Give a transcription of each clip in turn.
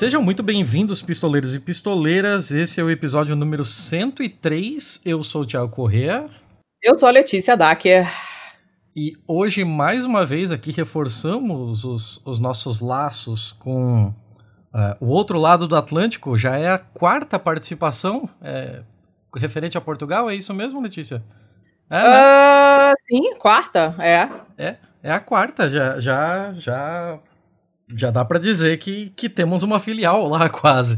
Sejam muito bem-vindos, pistoleiros e pistoleiras. Esse é o episódio número 103. Eu sou o Thiago Corrêa. Eu sou a Letícia Dacker. E hoje, mais uma vez, aqui reforçamos os, os nossos laços com uh, o outro lado do Atlântico. Já é a quarta participação é, referente a Portugal, é isso mesmo, Letícia? É, né? uh, sim, quarta, é. É, é a quarta, já, já, já já dá para dizer que, que temos uma filial lá quase.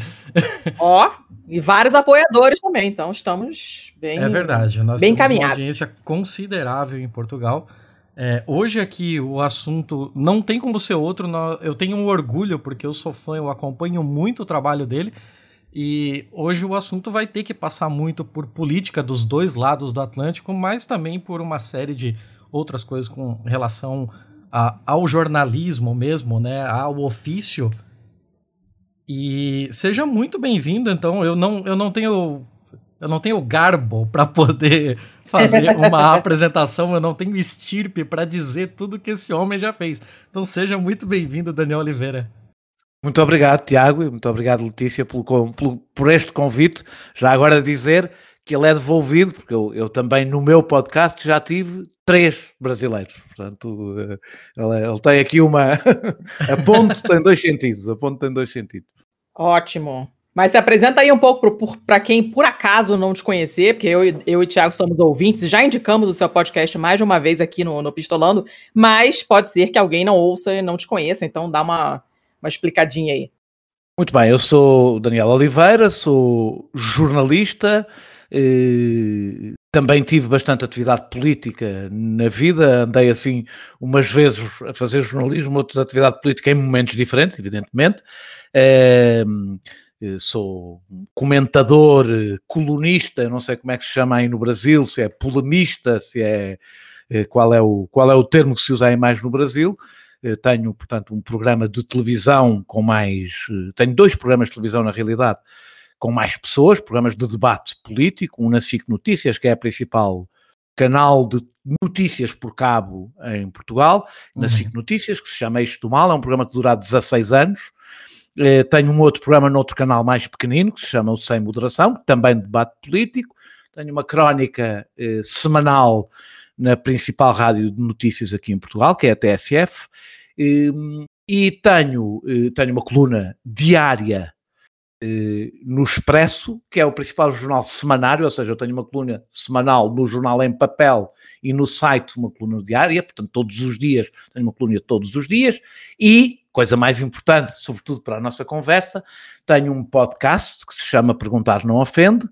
Ó, e vários apoiadores também, então estamos bem É verdade, nós bem temos caminhados. uma audiência considerável em Portugal. É, hoje aqui o assunto não tem como ser outro, eu tenho um orgulho porque eu sou fã, eu acompanho muito o trabalho dele e hoje o assunto vai ter que passar muito por política dos dois lados do Atlântico, mas também por uma série de outras coisas com relação a, ao jornalismo mesmo, né, ao ofício. E seja muito bem-vindo, então eu não, eu não tenho eu não tenho garbo para poder fazer uma apresentação, eu não tenho estirpe para dizer tudo que esse homem já fez. Então seja muito bem-vindo, Daniel Oliveira. Muito obrigado, Tiago, e muito obrigado, Letícia, pelo, pelo, por este convite. Já agora dizer que ele é devolvido, porque eu, eu também no meu podcast já tive três brasileiros. Portanto, eh, ele, ele tem aqui uma. a ponte tem dois sentidos. A ponte tem dois sentidos. Ótimo. Mas se apresenta aí um pouco para quem por acaso não te conhecer, porque eu, eu e o Thiago somos ouvintes, já indicamos o seu podcast mais de uma vez aqui no, no Pistolando, mas pode ser que alguém não ouça e não te conheça, então dá uma, uma explicadinha aí. Muito bem, eu sou Daniel Oliveira, sou jornalista, também tive bastante atividade política na vida, andei assim umas vezes a fazer jornalismo, outras atividade política em momentos diferentes, evidentemente. Eh, sou comentador, colunista, não sei como é que se chama aí no Brasil, se é polemista, se é eh, qual é o, qual é o termo que se usa aí mais no Brasil. Tenho, portanto, um programa de televisão com mais. Tenho dois programas de televisão na realidade, com mais pessoas, programas de debate político, um na SIC Notícias, que é a principal canal de notícias por cabo em Portugal, na uhum. SIC Notícias, que se chama do Mal, é um programa que dura 16 anos. Eh, tenho um outro programa noutro canal mais pequenino, que se chama o Sem Moderação, também de debate político. Tenho uma crónica eh, semanal na principal rádio de notícias aqui em Portugal, que é a TSF. Eh, e tenho, eh, tenho uma coluna diária no Expresso, que é o principal jornal semanário, ou seja, eu tenho uma coluna semanal no jornal em papel e no site uma coluna diária, portanto, todos os dias tenho uma coluna todos os dias, e, coisa mais importante, sobretudo para a nossa conversa, tenho um podcast que se chama Perguntar Não Ofende,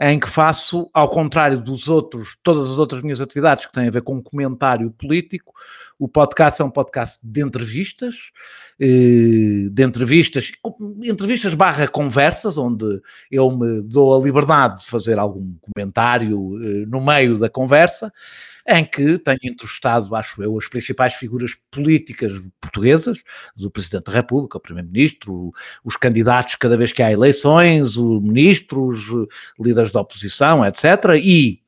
em que faço, ao contrário dos outros, todas as outras minhas atividades que têm a ver com comentário político, o podcast é um podcast de entrevistas, eh, de entrevistas, entrevistas barra conversas, onde eu me dou a liberdade de fazer algum comentário eh, no meio da conversa, em que tenho entrevistado, acho eu, as principais figuras políticas portuguesas, do Presidente da República, o Primeiro-Ministro, os candidatos cada vez que há eleições, os ministros, líderes da oposição, etc. E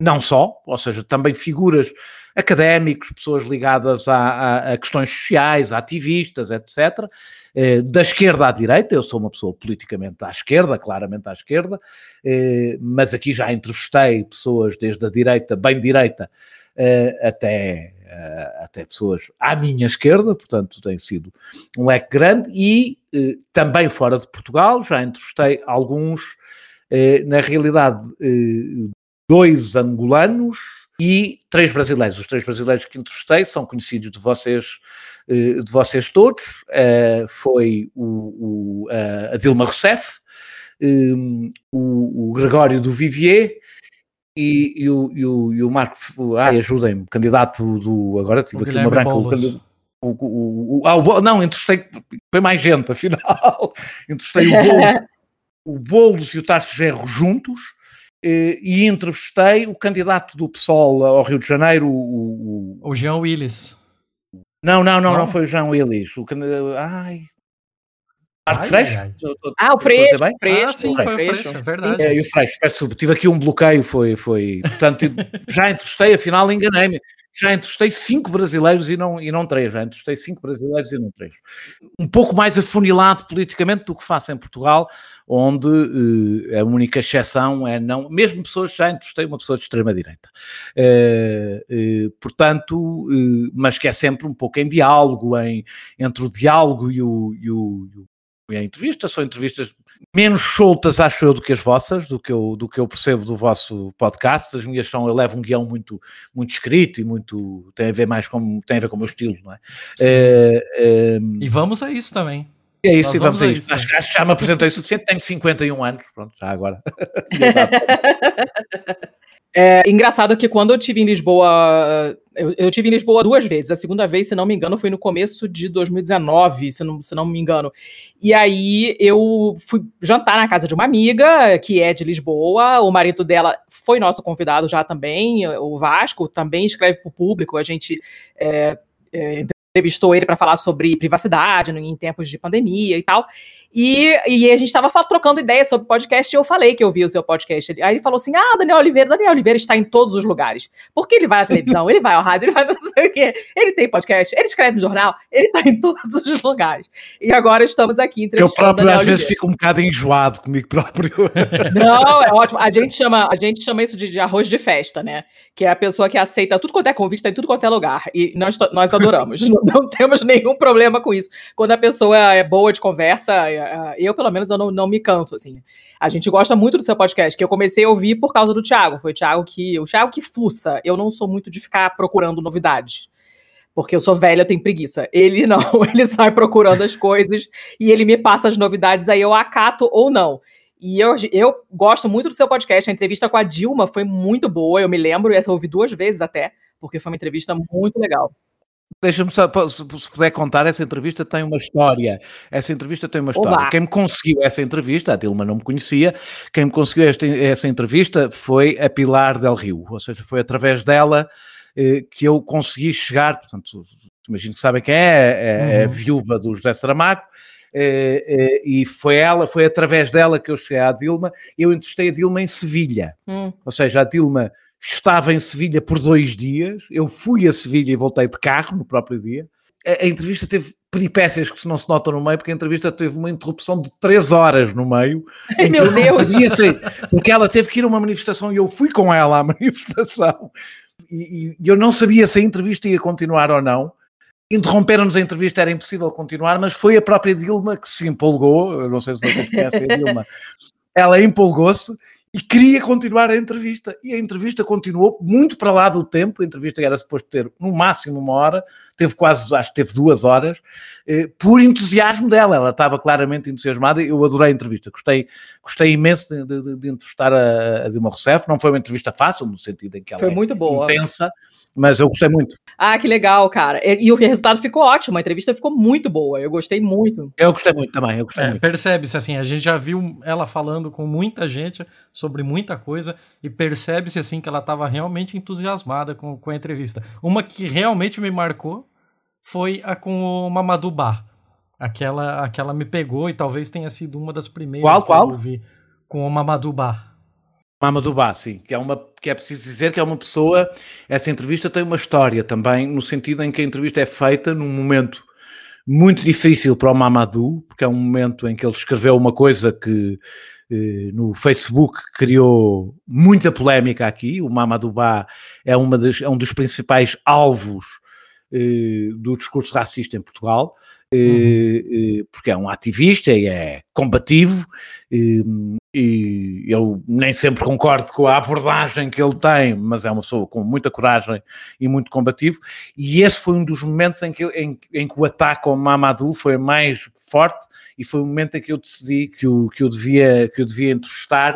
não só, ou seja, também figuras académicos, pessoas ligadas a, a, a questões sociais, ativistas, etc. Eh, da esquerda à direita, eu sou uma pessoa politicamente à esquerda, claramente à esquerda, eh, mas aqui já entrevistei pessoas desde a direita, bem direita, eh, até, até pessoas à minha esquerda, portanto tem sido um leque grande, e também fora de Portugal, já entrevistei alguns, na realidade, dois angolanos, e três brasileiros. Os três brasileiros que entrevistei são conhecidos de vocês, eh, de vocês todos. Eh, foi o, o, a Dilma Rousseff, ehm, o, o Gregório do Vivier e, e, o, e, o, e o Marco, ai, ajudem-me, candidato do, agora tive aqui uma branca, o, o, o, ah, o, não, entrevistei, foi mais gente, afinal, entrevistei o Boulos, o Boulos e o Tarso Gerro juntos, eh, e entrevistei o candidato do PSOL ao Rio de Janeiro, o. O, o Jean Willis. Não, não, não, não, não foi o Jean Willis. O Ai. Marco Freixo? Ah, o Freixo. Freixo. Ah, sim, foi o Freixo, é verdade. É, e o Freixo, peço, tive aqui um bloqueio, foi, foi, portanto, já entrevistei, afinal enganei-me. Já entrevistei cinco brasileiros e não, e não três, já entrevistei cinco brasileiros e não três. Um pouco mais afunilado politicamente do que faço em Portugal, onde uh, a única exceção é não, mesmo pessoas, já entrevistei uma pessoa de extrema-direita. Uh, uh, portanto, mas que é sempre um pouco em diálogo, em, entre o diálogo e o, e o, e a entrevista, são entrevistas menos soltas, acho eu, do que as vossas, do que eu, do que eu percebo do vosso podcast. As minhas são, eu levo um guião muito, muito escrito e muito, tem a ver mais com, tem a ver com o meu estilo, não é? é, é e vamos a isso também. É isso, Nós e vamos, vamos a isso. Acho, acho, que já me apresentei o suficiente, tenho 51 anos, pronto, já agora. É engraçado que quando eu tive em Lisboa, eu, eu, tive em Lisboa duas vezes. A segunda vez, se não me engano, foi no começo de 2019, se não, se não me engano. E aí eu fui jantar na casa de uma amiga que é de Lisboa. O marido dela foi nosso convidado já também, o Vasco, também escreve para o público. A gente é, é, entrevistou ele para falar sobre privacidade em tempos de pandemia e tal. E, e a gente estava trocando ideias sobre podcast e eu falei que eu vi o seu podcast. Aí ele falou assim: Ah, Daniel Oliveira, Daniel Oliveira está em todos os lugares. Porque ele vai à televisão, ele vai ao rádio, ele vai não sei o quê. Ele tem podcast, ele escreve no jornal, ele está em todos os lugares. E agora estamos aqui entrevistando. Eu próprio, Daniel às Oliveira. vezes, fico um bocado enjoado comigo próprio. Não, é ótimo. A gente chama, a gente chama isso de, de arroz de festa, né? Que é a pessoa que aceita tudo quanto é convite, está em tudo quanto é lugar. E nós, nós adoramos. não, não temos nenhum problema com isso. Quando a pessoa é boa de conversa, eu, pelo menos, eu não, não me canso, assim. A gente gosta muito do seu podcast, que eu comecei a ouvir por causa do Thiago. Foi o Thiago que. O Thiago que fuça. Eu não sou muito de ficar procurando novidades. Porque eu sou velha, tenho preguiça. Ele não, ele sai procurando as coisas e ele me passa as novidades, aí eu acato ou não. E eu, eu gosto muito do seu podcast. A entrevista com a Dilma foi muito boa, eu me lembro, essa eu ouvi duas vezes até, porque foi uma entrevista muito legal. Deixa-me só, se puder contar, essa entrevista tem uma história. Essa entrevista tem uma história. Olá. Quem me conseguiu essa entrevista, a Dilma não me conhecia, quem me conseguiu esta, essa entrevista foi a Pilar Del Rio, ou seja, foi através dela eh, que eu consegui chegar, portanto, imagino que sabem quem é, é, é uhum. a viúva do José Saramago, eh, eh, e foi ela, foi através dela que eu cheguei à Dilma. Eu entrevistei a Dilma em Sevilha, hum. ou seja, a Dilma estava em Sevilha por dois dias, eu fui a Sevilha e voltei de carro no próprio dia. A, a entrevista teve peripécias que não se notam no meio, porque a entrevista teve uma interrupção de três horas no meio. Ai, meu Deus! Sabia, sei, porque ela teve que ir a uma manifestação e eu fui com ela à manifestação. E, e eu não sabia se a entrevista ia continuar ou não. Interromperam-nos a entrevista, era impossível continuar, mas foi a própria Dilma que se empolgou. Eu não sei se vocês conhecem a Dilma. Ela empolgou-se e queria continuar a entrevista. E a entrevista continuou muito para lá do tempo. A entrevista era suposto ter no máximo uma hora, teve quase, acho que teve duas horas, eh, por entusiasmo dela. Ela estava claramente entusiasmada. Eu adorei a entrevista, gostei, gostei imenso de, de, de entrevistar a, a Dilma Rousseff. Não foi uma entrevista fácil, no sentido em que ela foi muito boa. intensa mas eu gostei muito. Ah, que legal, cara. E, e, o resultado ficou ótimo, a entrevista ficou muito boa. Eu gostei muito. Eu gostei muito também, eu gostei é, muito. Percebe-se assim, a gente já viu ela falando com muita gente sobre muita coisa e percebe-se assim que ela estava realmente entusiasmada com, com a entrevista. Uma que realmente me marcou foi a com o Mamadou Bar. Aquela, aquela me pegou e talvez tenha sido uma das primeiras qual, que qual? eu ouvi com o Mamadou Bar. Mamadou Ba, sim, que é, uma, que é preciso dizer que é uma pessoa, essa entrevista tem uma história também, no sentido em que a entrevista é feita num momento muito difícil para o Mamadou, porque é um momento em que ele escreveu uma coisa que eh, no Facebook criou muita polémica aqui, o Mamadou Ba é, uma das, é um dos principais alvos eh, do discurso racista em Portugal, uhum. porque é um ativista e é combativo, e, eu nem sempre concordo com a abordagem que ele tem, mas é uma pessoa com muita coragem e muito combativo, e esse foi um dos momentos em que, em, em que o ataque ao Mamadou foi mais forte, e foi o momento em que eu decidi que eu, que eu, devia, que eu devia entrevistar,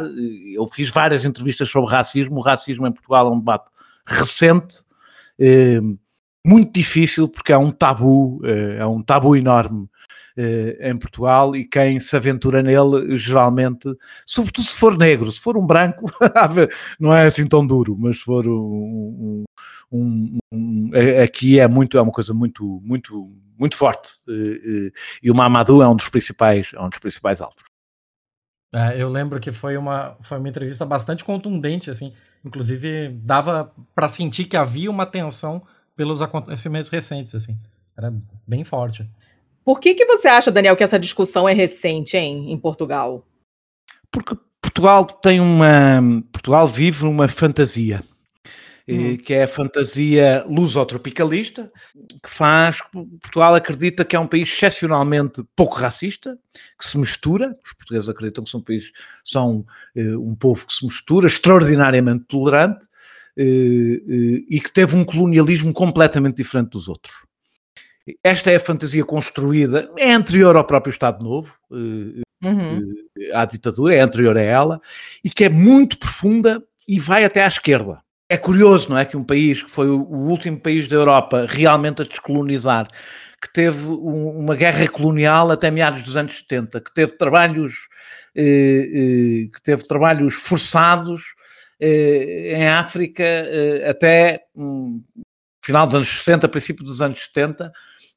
eu fiz várias entrevistas sobre racismo, o racismo em Portugal é um debate recente, muito difícil porque é um tabu, eh, é um tabu enorme. eh, em Portugal e quem se aventura nele geralmente, sobretudo se for negro, se for um branco, não é assim tão duro, mas se for um, um, um, aqui é muito, é uma coisa muito, muito, muito forte eh, e o Mamadou é um dos principais, é um dos principais alvos. É, eu lembro que foi uma, foi uma entrevista bastante contundente, assim. Inclusive, dava para sentir que havia uma tensão pelos acontecimentos recentes, assim. Era bem forte. Por que, que você acha, Daniel, que essa discussão é recente, hein, em Portugal? Porque Portugal tem uma. Portugal vive numa fantasia. Hum. que é a fantasia luso-tropicalista, que faz. Portugal acredita que é um país excepcionalmente pouco racista, que se mistura. Os portugueses acreditam que são um país, são uh, um povo que se mistura, extraordinariamente tolerante uh, e que teve um colonialismo completamente diferente dos outros. Esta é a fantasia construída, é anterior ao próprio Estado Novo, uhum. à ditadura, é anterior a ela, e que é muito profunda e vai até à esquerda. É curioso, não é? Que um país que foi o último país da Europa realmente a descolonizar, que teve um, uma guerra colonial até meados dos anos 70, que teve trabalhos, eh, eh, que teve trabalhos forçados eh, em África eh, até um, final dos anos 60, princípio dos anos 70,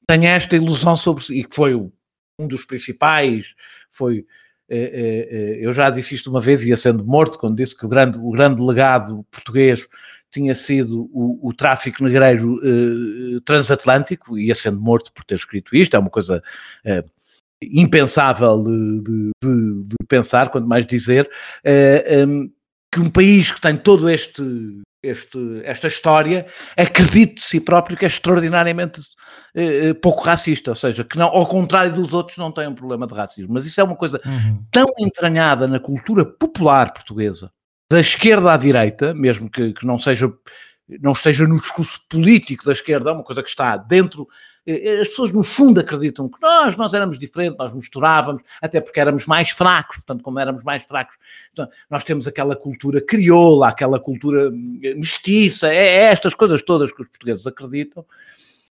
tem esta ilusão sobre si, e que foi um dos principais, foi eh, eh, eh, eu já disse isto uma vez, ia sendo morto, quando disse que o grande, o grande legado português tinha sido o, o tráfico negreiro transatlântico, ia sendo morto por ter escrito isto, é uma coisa impensável de, de, de, pensar, quanto mais dizer, um, que um país que tem todo este, este esta história acredite de si próprio que é extraordinariamente eh, eh, pouco racista, ou seja, que não, ao contrário dos outros não tem um problema de racismo. Mas isso é uma coisa uhum. tão entranhada na cultura popular portuguesa, da esquerda à direita, mesmo que, que não seja não esteja no discurso político da esquerda, é uma coisa que está dentro. Eh, as pessoas, no fundo, acreditam que nós, nós éramos diferentes, nós misturávamos, até porque éramos mais fracos, portanto, como éramos mais fracos, então, nós temos aquela cultura crioula, aquela cultura mestiça, é, é estas coisas todas que os portugueses acreditam.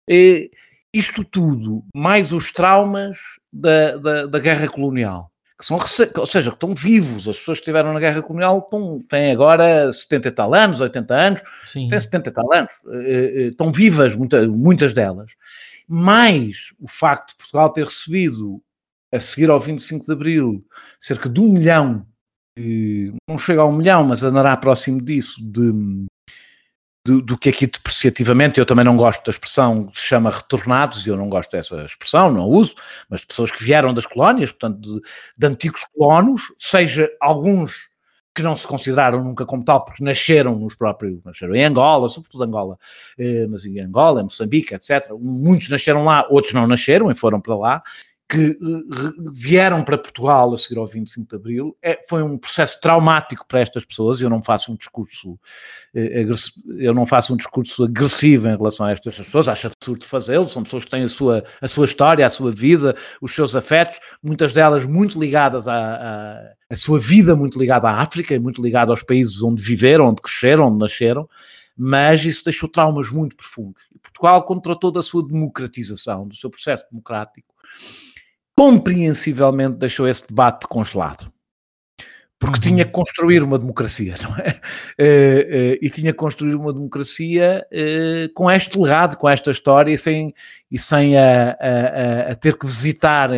E, isto tudo, mais os traumas da, da, da guerra colonial, que são, ou seja, que estão vivos, as pessoas que estiveram na guerra colonial estão, têm agora 70 e tal anos, 80 anos, Sim. têm 70 e tal anos, eh, eh, estão vivas muitas delas. Mais o facto de Portugal ter recebido, a seguir ao 25 de Abril, cerca de um milhão, não chega a um milhão, mas andará próximo disso, de do, do, que aqui depreciativamente, eu também não gosto da expressão que se chama retornados, e eu não gosto dessa expressão, não uso, mas de pessoas que vieram das colónias, portanto, de, de antigos colonos, seja alguns que não se consideraram nunca como tal, porque nasceram nos próprios, nasceram em Angola, sobretudo Angola, eh, mas em Angola, em Moçambique, etc. Muitos nasceram lá, outros não nasceram e foram para lá, que eh, vieram para Portugal a seguir ao 25 de Abril. É, foi um processo traumático para estas pessoas. Eu não faço um discurso eh, eu não faço um discurso agressivo em relação a estas pessoas. Acho absurdo fazê-lo. São pessoas que têm a sua, a sua história, a sua vida, os seus afetos, muitas delas muito ligadas à, à a sua vida muito ligada à África, muito ligada aos países onde viveram, onde cresceram, onde nasceram mas isso deixou traumas muito profundos. E Portugal, contra toda a sua democratização, do seu processo democrático, compreensivelmente deixou esse debate congelado. Porque uhum. tinha que construir uma democracia, não é? Uh, uh, e tinha que construir uma democracia uh, com este legado, com esta história, e sem, e sem a, a, a ter que visitar.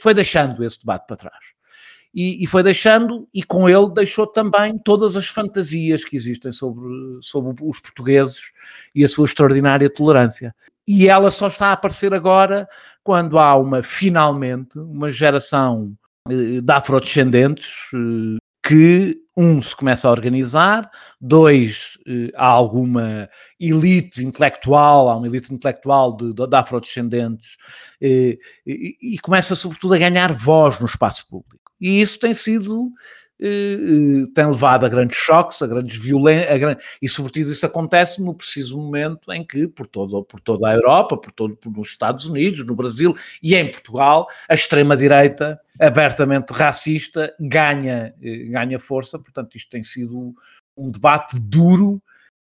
Foi deixando esse debate para trás. E, e, foi deixando, e com ele deixou também todas as fantasias que existem sobre, sobre os portugueses e a sua extraordinária tolerância. E ela só está a aparecer agora quando há uma, finalmente, uma geração eh, de afrodescendentes eh, que, um, se começa a organizar, dois, eh, há alguma elite intelectual, há uma elite intelectual de, de, de afrodescendentes e, e começa, sobretudo, a ganhar voz no espaço público. E isso tem sido tem levado a grandes choques, a grandes violências, e sobretudo isso acontece no preciso momento em que, por, todo, por toda a Europa, por todo, por, nos Estados Unidos, no Brasil e em Portugal, a extrema-direita abertamente racista ganha, ganha força, portanto isto tem sido um debate duro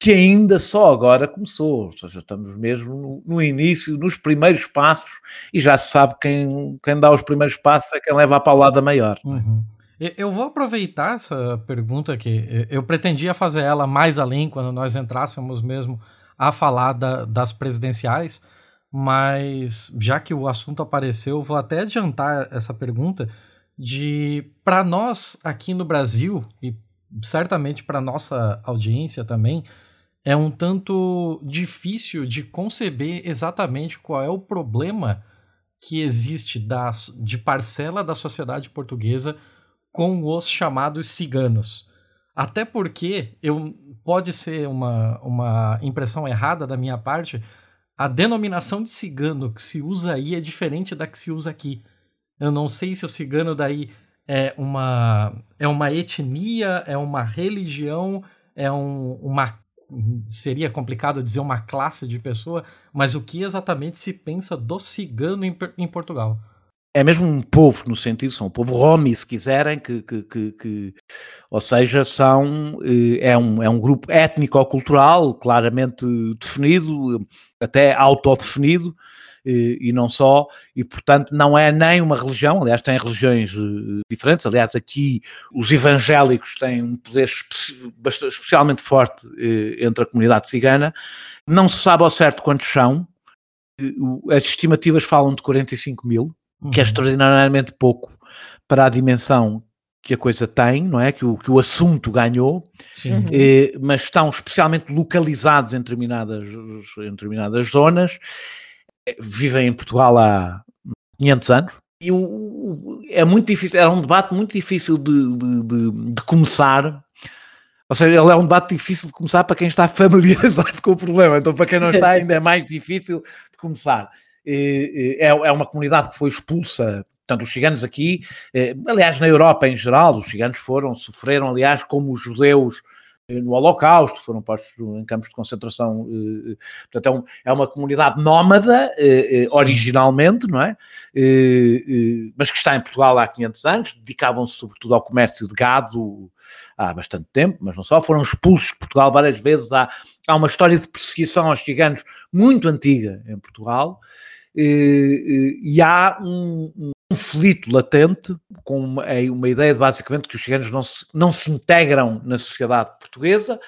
que ainda só agora começou, ou seja, estamos mesmo no, no, início, nos primeiros passos, e já se sabe quem, quem dá os primeiros passos é quem leva a paulada maior. Uhum. Eu vou aproveitar essa pergunta que eu pretendia fazer ela mais além quando nós entrássemos mesmo a falar da, das presidenciais, mas já que o assunto apareceu, eu vou até adiantar essa pergunta, de para nós aqui no Brasil e certamente para nossa audiência também é um tanto difícil de conceber exatamente qual é o problema que existe da, de parcela da sociedade portuguesa com os chamados ciganos. Até porque eu pode ser uma, uma impressão errada da minha parte, a denominação de cigano que se usa aí é diferente da que se usa aqui. Eu não sei se o cigano daí é uma, é uma etnia, é uma religião, é um, uma. Seria complicado dizer uma classe de pessoa, mas o que exatamente se pensa do cigano em, em Portugal? É mesmo um povo, no sentido, são um povo romi, se quiserem, que, que, que, que ou seja, são, eh, é, um, é um grupo étnico-cultural claramente definido, até autodefinido, eh, e não só, e portanto não é nem uma religião, aliás tem religiões eh, diferentes, aliás aqui os evangélicos têm um poder especialmente forte entre a comunidade cigana, não se sabe ao certo quantos são, as estimativas falam de 45 mil, uhum. que é uhum. extraordinariamente pouco para a dimensão que a coisa tem, não é? Que o, que o assunto ganhou, uhum. eh, mas estão especialmente localizados em determinadas, em determinadas zonas, eh, vivem em Portugal há 500 anos, e o, é muito difícil, era um debate muito difícil de, de, de, de, começar, ou seja, ele é um debate difícil de começar para quem está familiarizado com o problema, então para quem não está ainda é mais difícil de começar é, é uma comunidade que foi expulsa Portanto, os ciganos aqui, eh, aliás, na Europa em geral, os ciganos foram, sofreram, aliás, como os judeus eh, no Holocausto, foram postos em campos de concentração. Eh, portanto, é, uma comunidade nómada, originalmente, não é? Mas que está em Portugal há 500 anos, dedicavam-se sobretudo ao comércio de gado há bastante tempo, mas não só, foram expulsos de Portugal várias vezes. Há, há uma história de perseguição aos ciganos muito antiga em Portugal. E há um, um conflito latente com uma, é uma ideia de basicamente que os ciganos não se, não se integram na sociedade portuguesa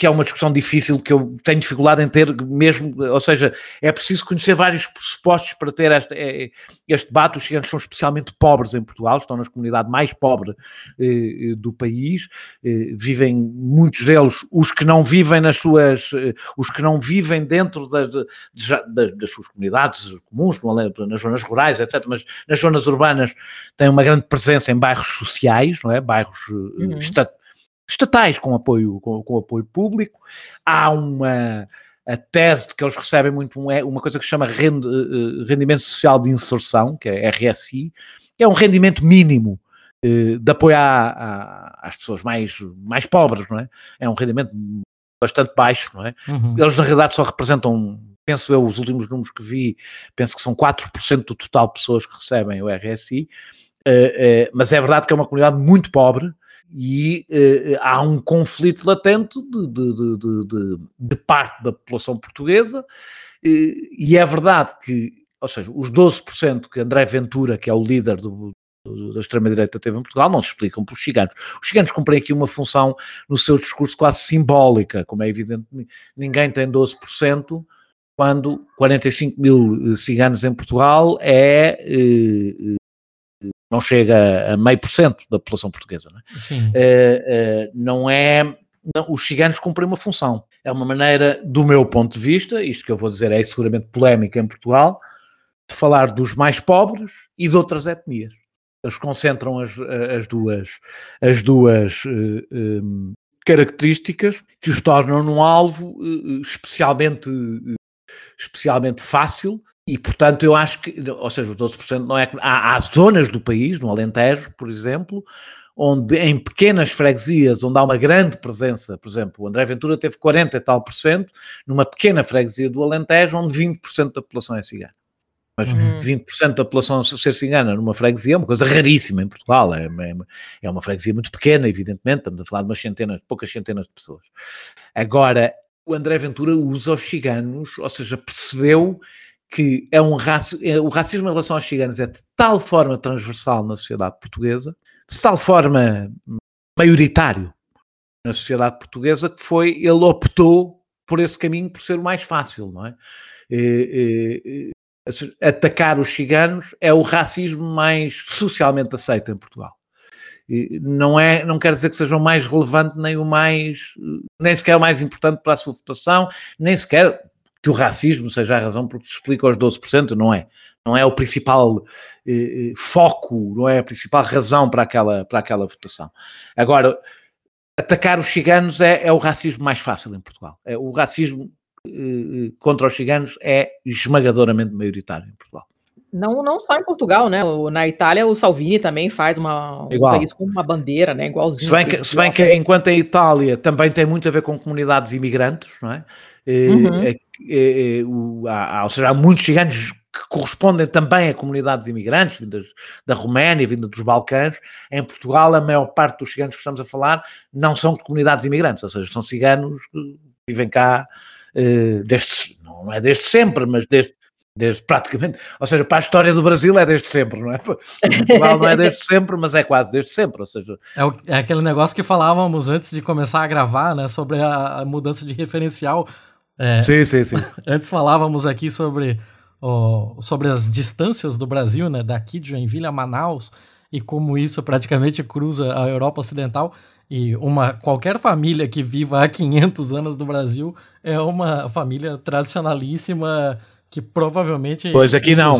que é uma discussão difícil que eu tenho dificuldade em ter mesmo, ou seja, é preciso conhecer vários pressupostos para ter este, é, este debate. Os ciganos são especialmente pobres em Portugal, estão nas comunidades mais pobres eh, do país, eh, vivem muitos deles, os que não vivem nas suas, eh, os que não vivem dentro das, das, das suas comunidades comuns, nas zonas rurais, etc., mas nas zonas urbanas têm uma grande presença em bairros sociais, não é? Bairros eh, uhum estatais com apoio, com, com apoio público. Há uma a tese de que eles recebem muito é uma coisa que se chama rend, uh, rendimento social de inserção, que é RSI, que é um rendimento mínimo uh, de apoio à, à, às pessoas mais, mais pobres, não é? É um rendimento bastante baixo, não é? Uhum. Eles na realidade só representam, penso eu, os últimos números que vi, penso que são 4% do total de pessoas que recebem o RSI, mas é verdade que é uma comunidade muito pobre, e uh, há um conflito latente de, de, de, de, parte da população portuguesa, uh, e é verdade que, ou seja, os 12% que André Ventura, que é o líder do, do, da extrema-direita, teve em Portugal, não se explicam pelos ciganos. Os ciganos cumprem aqui uma função no seu discurso quase simbólica, como é evidente, ninguém tem 12%. Quando 45 mil eh, ciganos em Portugal é não chega a meio por cento da população portuguesa. Não é? Sim. Uh, uh, não é não, os ciganos cumprem uma função. É uma maneira, do meu ponto de vista, isto que eu vou dizer é seguramente polémica em Portugal, de falar dos mais pobres e de outras etnias. Eles concentram as, as duas, as duas uh, um, características que os tornam num alvo especialmente, especialmente fácil e, portanto, eu acho que, ou seja, os 12% não é. Há, há zonas do país, no Alentejo, por exemplo, onde em pequenas freguesias, onde há uma grande presença, por exemplo, o André Ventura teve 40 e tal por cento, numa pequena freguesia do Alentejo, onde 20% da população é cigana. Mas uhum. 20% da população ser cigana numa freguesia é uma coisa raríssima em Portugal, é, é, é uma freguesia muito pequena, evidentemente, estamos a falar de umas centenas, poucas centenas de pessoas. Agora, o André Ventura usa os ciganos, ou seja, percebeu que é um raci é, o racismo em relação aos ciganos é de tal forma transversal na sociedade portuguesa, de tal forma maioritário na sociedade portuguesa, que foi, ele optou por esse caminho por ser o mais fácil, não é? E, e, atacar os ciganos é o racismo mais socialmente aceito em Portugal. E não, é, não quer dizer que seja o mais relevante, nem o mais, nem sequer o mais importante para a sua votação, nem sequer que o racismo seja a razão por que se explica os 12%, não é. Não é o principal eh, eh, foco, não é a principal razão para aquela, para aquela votação. Agora, atacar os ciganos é, é o racismo mais fácil em Portugal. É, o racismo eh, eh contra os ciganos é esmagadoramente maioritário em Portugal. Não, não só em Portugal, né? Na Itália, o Salvini também faz uma. Igual. usa isso como uma bandeira, né? Igualzinho. Se bem, que, se bem que, enquanto a Itália também tem muito a ver com comunidades imigrantes, não é? Uhum. É, o, há, ou seja, há muitos ciganos que correspondem também a comunidades imigrantes, vindas da Roménia, vinda dos Balcãs. Em Portugal, a maior parte dos ciganos que estamos a falar não são de comunidades imigrantes, ou seja, são ciganos que vivem cá uh, desde, não é desde sempre, mas desde, desde praticamente, ou seja, para a história do Brasil é desde sempre, não é? Portugal não é desde sempre, mas é quase desde sempre, ou seja... É, o, é aquele negócio que falávamos antes de começar a gravar, né, sobre a, a mudança de referencial. É, sim, sim, sim. Antes falávamos aqui sobre sobre as distâncias do Brasil, né, daqui de Joinville a Manaus, e como isso praticamente cruza a Europa Ocidental. E uma qualquer família que viva há 500 anos no Brasil é uma família tradicionalíssima que provavelmente. Pois aqui não.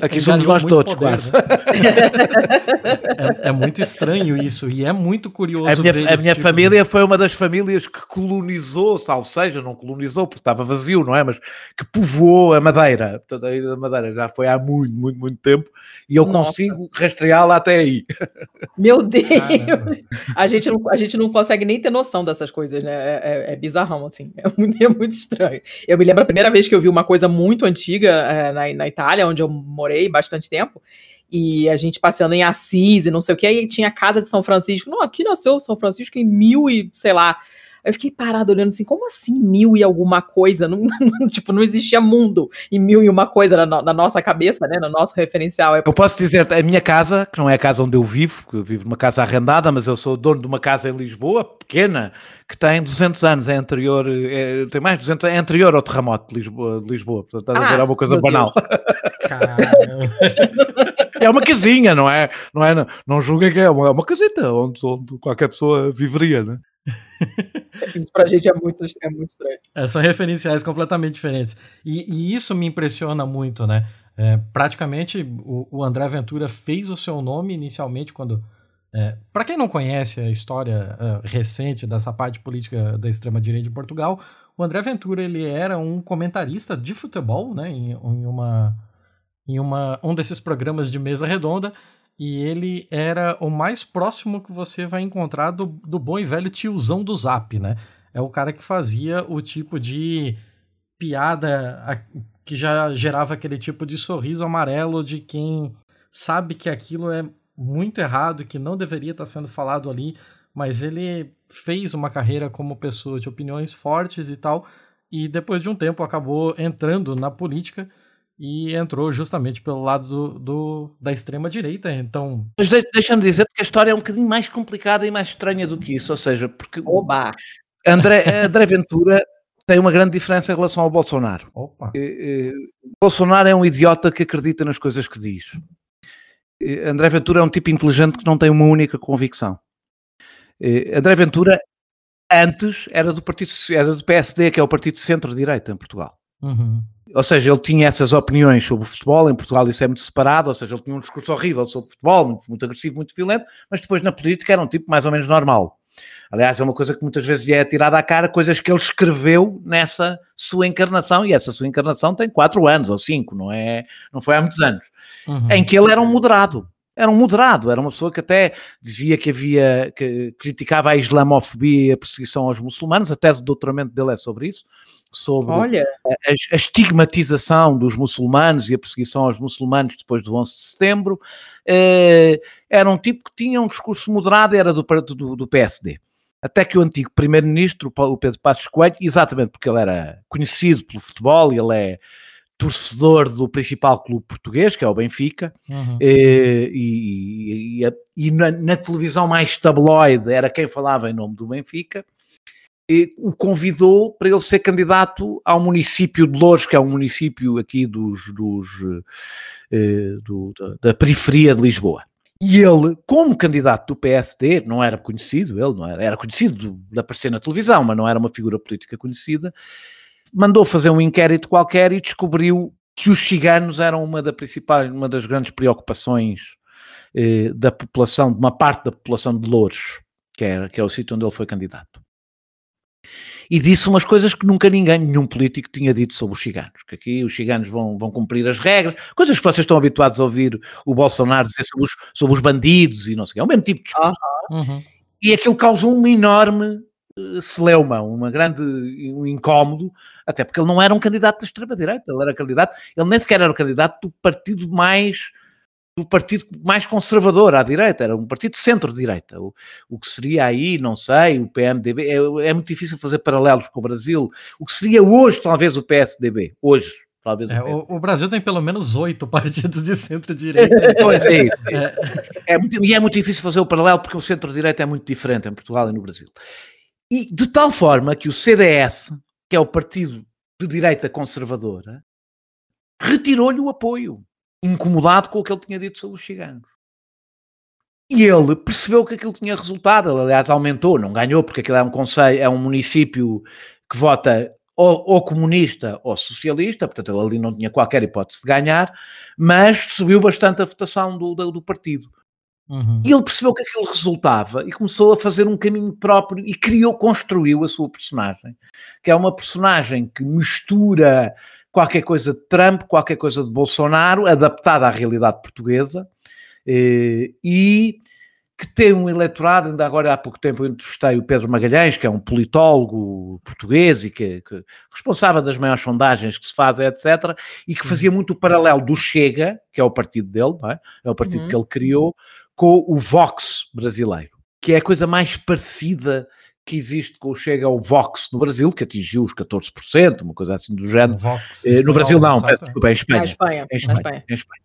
Aqui somos nós todos, poder, quase. Né? é, é, muito estranho isso e é muito curioso. A minha, a minha tipo família de... foi uma das famílias que colonizou, salvo seja, não colonizou porque estava vazio, não é? Mas que povoou a Madeira. Portanto, a Ilha da Madeira já foi há muito, muito, muito tempo e eu Nossa. consigo rastreá-la até aí. Meu Deus! a gente, não, a gente não consegue nem ter noção dessas coisas, né? É, é, é bizarrão, assim. É muito, é muito estranho. Eu me lembro a primeira vez que eu vi uma coisa muito antiga é, na, na Itália, onde eu morei bastante tempo, e a gente passeando em Assis e não sei o que, aí tinha a casa de São Francisco. Não, aqui nasceu São Francisco em mil e, sei lá, eu fiquei parado olhando assim, como assim mil e alguma coisa? Não, não, tipo, não existia mundo em mil e uma coisa na, na, nossa cabeça, né? No nosso referencial. Eu posso dizer, a minha casa, que não é a casa onde eu vivo, que eu vivo numa casa arrendada, mas eu sou dono de uma casa em Lisboa, pequena, que tem 200 anos, é anterior, é, tem mais de 200 é anterior ao terremoto de Lisboa, de Lisboa portanto estás ah, a ver, é uma coisa banal. é uma casinha, não é? Não, é, não, não julguem que é uma, é uma casita onde, onde qualquer pessoa viveria, né? Isso pra gente é muito, é muito estranho. É, são referenciais completamente diferentes. E, e isso me impressiona muito, né? É, praticamente o, o, André Ventura fez o seu nome inicialmente quando. É, para quem não conhece a história é, recente dessa parte política da extrema-direita de Portugal, o André Ventura ele era um comentarista de futebol né, em, em, uma, em uma, um desses programas de mesa redonda e ele era o mais próximo que você vai encontrar do, do bom e velho tiozão do Zap, né? É o cara que fazia o tipo de piada que já gerava aquele tipo de sorriso amarelo de quem sabe que aquilo é muito errado, que não deveria estar sendo falado ali, mas ele fez uma carreira como pessoa de opiniões fortes e tal, e depois de um tempo acabou entrando na política e entrou justamente pelo lado do, do da extrema direita. Então, mas deixa-me dizer que a história é um bocadinho mais complicada e mais estranha do que isso, ou seja, porque Oba. André, André Ventura tem uma grande diferença em relação ao Bolsonaro. Opa. Bolsonaro é um idiota que acredita nas coisas que diz. André Ventura é um tipo inteligente que não tem uma única convicção. André Ventura antes era do partido era do PSD, que é o partido centro-direita em Portugal. Uhum ou seja, ele tinha essas opiniões sobre o futebol, em Portugal isso é muito separado, ou seja, ele tinha um discurso horrível sobre o futebol, muito, muito agressivo, muito violento, mas depois na política era um tipo mais ou menos normal. Aliás, é uma coisa que muitas vezes lhe é tirada à cara, coisas que ele escreveu nessa sua encarnação, e essa sua encarnação tem quatro anos ou cinco, não é? Não foi há muitos anos, uhum. em que ele era um moderado. Era um moderado, era uma pessoa que até dizia que havia, que criticava a islamofobia e a perseguição aos muçulmanos, a tese de doutoramento dele é sobre isso, sobre Olha. A, a, estigmatização dos muçulmanos e a perseguição aos muçulmanos depois do 11 de setembro. Eh, era um tipo que tinha um discurso moderado, era do, do, do PSD. Até que o antigo primeiro-ministro, o Pedro Passos Coelho, exatamente porque ele era conhecido pelo futebol, ele é torcedor do principal clube português, que é o Benfica, uhum. Eh, e, e, e, e na, na, televisão mais tabloide era quem falava em nome do Benfica, o convidou para ele ser candidato ao município de Louros, que é um município aqui dos, dos eh, do, da, da, periferia de Lisboa. E ele, como candidato do PSD, não era conhecido, ele não era, era conhecido de aparecer na televisão, mas não era uma figura política conhecida, mandou fazer um inquérito qualquer e descobriu que os ciganos eram uma, da principal, uma das grandes preocupações eh, da população, de uma parte da população de Louros, que é, que é o sítio onde ele foi candidato e disse umas coisas que nunca ninguém, nenhum político tinha dito sobre os ciganos, que aqui os ciganos vão, vão cumprir as regras, coisas que vocês estão habituados a ouvir o Bolsonaro dizer sobre os, sobre os bandidos e não sei o que, é o mesmo tipo de discurso. Uhum. E aquilo causou uma enorme uh, celeuma, uma grande um incómodo, até porque ele não era um candidato da extrema-direita, ele era candidato, ele nem sequer era o candidato do partido mais do partido mais conservador à direita, era um partido centro-direita. O, o que seria aí, não sei, o PMDB, é, é, muito difícil fazer paralelos com o Brasil. O que seria hoje, talvez, o PSDB. Hoje, talvez. É, o, o, Brasil tem pelo menos oito partidos de centro-direita. pois é, isso. É. é muito, e é muito difícil fazer o paralelo porque o centro-direita é muito diferente em Portugal e no Brasil. E de tal forma que o CDS, que é o partido de direita conservadora, retirou-lhe o apoio incomodado com o que ele tinha dito sobre os ciganos. E ele percebeu que aquilo tinha resultado, ele, aliás aumentou, não ganhou, porque aquilo é um conselho, é um município que vota ou, ou, comunista ou socialista, portanto ele ali não tinha qualquer hipótese de ganhar, mas subiu bastante a votação do, do, do partido. Uhum. E ele percebeu que aquilo resultava e começou a fazer um caminho próprio e criou, construiu a sua personagem, que é uma personagem que mistura qualquer coisa de Trump, qualquer coisa de Bolsonaro, adaptada à realidade portuguesa, eh, e que tem um eleitorado, ainda agora há pouco tempo eu entrevistei o Pedro Magalhães, que é um politólogo português e que, que responsável das maiores sondagens que se fazem, etc., e que fazia muito o paralelo do Chega, que é o partido dele, é? é? o partido uhum. que ele criou, com o Vox brasileiro, que é a coisa mais parecida que existe com o Chega ao Vox no Brasil, que atingiu os 14%, uma coisa assim do género. Vox, eh, no Brasil não, peço desculpa, em Espanha. Em Espanha. Em Espanha. Espanha. Em Espanha.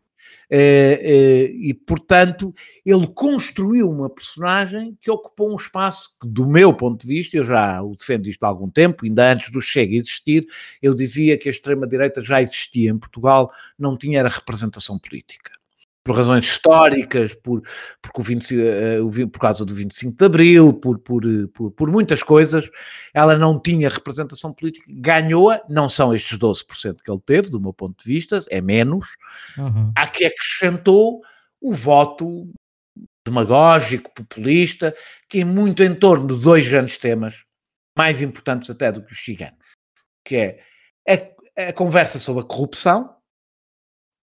Eh, eh, e, portanto, ele construiu uma personagem que ocupou um espaço que, do meu ponto de vista, eu já o defendo isto há algum tempo, ainda antes do Chega existir, eu dizia que a extrema-direita já existia em Portugal, não tinha era representação política por razões históricas, por, porque o 20, uh, por causa do 25 de Abril, por, por, eh, por, por muitas coisas, ela não tinha representação política, ganhou-a, não são estes 12% que ele teve, do meu ponto de vista, é menos, uhum. a que acrescentou o voto demagógico, populista, que é muito em torno de dois grandes temas, mais importantes até do que os ciganos, que é a, a conversa sobre a corrupção,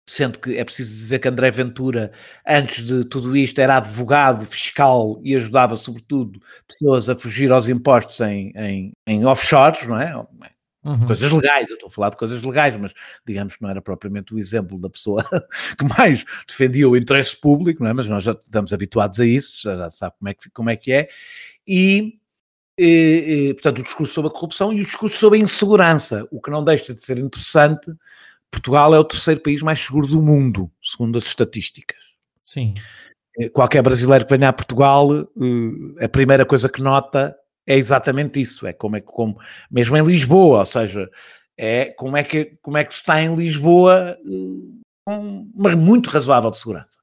sendo que é preciso dizer que André Ventura, antes de tudo isto, era advogado fiscal e ajudava, sobretudo, pessoas a fugir aos impostos em, em, em offshores, não é? Uhum. Coisas legais, eu estou a falar de coisas legais, mas digamos que não era propriamente o exemplo da pessoa que mais defendia o interesse público, não é? Mas nós já estamos habituados a isso, já sabe como é que, como é, que é. E, e, e, portanto, o discurso sobre a corrupção e o discurso sobre a insegurança, o que não deixa de ser interessante Portugal é o terceiro país mais seguro do mundo, segundo as estatísticas. Sim. Eh, qualquer brasileiro que venha a Portugal, eh, a primeira coisa que nota é exatamente isso. É como é que, como, mesmo em Lisboa, ou seja, é como é que, como é que se está em Lisboa eh, com uma muito razoável de segurança.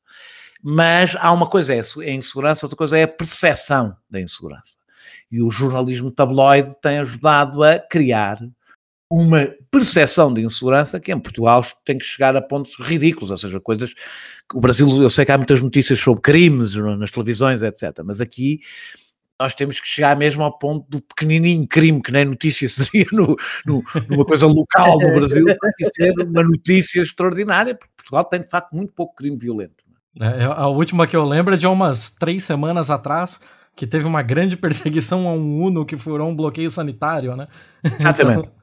Mas há uma coisa é a insegurança, outra coisa é a percepção da insegurança. E o jornalismo tabloide tem ajudado a criar uma percepção de insegurança que em Portugal tem que chegar a pontos ridículos, ou seja, coisas que o Brasil, eu sei que há muitas notícias sobre crimes nas televisões, etc, mas aqui nós temos que chegar mesmo ao ponto do pequenininho crime, que nem notícia seria no, no, numa coisa local no Brasil, tem ser uma notícia extraordinária, porque Portugal tem de facto muito pouco crime violento. É, a última que eu lembro é de umas três semanas atrás, que teve uma grande perseguição a um Uno que furou um bloqueio sanitário, né? Exatamente. Então,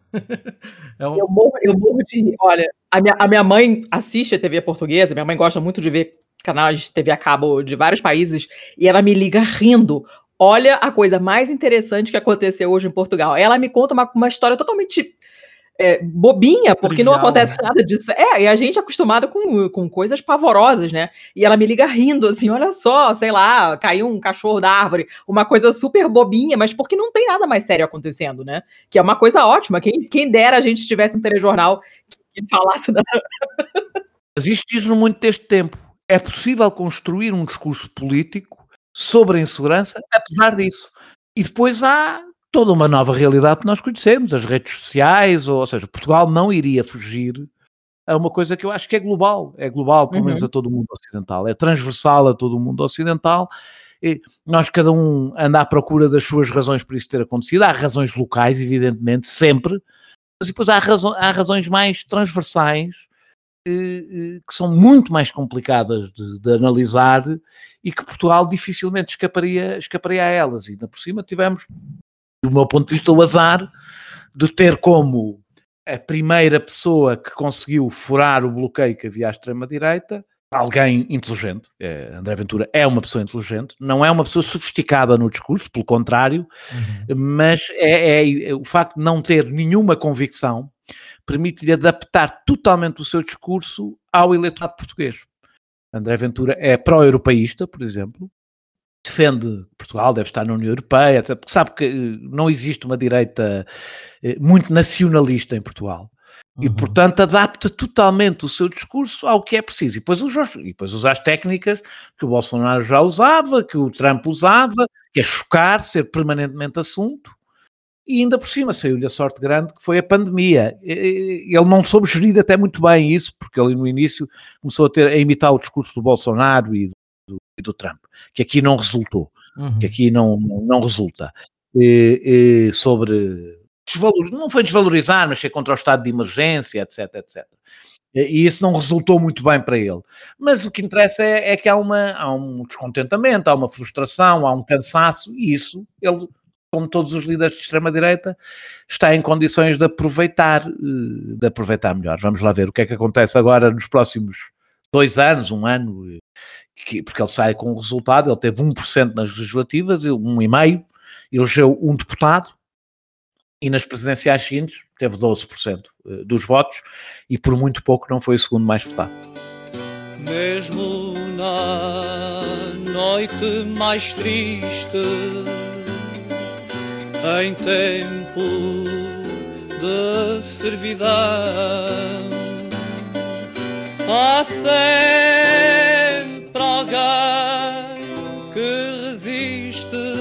é um... eu, morro, eu morro de. Olha, a minha, a minha mãe assiste a TV portuguesa, minha mãe gosta muito de ver canais de TV a cabo de vários países, e ela me liga rindo. Olha a coisa mais interessante que aconteceu hoje em Portugal. Ela me conta uma, uma história totalmente é, bobinha, porque Trivial, não acontece né? nada disso. É, e a gente é acostumado com, com coisas pavorosas, né? E ela me liga rindo, assim, olha só, sei lá, caiu um cachorro da árvore, uma coisa super bobinha, mas porque não tem nada mais sério acontecendo, né? Que é uma coisa ótima. Quem, quem dera a gente tivesse um telejornal que, que falasse da... Mas isto diz-no muito deste tempo. É possível construir um discurso político sobre a insegurança, apesar disso. E depois há toda uma nova realidade que nós conhecemos, as redes sociais, ou, ou, seja, Portugal não iria fugir a uma coisa que eu acho que é global, é global, pelo uhum. menos a todo o mundo ocidental, é transversal a todo o mundo ocidental. E nós, cada um, anda à procura das suas razões para isso ter acontecido. Há razões locais, evidentemente, sempre, mas depois há, razão, há razões mais transversais eh, eh, que são muito mais complicadas de, de, analisar e que Portugal dificilmente escaparia, escaparia a elas. E ainda por cima tivemos do meu ponto de vista, o azar de ter como a primeira pessoa que conseguiu furar o bloqueio que havia à extrema-direita alguém inteligente. É, André Ventura é uma pessoa inteligente, não é uma pessoa sofisticada no discurso, pelo contrário, uhum. mas é, é, é, o facto de não ter nenhuma convicção permite-lhe adaptar totalmente o seu discurso ao eleitorado português. André Ventura é pró-europeísta, por exemplo, defende Portugal deve estar na União Europeia, porque sabe que eh, não existe uma direita eh, muito nacionalista em Portugal. Uhum. E, portanto, adapta totalmente o seu discurso ao que é preciso. E depois, usa, e depois usa as técnicas que o Bolsonaro já usava, que o Trump usava, que é chocar, ser permanentemente assunto. E ainda por cima saiu-lhe a sorte grande que foi a pandemia. Ele não soube gerir até muito bem isso, porque ele no início começou a, ter, a imitar o discurso do Bolsonaro e do, Trump, que aqui não resultou, uhum. que aqui não, não resulta. E, e sobre desvalor, não foi desvalorizar, mas ser contra o estado de emergência, etc, etc. E isso não resultou muito bem para ele. Mas o que interessa é, é que há, uma, há um descontentamento, há uma frustração, há um cansaço, e isso ele, como todos os líderes de extrema-direita, está em condições de aproveitar, eh, de aproveitar melhor. Vamos lá ver o que é que acontece agora nos próximos dois anos, um ano, que, porque ele sai com o resultado, ele teve 1% nas legislativas, 1,5%, elegeu um deputado, e nas presidenciais seguintes teve 12% eh, dos votos, e por muito pouco não foi o segundo mais votado. Mesmo na noite mais triste, em tempo de servidão, há sempre alguém que resiste.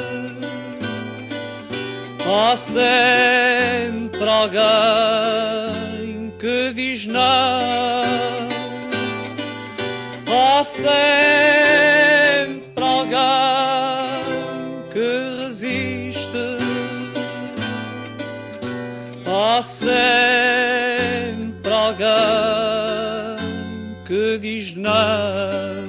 Há sempre alguém que diz não. Há sempre alguém que resiste. Há sempre alguém que diz não.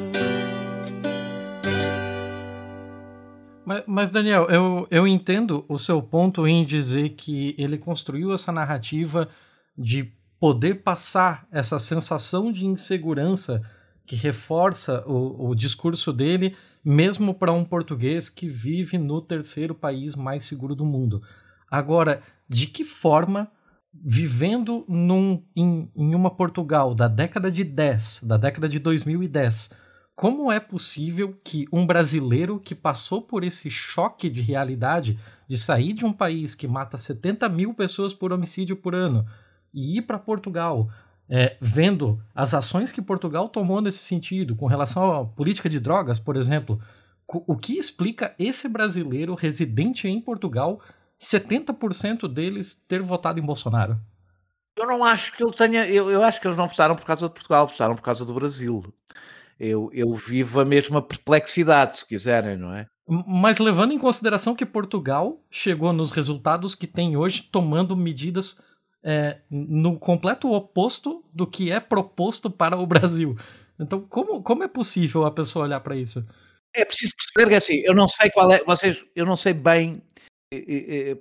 Mas, mas, Daniel, eu, eu entendo o seu ponto em dizer que ele construiu essa narrativa de poder passar essa sensação de insegurança que reforça o, o discurso dele, mesmo para um português que vive no terceiro país mais seguro do mundo. Agora, de que forma, vivendo num, em, em uma Portugal da década de 10, da década de 2010, como é possível que um brasileiro que passou por esse choque de realidade de sair de um país que mata 70 mil pessoas por homicídio por ano e ir para Portugal, é, vendo as ações que Portugal tomou nesse sentido, com relação à política de drogas, por exemplo, o que explica esse brasileiro residente em Portugal, 70% deles ter votado em Bolsonaro? Eu não acho que ele tenha. Eu, eu acho que eles não votaram por causa de Portugal, votaram por causa do Brasil eu, eu vivo a mesma perplexidade, se quiserem, não é? Mas levando em consideração que Portugal chegou nos resultados que tem hoje, tomando medidas é, no completo oposto do que é proposto para o Brasil. Então, como, como é possível a pessoa olhar para isso? É preciso perceber que assim, eu não sei qual é, vocês, eu não sei bem.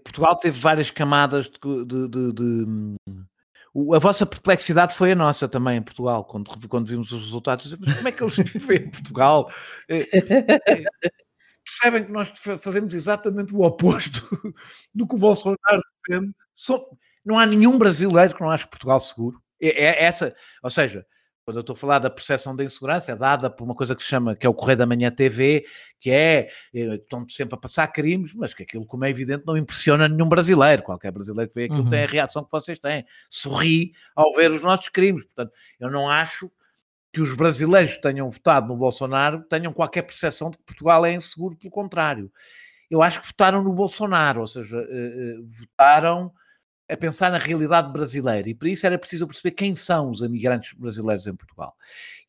Portugal teve várias camadas de, de, de, de a vossa perplexidade foi a nossa também em Portugal, quando, quando vimos os resultados. Mas como é que eles vivem em Portugal? É, é, percebem que nós fazemos exatamente o oposto do que o Bolsonaro defende. Não há nenhum brasileiro que não ache Portugal seguro. É, é essa, ou seja, quando eu estou a falar da percepção de insegurança, é dada por uma coisa que se chama, que é o Correio da Manhã TV, que é, eh, estão sempre a passar crimes, mas que aquilo, como é evidente, não impressiona nenhum brasileiro. Qualquer brasileiro que vê aquilo uhum. tem a reação que vocês têm. Sorri ao ver os nossos crimes. Portanto, eu não acho que os brasileiros que tenham votado no Bolsonaro tenham qualquer percepção de que Portugal é inseguro, pelo contrário. Eu acho que votaram no Bolsonaro, ou seja, uh, uh, votaram a pensar na realidade brasileira e para isso era preciso perceber quem são os imigrantes brasileiros em Portugal.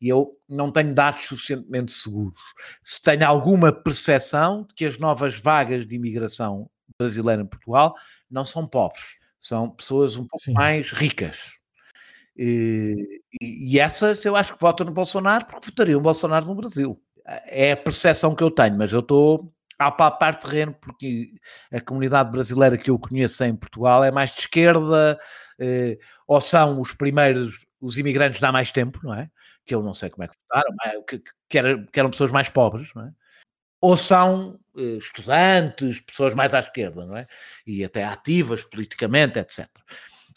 E eu não tenho dados suficientemente seguros. Se tenho alguma percepção de que as novas vagas de imigração brasileira em Portugal não são pobres, são pessoas um pouco Sim. mais ricas. E, e, essas eu acho que votam no Bolsonaro porque votariam o Bolsonaro no Brasil. É a percepção que eu tenho, mas eu estou a palpar terreno, porque a comunidade brasileira que eu conheço em Portugal é mais de esquerda, eh, ou são os primeiros, os imigrantes de há mais tempo, não é? Que eu não sei como é que votaram, que, que, era, que eram pessoas mais pobres, não é? Ou são eh, estudantes, pessoas mais à esquerda, não é? E até ativas politicamente, etc.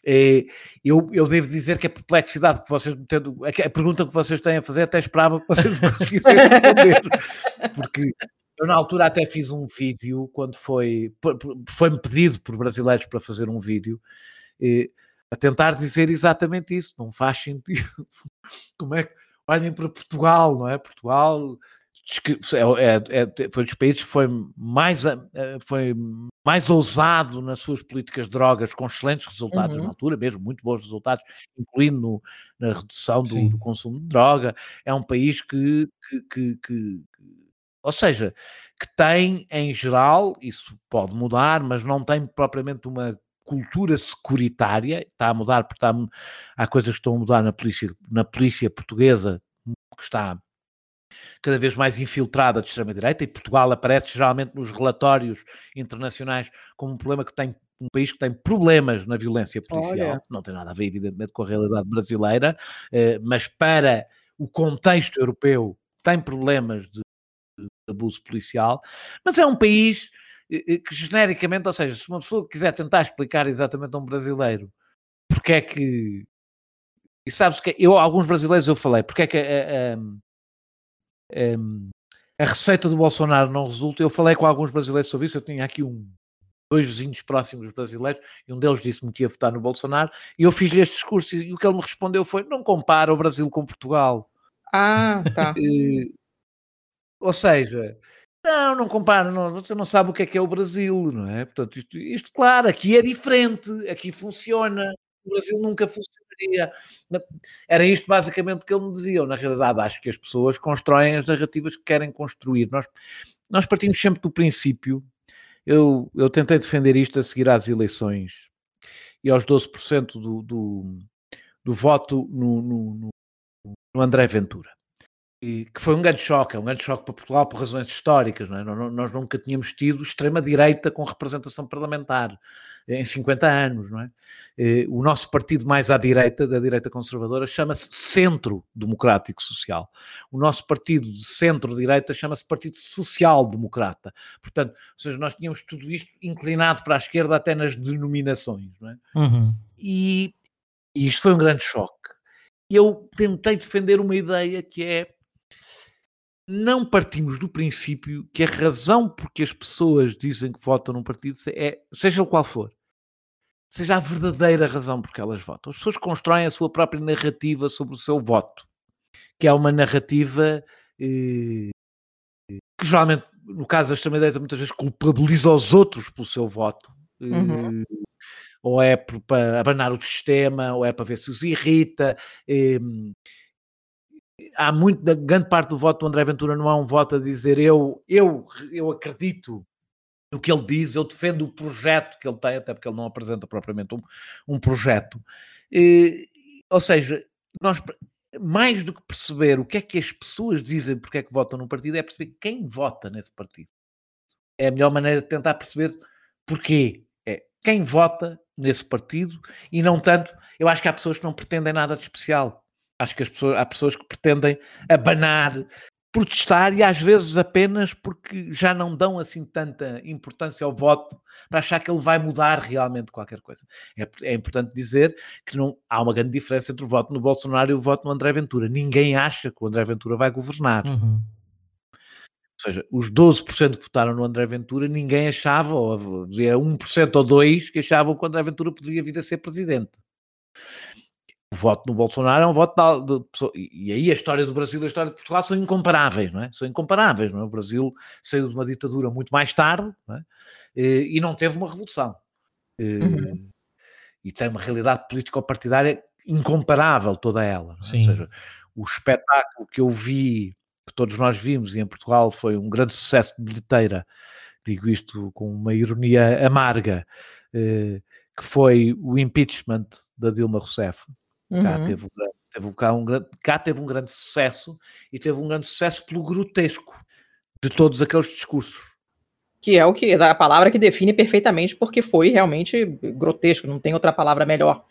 Eh, eu, eu devo dizer que a perplexidade que vocês tendo, a pergunta que vocês têm a fazer, até esperava que vocês me conseguissem responder, porque eu, na altura, até fiz um vídeo quando foi. Foi-me pedido por brasileiros para fazer um vídeo e, a tentar dizer exatamente isso. Não faz sentido. Como é que. Olhem para Portugal, não é? Portugal é, é, é, foi dos países que foi mais, eh, foi mais ousado nas suas políticas de drogas, com excelentes resultados uhum. na altura, mesmo muito bons resultados, incluindo no, na redução do, do, consumo de droga. É um país que, que, que, que ou seja, que tem em geral, isso pode mudar, mas não tem propriamente uma cultura securitária, está a mudar porque está, há coisas que estão a mudar na polícia, na polícia portuguesa, que está cada vez mais infiltrada de extrema-direita, e Portugal aparece geralmente nos relatórios internacionais como um problema que tem um país que tem problemas na violência policial, Olha. não tem nada a ver, evidentemente, com a realidade brasileira, eh, mas para o contexto europeu tem problemas de abuso policial, mas é um país eh, eh, que genericamente, ou seja, se uma pessoa quiser tentar explicar exatamente a um brasileiro porque é que e sabes que eu, alguns brasileiros eu falei, porque é que a, a, a, a, receita do Bolsonaro não resulta, eu falei com alguns brasileiros sobre isso, eu tinha aqui um, dois vizinhos próximos brasileiros, e um deles disse-me que ia votar no Bolsonaro, e eu fiz-lhe este discurso, e o que ele me respondeu foi, não compara o Brasil com Portugal. Ah, tá. Ou seja, não, não compara, não, você não sabe o que é que é o Brasil, não é? Portanto, isto, isto, claro, aqui é diferente, aqui funciona, o Brasil nunca funcionaria. Era isto basicamente que ele me dizia. Na realidade, acho que as pessoas constroem as narrativas que querem construir. Nós, nós partimos sempre do princípio. Eu, eu tentei defender isto a seguir às eleições e aos 12% do, do, do voto no, no, no André Ventura que foi um grande choque, é um grande choque para Portugal por razões históricas. Não é? Nós nunca tínhamos tido extrema-direita com representação parlamentar em 50 anos. Não é? O nosso partido mais à direita, da direita conservadora, chama-se Centro Democrático Social. O nosso partido de centro-direita chama-se Partido Social Democrata. Portanto, ou seja, nós tínhamos tudo isto inclinado para a esquerda até nas denominações. Não é? Uhum. E, e isto foi um grande choque. E eu tentei defender uma ideia que é não partimos do princípio que a razão por que as pessoas dizem que votam num partido é, seja o qual for, seja a verdadeira razão por que elas votam. As pessoas constroem a sua própria narrativa sobre o seu voto, que é uma narrativa eh, que geralmente, no caso da extrema-direita, muitas vezes culpabiliza os outros pelo seu voto. Eh, uhum. Ou é para abanar o sistema, ou é para ver se os irrita. Eh, há muito, grande parte do voto do André Ventura não é um voto a dizer eu, eu, eu acredito no que ele diz, eu defendo o projeto que ele tem, até porque ele não apresenta propriamente um, um projeto. E, ou seja, nós mais do que perceber o que é que as pessoas dizem porque é que votam num partido, é perceber quem vota nesse partido. É a melhor maneira de tentar perceber porquê. É quem vota nesse partido e não tanto. Eu acho que há pessoas que não pretendem nada de especial Acho que as pessoas, há pessoas que pretendem abanar protestar e às vezes apenas porque já não dão assim tanta importância ao voto para achar que ele vai mudar realmente qualquer coisa. É, é importante dizer que não há uma grande diferença entre o voto no Bolsonaro e o voto no André Ventura. Ninguém acha que o André Ventura vai governar. Uhum. Ou seja, os 12% que votaram no André Ventura, ninguém achava, ou havia 1% ou 2% que achavam que o André Ventura poderia vir a ser presidente o voto no Bolsonaro é um voto de, de, e aí a história do Brasil e a história de Portugal são incomparáveis, não é? São incomparáveis, não é? O Brasil saiu de uma ditadura muito mais tarde não é? e, e, não teve uma revolução. E, uhum. e tem uma realidade político-partidária incomparável toda ela. É? Ou seja, o espetáculo que eu vi, que todos nós vimos, e em Portugal foi um grande sucesso de bilheteira, digo isto com uma ironia amarga, eh, que foi o impeachment da Dilma Rousseff Cá, uhum. teve, um, teve, cá, um, cá teve um grande sucesso e teve um grande sucesso pelo grotesco de todos aqueles discursos. Que é o que a palavra que define perfeitamente, porque foi realmente grotesco, não tem outra palavra melhor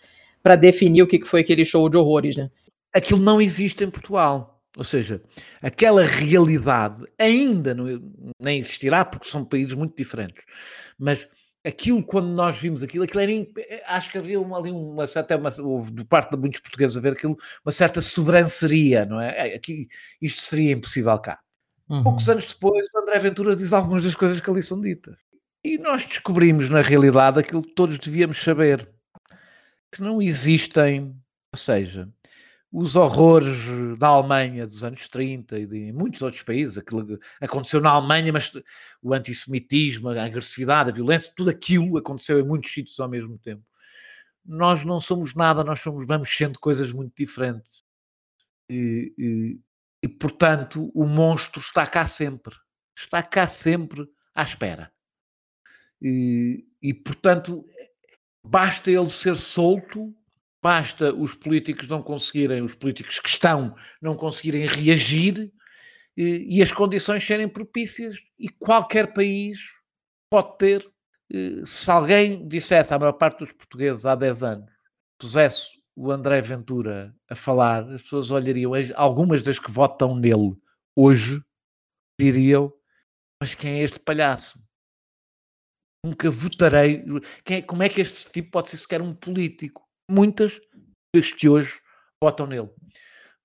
para definir o que foi aquele show de horrores, né? Aquilo não existe em Portugal. Ou seja, aquela realidade ainda não, nem existirá, porque são países muito diferentes. Mas aquilo, quando nós vimos aquilo, aquilo era, acho que havia uma, ali uma certa, uma, de parte de muitos portugueses a ver aquilo, uma certa sobranceria, não é? aqui, isto seria impossível cá. Uhum. Poucos anos depois, o André Ventura diz algumas das coisas que ali são ditas. E nós descobrimos, na realidade, aquilo que todos devíamos saber, que não existem, ou seja, os horrores da Alemanha dos anos 30 e de muitos outros países, aquilo que aconteceu na Alemanha, mas o antissemitismo, a agressividade, a violência, tudo aquilo aconteceu em muitos sítios ao mesmo tempo. Nós não somos nada, nós somos, vamos sendo coisas muito diferentes. E, e, e portanto, o monstro está cá sempre. Está cá sempre à espera. E, e portanto, basta ele ser solto basta os políticos não conseguirem, os políticos que estão, não conseguirem reagir e, e as condições serem propícias e qualquer país pode ter, se alguém dissesse à maior parte dos portugueses há 10 anos, pusesse o André Ventura a falar, as pessoas olhariam, algumas das que votam nele hoje, diriam, mas quem é este palhaço? Nunca votarei. Quem é, como é que este tipo pode ser sequer um político? Muitas das que hoje votam nele.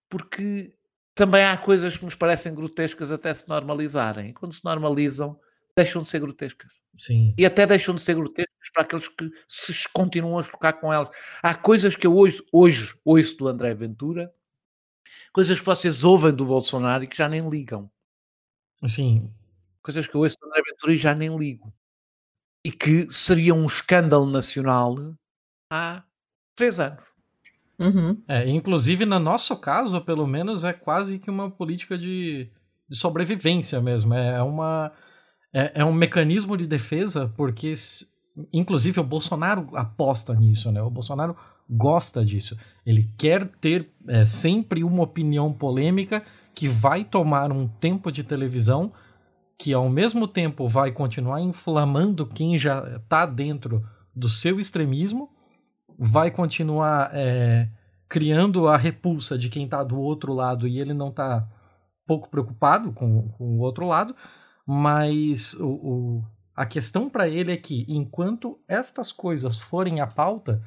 Porque também há coisas que nos parecem grotescas até se normalizarem. Quando se normalizam, deixam de ser grotescas. Sim. E até deixam de ser grotescas para aqueles que se continuam a chocar com elas. Há coisas que eu hoje, hoje ouço do André Ventura, coisas que vocês ouvem do Bolsonaro e que já nem ligam. Sim. Coisas que eu ouço do André Ventura e já nem ligo. E que seria um escândalo nacional há três anos. Uhum. É, inclusive, no nosso caso, pelo menos, é quase que uma política de, de sobrevivência mesmo. É, uma, é, é, um mecanismo de defesa, porque, inclusive, o Bolsonaro aposta nisso, né? O Bolsonaro gosta disso. Ele quer ter é, sempre uma opinião polêmica que vai tomar um tempo de televisão que, ao mesmo tempo, vai continuar inflamando quem já está dentro do seu extremismo vai continuar é, criando a repulsa de quem está do outro lado e ele não está pouco preocupado com, com o outro lado, mas o, o a questão para ele é que enquanto estas coisas forem a pauta,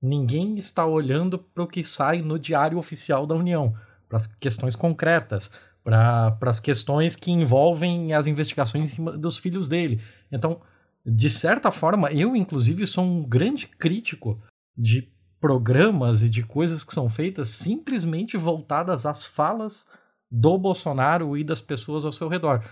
ninguém está olhando para o que sai no Diário Oficial da União, para as questões concretas, para as questões que envolvem as investigações em cima dos filhos dele. Então, de certa forma, eu, inclusive, sou um grande crítico de programas e de coisas que são feitas simplesmente voltadas às falas do Bolsonaro e das pessoas ao seu redor.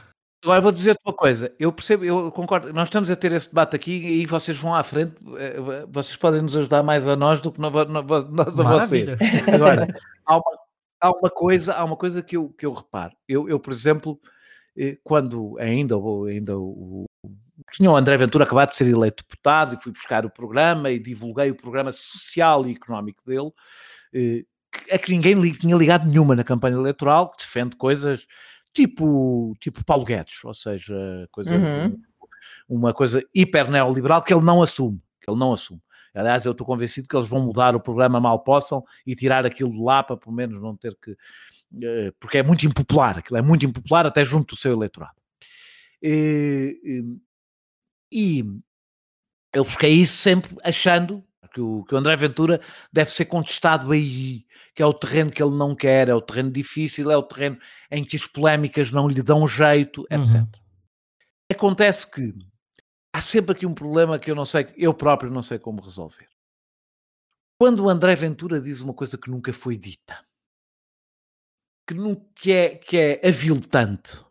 Agora vou dizer-te uma coisa, eu percebo, eu concordo, nós estamos a ter esse debate aqui e vocês vão à frente, eh, vocês podem nos ajudar mais a nós do que nós a vocês. Agora, há uma, há uma, coisa, há uma coisa que eu, que eu reparo. Eu, eu por exemplo, eh, quando ainda, ainda o, tinha o André Ventura acabado de ser eleito deputado e fui buscar o programa e divulguei o programa social e económico dele, eh, é que ninguém li, tinha ligado nenhuma na campanha eleitoral, que defende coisas tipo, tipo Paulo Guedes, ou seja, coisas, uhum. uma coisa hiper neoliberal que ele não assume, que ele não assume. Aliás, eu estou convencido que eles vão mudar o programa mal possam e tirar aquilo de lá para pelo menos não ter que eh, porque é muito impopular, aquilo é muito impopular até junto do seu eleitorado. E, e eu busquei isso sempre achando que o, que o André Ventura deve ser contestado aí, que é o terreno que ele não quer, é o terreno difícil, é o terreno em que as polémicas não lhe dão jeito, etc. Uhum. Acontece que há sempre aqui um problema que eu não sei, eu próprio não sei como resolver. Quando o André Ventura diz uma coisa que nunca foi dita, que, nunca, que, é, que é aviltante,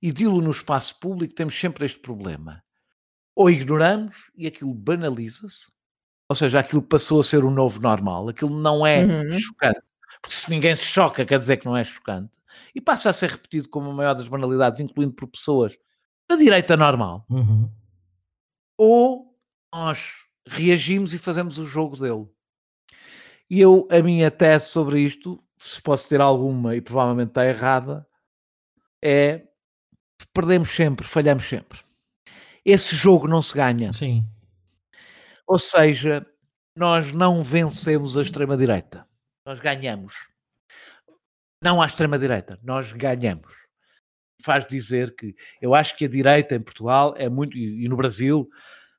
e dilo no espaço público, temos sempre este problema. Ou ignoramos e aquilo banaliza-se, ou seja, aquilo passou a ser o novo normal, aquilo não é uhum. chocante. Porque se ninguém se choca, quer dizer que não é chocante. E passa a ser repetido como a maior das banalidades, incluindo por pessoas da direita normal. Uhum. Ou nós reagimos e fazemos o jogo dele. E eu, a minha tese sobre isto, se posso ter alguma e provavelmente está errada, é perdemos sempre, falhamos sempre. Esse jogo não se ganha. Sim. Ou seja, nós não vencemos a extrema-direita. Nós ganhamos. Não à extrema-direita, nós ganhamos. Faz dizer que eu acho que a direita em Portugal é muito, e no Brasil,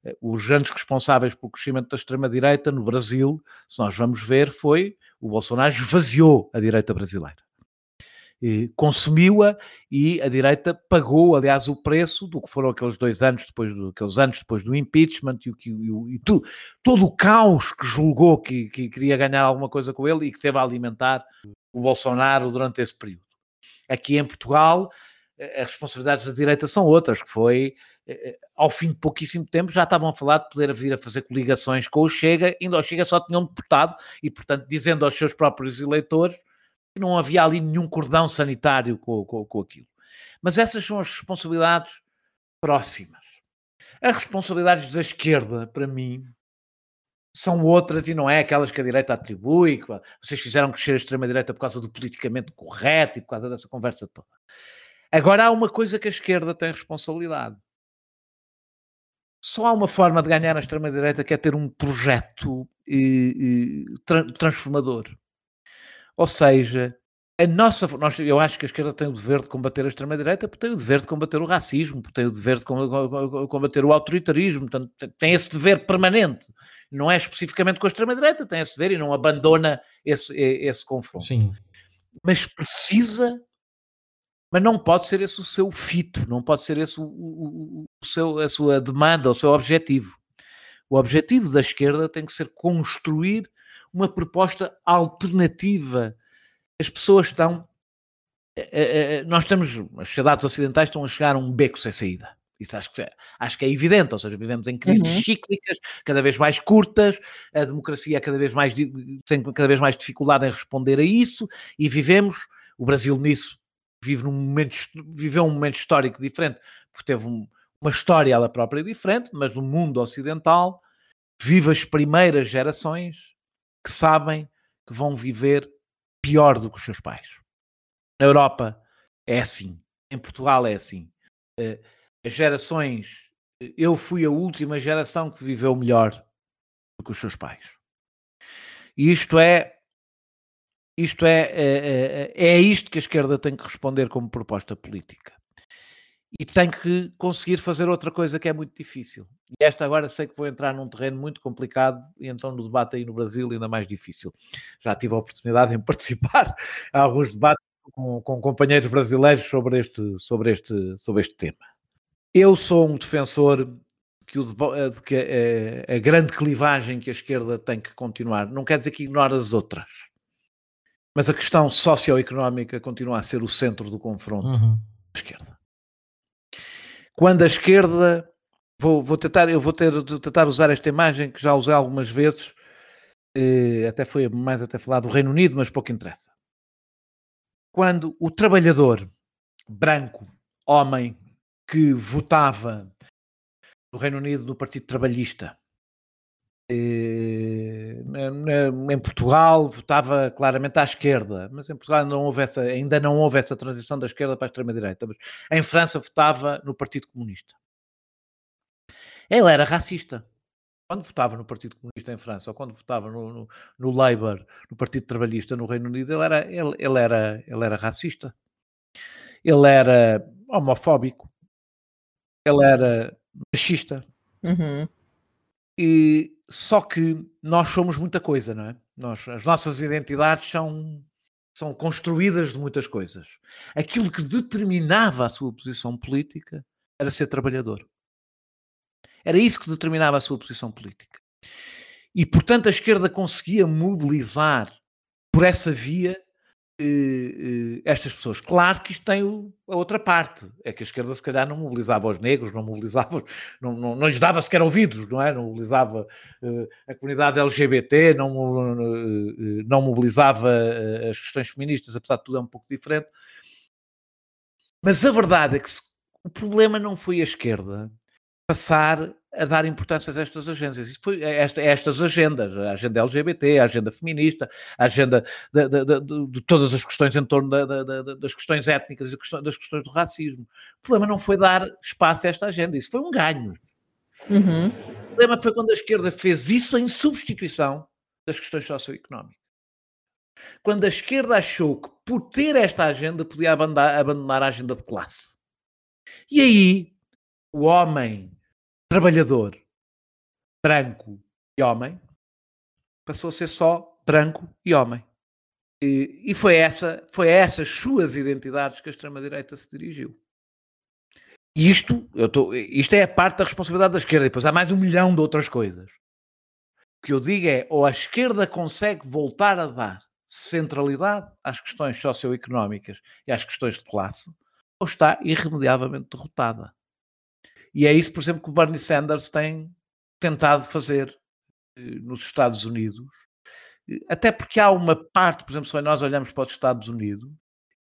eh, os grandes responsáveis pelo crescimento da extrema-direita no Brasil, se nós vamos ver, foi o Bolsonaro esvaziou a direita brasileira. Consumiu-a e a direita pagou, aliás, o preço do que foram aqueles dois anos depois do, aqueles anos depois do impeachment e, o, e, e tu, todo o caos que julgou que, que queria ganhar alguma coisa com ele e que teve a alimentar o Bolsonaro durante esse período. Aqui em Portugal, eh, as responsabilidades da direita são outras, que foi eh, eh, ao fim de pouquíssimo tempo já estavam a falar de poder vir a fazer coligações com o Chega, ainda o Chega só tinha um deputado e, portanto, dizendo aos seus próprios eleitores não havia ali nenhum cordão sanitário com, com, com aquilo. Mas essas são as responsabilidades próximas. As responsabilidades da esquerda, para mim, são outras e não é aquelas que a direita atribui, que vocês fizeram crescer a extrema-direita por causa do politicamente correto e por causa dessa conversa toda. Agora há uma coisa que a esquerda tem responsabilidade. Só há uma forma de ganhar a extrema-direita que é ter um projeto e, e, tra transformador. Ou seja, a nossa, nós, eu acho que a esquerda tem o dever de combater a extrema-direita, porque tem o dever de combater o racismo, porque tem o dever de combater o autoritarismo, portanto, tem esse dever permanente. Não é especificamente com a extrema-direita, tem esse dever e não abandona esse, esse confronto. Sim. Mas precisa mas não pode ser esse o seu fito, não pode ser esse o, o, o seu, a sua demanda, o seu objetivo. O objetivo da esquerda tem que ser construir uma proposta alternativa. As pessoas estão. Eh, eh, eh, nós estamos, as sociedades ocidentais estão a chegar a um beco sem saída. Isso acho que, é, acho que é evidente, ou seja, vivemos em crises uhum. cíclicas, cada vez mais curtas, a democracia é cada vez mais, tem cada vez mais dificuldade em responder a isso, e vivemos, o Brasil nisso vive num momento, viveu um momento histórico diferente, porque teve um, uma história ela própria diferente, mas no mundo ocidental vive as primeiras gerações que sabem que vão viver pior do que os seus pais. Na Europa é assim, em Portugal é assim. Eh, as gerações, eu fui a última geração que viveu melhor do que os seus pais. E isto é isto é, é, é isto que a esquerda tem que responder como proposta política. E tem que conseguir fazer outra coisa que é muito difícil. E esta agora sei que vou entrar num terreno muito complicado e então no debate aí no Brasil ainda mais difícil. Já tive a oportunidade em participar em alguns debates com, com companheiros brasileiros sobre este, sobre, este, sobre este tema. Eu sou um defensor que, o, de que a, a, grande clivagem que a esquerda tem que continuar não quer dizer que ignore as outras mas a questão socioeconómica continua a ser o centro do confronto uhum. da esquerda. Quando a esquerda, vou, vou tentar, eu vou ter, tentar usar esta imagem que já usei algumas vezes, eh, até foi mais até falar do Reino Unido, mas pouco interessa. Quando o trabalhador branco, homem, que votava no Reino Unido no Partido Trabalhista, em Portugal votava claramente à esquerda, mas em Portugal não houve essa, ainda não houve essa transição da esquerda para a extrema-direita. Mas em França votava no Partido Comunista. Ele era racista. quando votava no Partido Comunista em França ou quando votava no, no, no Labour, no Partido Trabalhista no Reino Unido, ele era, ele, ele, era, ele era racista, ele era homofóbico, ele era machista. Uhum. E só que nós somos muita coisa, não é? Nós, as nossas identidades são, são construídas de muitas coisas. Aquilo que determinava a sua posição política era ser trabalhador. Era isso que determinava a sua posição política. E, portanto, a esquerda conseguia mobilizar por essa via estas pessoas. Claro que isto tem o, a outra parte. É que a esquerda, se calhar, não mobilizava os negros, não mobilizava, não, não, não lhes dava sequer ouvidos, não é? Não mobilizava eh, a comunidade LGBT, não, não mobilizava as questões feministas, apesar de tudo é um pouco diferente. Mas a verdade é que se, o problema não foi a esquerda, passar a dar importância a estas agendas. Isto foi, esta, estas agendas, a agenda LGBT, a agenda feminista, a agenda de, de, de, de todas as questões em torno das questões étnicas e das questões do racismo. O problema não foi dar espaço a esta agenda, isso foi um ganho. Uhum. O problema foi quando a esquerda fez isso em substituição das questões socioeconómicas. Quando a esquerda achou que por ter esta agenda podia abandonar, abandonar a agenda de classe. E aí o homem trabalhador, branco e homem, passou a ser só branco e homem. E, e foi, essa, foi a essas suas identidades que a extrema-direita se dirigiu. Isto, eu tô, isto é a parte da responsabilidade da esquerda, e depois há mais um milhão de outras coisas. O que eu digo é, ou a esquerda consegue voltar a dar centralidade às questões socioeconómicas e às questões de classe, ou está irremediavelmente derrotada. E é isso, por exemplo, que o Bernie Sanders tem tentado fazer eh, nos Estados Unidos, eh, até porque há uma parte, por exemplo, se nós olhamos para os Estados Unidos,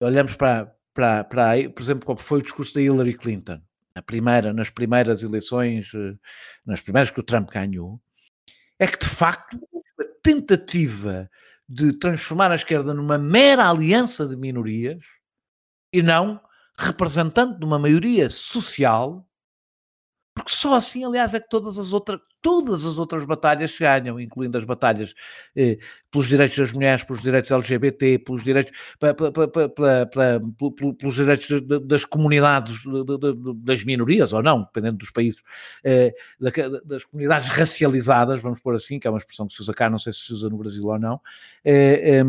olhamos para, para, para por exemplo, como foi o discurso da Hillary Clinton, na primeira, nas primeiras eleições, eh, nas primeiras que o Trump ganhou, é que de facto a tentativa de transformar a esquerda numa mera aliança de minorias e não representante de uma maioria social porque só assim, aliás, é que todas as outras, todas as outras batalhas se ganham, incluindo as batalhas eh, pelos direitos das mulheres, pelos direitos LGBT, pelos direitos, pa, pa, pa, pelos direitos das comunidades, das minorias, ou não, dependendo dos países, eh, das comunidades racializadas, vamos pôr assim, que é uma expressão que se usa cá, não sei se se usa no Brasil ou não. Eh,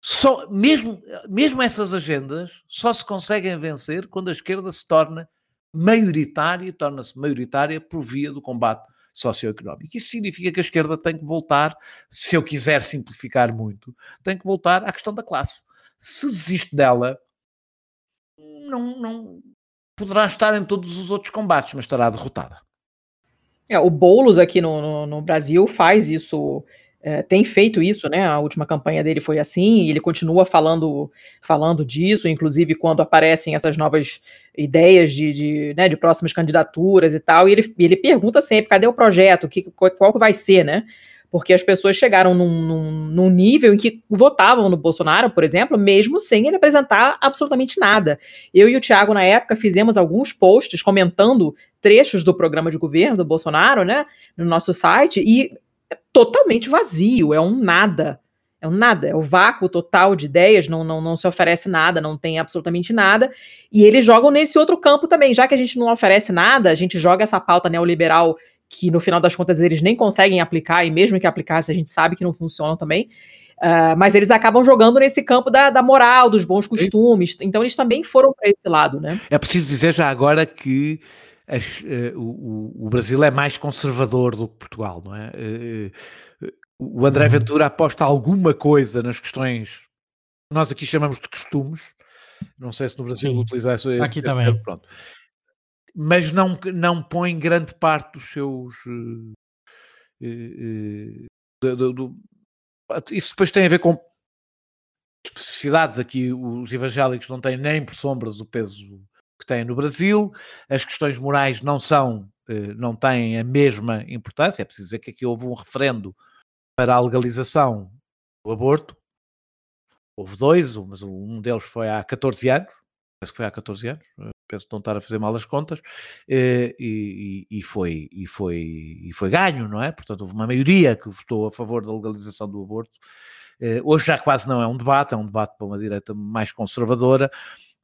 só, mesmo, mesmo essas agendas só se conseguem vencer quando a esquerda se torna maioritária, torna-se maioritária por via do combate socioeconómico. Isso significa que a esquerda tem que voltar, se eu quiser simplificar muito, tem que voltar à questão da classe. Se desiste dela, não, não poderá estar em todos os outros combates, mas estará derrotada. É, o Boulos aqui no, no, no Brasil faz isso é, tem feito isso, né? A última campanha dele foi assim, e ele continua falando, falando disso, inclusive quando aparecem essas novas ideias de, de, né, de próximas candidaturas e tal, e ele, ele pergunta sempre: cadê o projeto? Que, qual, qual vai ser, né? Porque as pessoas chegaram num, num, num, nível em que votavam no Bolsonaro, por exemplo, mesmo sem ele apresentar absolutamente nada. Eu e o Tiago, na época, fizemos alguns posts comentando trechos do programa de governo do Bolsonaro, né, no nosso site, e totalmente vazio, é um nada. É um nada, é o vácuo total de ideias, não, não, não se oferece nada, não tem absolutamente nada. E eles jogam nesse outro campo também, já que a gente não oferece nada, a gente joga essa pauta neoliberal que no final das contas eles nem conseguem aplicar, e mesmo que aplicasse, a gente sabe que não funcionam também. Uh, mas eles acabam jogando nesse campo da, da moral, dos bons costumes. Então eles também foram para esse lado, né? É preciso dizer já agora que as, uh, o, o, Brasil é mais conservador do que Portugal, não é? Uh, o André uhum. Ventura aposta alguma coisa nas questões nós aqui chamamos de costumes. Não sei se no Brasil utiliza essa. Aqui também. Termo, pronto. Mas não, não põe grande parte dos seus. Do, do, do, isso depois tem a ver com especificidades. Aqui os evangélicos não têm nem por sombras o peso que têm no Brasil, as questões morais não são, eh, não têm a mesma importância, é preciso dizer que aqui houve um referendo para a legalização do aborto, houve dois, mas um deles foi há 14 anos, parece que foi há 14 anos, penso não estar a fazer mal as contas, eh, e, e, foi, e, foi, e foi ganho, não é? Portanto, houve uma maioria que votou a favor da legalização do aborto. Eh, hoje já quase não é um debate, é um debate para uma direita mais conservadora.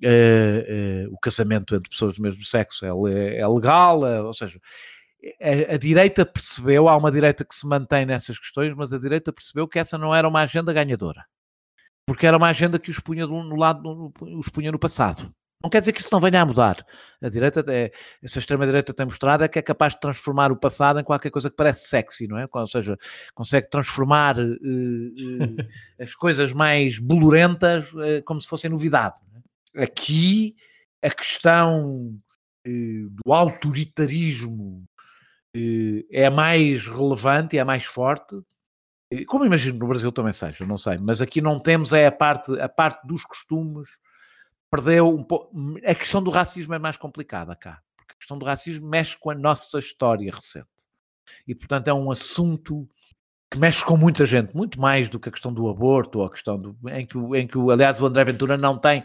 Eh, o casamento entre pessoas do mesmo sexo é, é legal, ou seja, a, a, direita percebeu, há uma direita que se mantém nessas questões, mas a direita percebeu que essa não era uma agenda ganhadora. Porque era uma agenda que os punha no lado, os punha no passado. Não quer dizer que isso não venha a mudar. A direita, é, essa extrema-direita tem mostrado é que é capaz de transformar o passado em qualquer coisa que parece sexy, não é? Ou seja, consegue transformar uh, uh, as coisas mais bolorentas uh, como se fossem novidade. Aqui, a questão do autoritarismo é mais relevante e é mais forte. Como imagino no Brasil também seja, não sei, mas aqui não temos é a parte, a parte dos costumes, perdeu um pouco. A questão do racismo é mais complicada cá, porque a questão do racismo mexe com a nossa história recente. E, portanto, é um assunto que mexe com muita gente, muito mais do que a questão do aborto, ou a questão do, em, que, em que, aliás, o André Ventura não tem,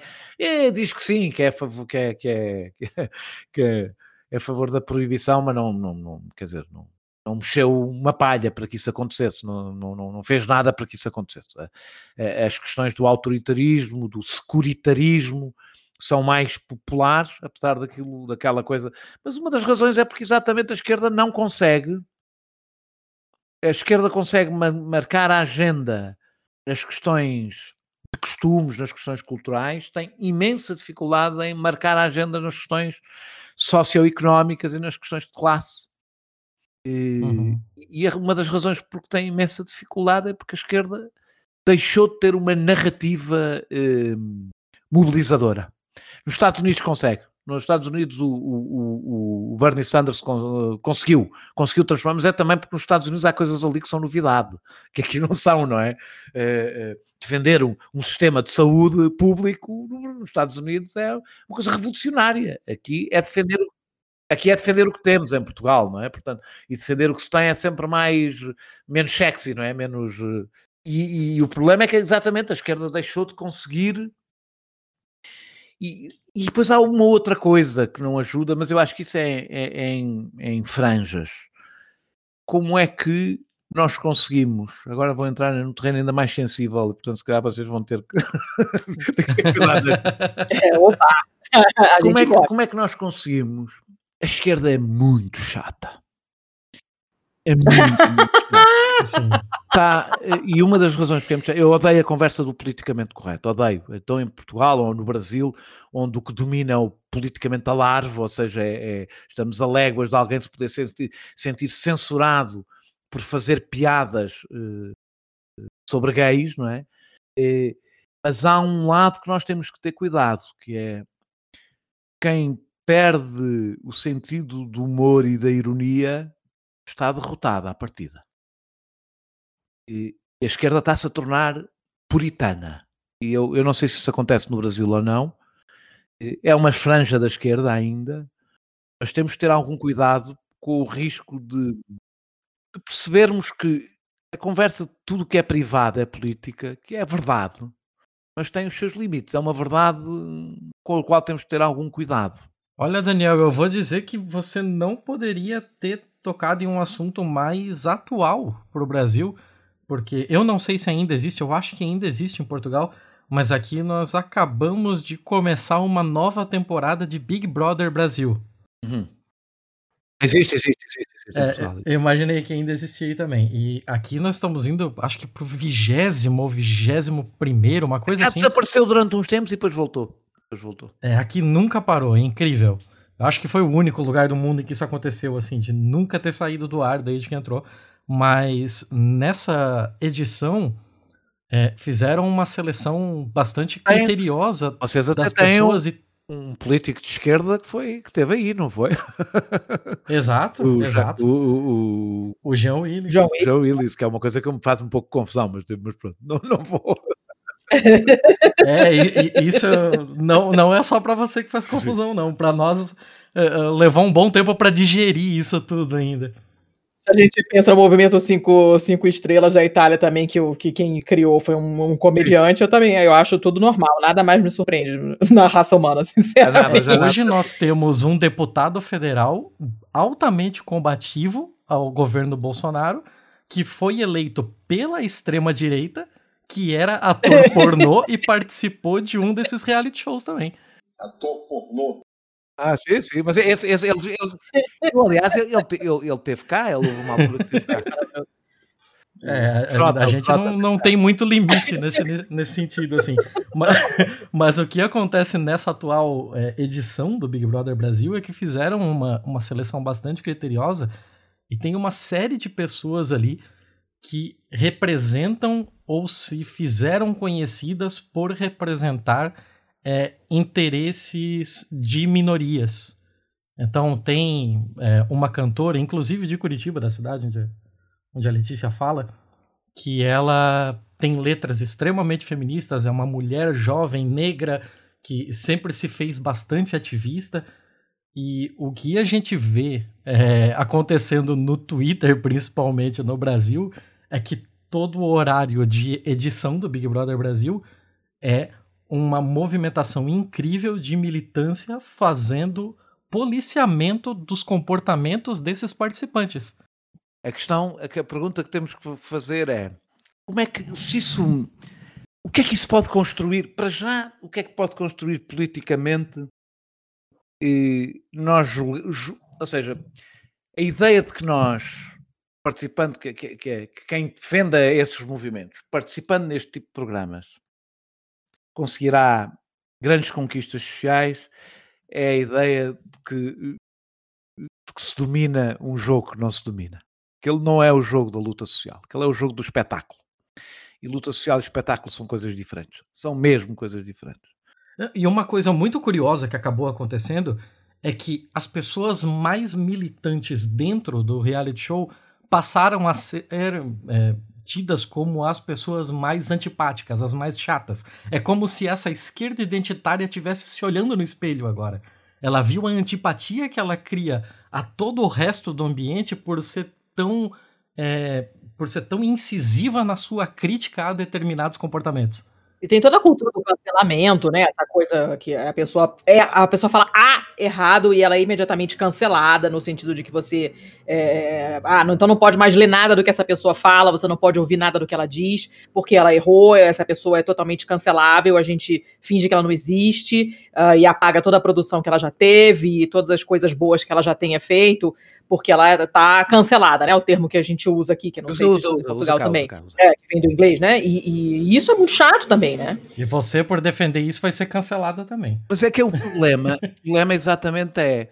diz que sim, que é, que é, que é, que é, é a favor da proibição, mas não, não, não quer dizer, não, não mexeu uma palha para que isso acontecesse, não, não, não fez nada para que isso acontecesse. As questões do autoritarismo, do securitarismo, são mais populares, apesar daquilo, daquela coisa. Mas uma das razões é porque exatamente a esquerda não consegue. A esquerda consegue marcar a agenda nas questões de costumes, nas questões culturais, tem imensa dificuldade em marcar a agenda nas questões socioeconómicas e nas questões de classe. E, uhum. e uma das razões porque tem imensa dificuldade é porque a esquerda deixou de ter uma narrativa eh, mobilizadora. Nos Estados Unidos consegue. Nos Estados Unidos o, o, o Bernie Sanders conseguiu, conseguiu transformar, mas é também porque nos Estados Unidos há coisas ali que são novidade, que aqui não são, não é? é, é defender um, um, sistema de saúde público nos Estados Unidos é uma coisa revolucionária. Aqui é defender aqui é defender o que temos em Portugal, não é? Portanto, e defender o que se tem é sempre mais, menos sexy, não é? Menos. Eh, e, e o problema é que exatamente a esquerda deixou de conseguir. E, e, depois há uma outra coisa que não ajuda, mas eu acho que isso é, é, é em, é em franjas. Como é que nós conseguimos, agora vou entrar num terreno ainda mais sensível, e portanto, se calhar vocês vão ter que. é, opa! Como é, que, como é que nós conseguimos a esquerda é muito chata. É muito, muito chata. Tá, e uma das razões porque eu odeio a conversa do politicamente correto, odeio. Então, em Portugal ou no Brasil, onde o que domina é o politicamente alarvo, ou seja, é, é, estamos a léguas de alguém se poder sentir, sentir censurado por fazer piadas uh, sobre gays, não é? é? Mas há um lado que nós temos que ter cuidado, que é quem perde o sentido do humor e da ironia, está derrotada à partida. E a esquerda está-se a tornar puritana. E eu, eu não sei se isso acontece no Brasil ou não. É uma franja da esquerda ainda, mas temos que ter algum cuidado com o risco de, de percebermos que a conversa de tudo que é privado é política, que é verdade, mas tem os seus limites. É uma verdade com a qual temos que ter algum cuidado. Olha, Daniel, eu vou dizer que você não poderia ter tocado em um assunto mais atual para o Brasil, porque eu não sei se ainda existe, eu acho que ainda existe em Portugal, mas aqui nós acabamos de começar uma nova temporada de Big Brother Brasil. Uhum. Existe, existe, existe. existe é, eu imaginei que ainda existia aí também. E aqui nós estamos indo, acho que pro vigésimo ou vigésimo primeiro, uma coisa assim. Desapareceu durante uns tempos e depois voltou depois voltou. É, aqui nunca parou, é incrível. Eu acho que foi o único lugar do mundo em que isso aconteceu, assim, de nunca ter saído do ar desde que entrou. Mas nessa edição, é, fizeram uma seleção bastante criteriosa Vocês até das pessoas e um político de esquerda que foi que teve aí, não foi? Exato, o, exato. O, o, o, Jean Willis. Jean Willis, que é uma coisa que me faz um pouco confusão, mas, mas pronto, não, não vou. É, e, e isso não, não é só para você que faz confusão, não. Para nós uh, levou um bom tempo para digerir isso tudo ainda. A gente pensa no movimento cinco, cinco estrelas da Itália também, que, o, que quem criou foi um, um comediante, eu também eu acho tudo normal, nada mais me surpreende na raça humana, sinceramente. É, hoje nós temos um deputado federal altamente combativo ao governo Bolsonaro, que foi eleito pela extrema-direita, que era ator pornô e participou de um desses reality shows também. Ator pornô. Ah, sim, sim, mas esse, esse, ele, ele, aliás, ele, ele, ele teve cá, ele houve uma altura que teve cá. É, a, a gente não, não tem muito limite nesse, nesse sentido, assim. Mas, mas o que acontece nessa atual é, edição do Big Brother Brasil é que fizeram uma, uma seleção bastante criteriosa e tem uma série de pessoas ali que representam ou se fizeram conhecidas por representar é, interesses de minorias. Então tem é, uma cantora, inclusive de Curitiba, da cidade onde, onde a Letícia fala, que ela tem letras extremamente feministas, é uma mulher jovem, negra, que sempre se fez bastante ativista. E o que a gente vê é, acontecendo no Twitter, principalmente no Brasil, é que todo o horário de edição do Big Brother Brasil é uma movimentação incrível de militância fazendo policiamento dos comportamentos desses participantes. A questão, a pergunta que temos que fazer é como é que se isso o que é que isso pode construir para já o que é que pode construir politicamente e nós ou seja a ideia de que nós participando que, que, que, que quem defenda esses movimentos participando neste tipo de programas conseguirá grandes conquistas sociais é a ideia de que, de que se domina um jogo que não se domina. Que ele não é o jogo da luta social, que ele é o jogo do espetáculo. E luta social e espetáculo são coisas diferentes. São mesmo coisas diferentes. E uma coisa muito curiosa que acabou acontecendo é que as pessoas mais militantes dentro do reality show passaram a ser é, tidas como as pessoas mais antipáticas, as mais chatas. É como se essa esquerda identitária tivesse se olhando no espelho agora. Ela viu a antipatia que ela cria a todo o resto do ambiente por ser tão é, por ser tão incisiva na sua crítica a determinados comportamentos. E tem toda a cultura do cancelamento, né? Essa coisa que a pessoa é a pessoa fala ah errado e ela é imediatamente cancelada no sentido de que você é, ah não, então não pode mais ler nada do que essa pessoa fala, você não pode ouvir nada do que ela diz porque ela errou, essa pessoa é totalmente cancelável, a gente finge que ela não existe uh, e apaga toda a produção que ela já teve e todas as coisas boas que ela já tenha feito porque ela está cancelada, né? O termo que a gente usa aqui, que não sei se usa em Portugal também, é, que vem do inglês, né? E, e, isso é muito chato também, né? E você, por defender isso, vai ser cancelada também. Mas é que é o problema, o problema exatamente é,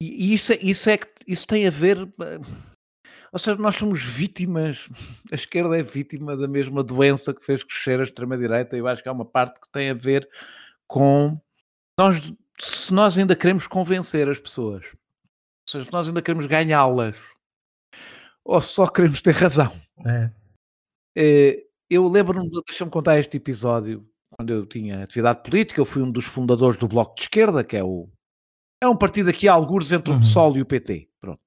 e isso, é, isso é que isso tem a ver, ou seja, nós somos vítimas, a esquerda é vítima da mesma doença que fez crescer a extrema-direita, e eu acho que há uma parte que tem a ver com nós, se nós ainda queremos convencer as pessoas seja, nós ainda queremos ganhá-las ou só queremos ter razão. É. Eh, eu lembro-me, deixa-me contar este episódio, quando eu tinha atividade política, eu fui um dos fundadores do Bloco de Esquerda, que é o é um partido aqui a algures entre o uhum. PSOL e o PT. Pronto.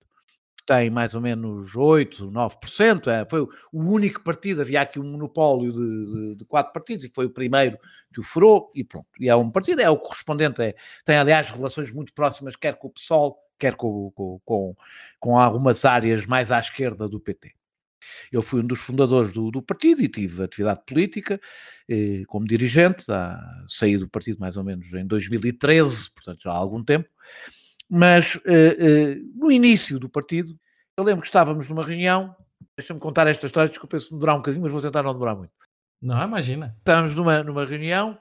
Tem mais ou menos 8, 9%. É, foi o único partido, havia aqui um monopólio de, de, de, quatro partidos e foi o primeiro que o furou e pronto. E é um partido, é o correspondente, é, tem aliás relações muito próximas, quer com o PSOL, quer com, com, com, com algumas áreas mais à esquerda do PT. Eu fui um dos fundadores do, do partido e tive atividade política eh, como dirigente, saí do partido mais ou menos em 2013, portanto já há algum tempo, mas eh, eh, no início do partido, eu lembro que estávamos numa reunião, deixa-me contar esta história, desculpa se demorar um bocadinho, mas vou tentar não demorar muito. Não, imagina. Estávamos numa, numa reunião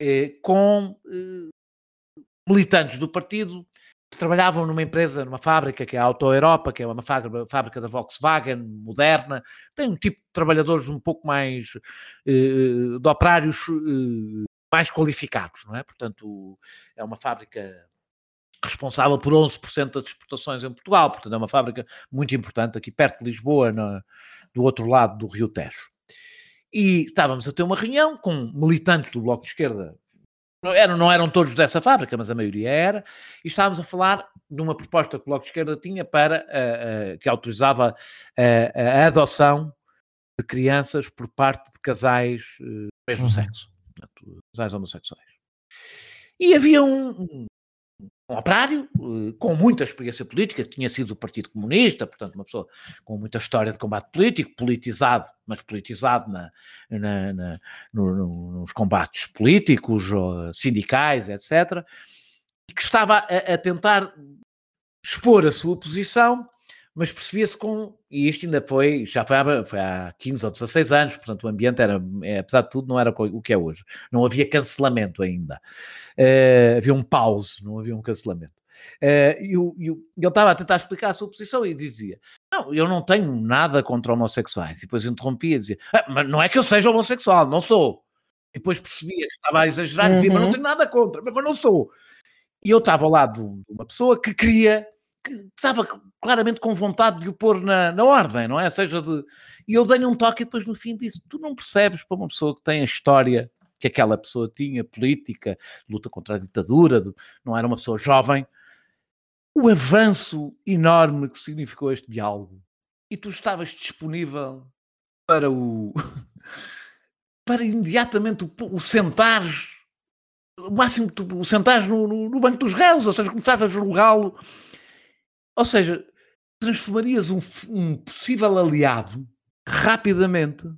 eh, com eh, militantes do partido trabalhavam numa empresa, numa fábrica que é a Auto Europa, que é uma fábrica da Volkswagen, moderna, tem um tipo de trabalhadores um pouco mais eh, de operários eh, mais qualificados, não é? Portanto, é uma fábrica responsável por 11% das exportações em Portugal, portanto é uma fábrica muito importante aqui perto de Lisboa, no, do outro lado do Rio Tejo. E estávamos a ter uma reunião com militantes do Bloco de Esquerda eram, não eram todos dessa fábrica, mas a maioria era, e estávamos a falar de uma proposta que o Bloco de Esquerda tinha para, uh, uh, que autorizava uh, a adoção de crianças por parte de casais do mesmo uhum. sexo, casais homossexuais. E havia um, um operário eh, com muita experiência política, tinha sido do Partido Comunista, portanto, uma pessoa com muita história de combate político, politizado, mas politizado na, na, na no, no, nos combates políticos, sindicais, etc., e que estava a, a tentar expor a sua posição mas percebia-se com, e isto ainda foi, já foi há, foi há 15 ou 16 anos, portanto o ambiente era, é, apesar de tudo, não era o que é hoje. Não havia cancelamento ainda. Uh, havia um pause, não havia um cancelamento. Uh, e, o, e o, ele estava a tentar explicar a sua posição e dizia: Não, eu não tenho nada contra homossexuais. E depois interrompia e dizia: ah, Mas não é que eu seja homossexual, não sou. E depois percebia que estava a exagerar e dizia: Mas não uhum. tenho nada contra, mas não sou. E eu estava ao lado de uma pessoa que queria que estava claramente com vontade de o pôr na, na ordem, não é? Seja de. E eu dei-lhe um toque e depois no fim disse: Tu não percebes para uma pessoa que tem a história que aquela pessoa tinha, política, luta contra a ditadura, de, não era uma pessoa jovem, o avanço enorme que significou este diálogo. E tu estavas disponível para o. para imediatamente o, o sentares o máximo tu o sentares no, no, no, banco dos réus, ou seja, começares a julgá-lo ou seja, transformarias um, um possível aliado rapidamente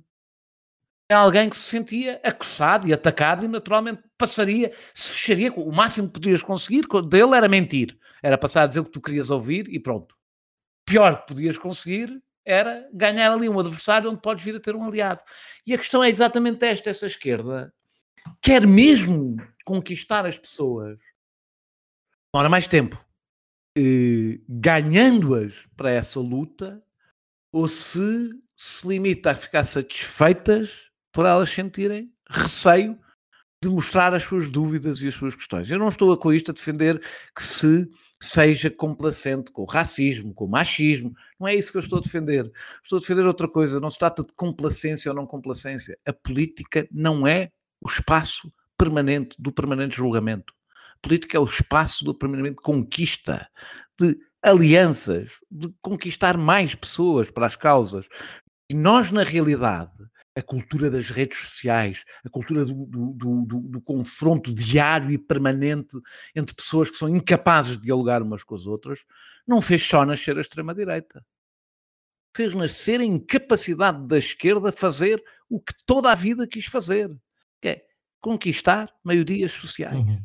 em alguém que se sentia acossado e atacado e naturalmente passaria, se fecharia, o máximo que podias conseguir dele era mentir, era passar a dizer o que tu querias ouvir e pronto. Pior que podias conseguir era ganhar ali um adversário onde podes vir a ter um aliado. E a questão é exatamente esta, essa esquerda quer mesmo conquistar as pessoas demora mais tempo eh, ganhando-as para essa luta ou se se limita a ficar satisfeitas por elas sentirem receio de mostrar as suas dúvidas e as suas questões. Eu não estou com isto a defender que se seja complacente com o racismo, com o machismo. Não é isso que eu estou a defender. Estou a defender outra coisa. Não se trata de complacência ou não complacência. A política não é o espaço permanente do permanente julgamento política é o espaço do permanente conquista, de alianças, de conquistar mais pessoas para as causas. E nós, na realidade, a cultura das redes sociais, a cultura do, do, do, do, confronto diário e permanente entre pessoas que são incapazes de dialogar umas com as outras, não fez só nascer a extrema-direita. Fez nascer a incapacidade da esquerda fazer o que toda a vida quis fazer, que é conquistar maiorias sociais. Uhum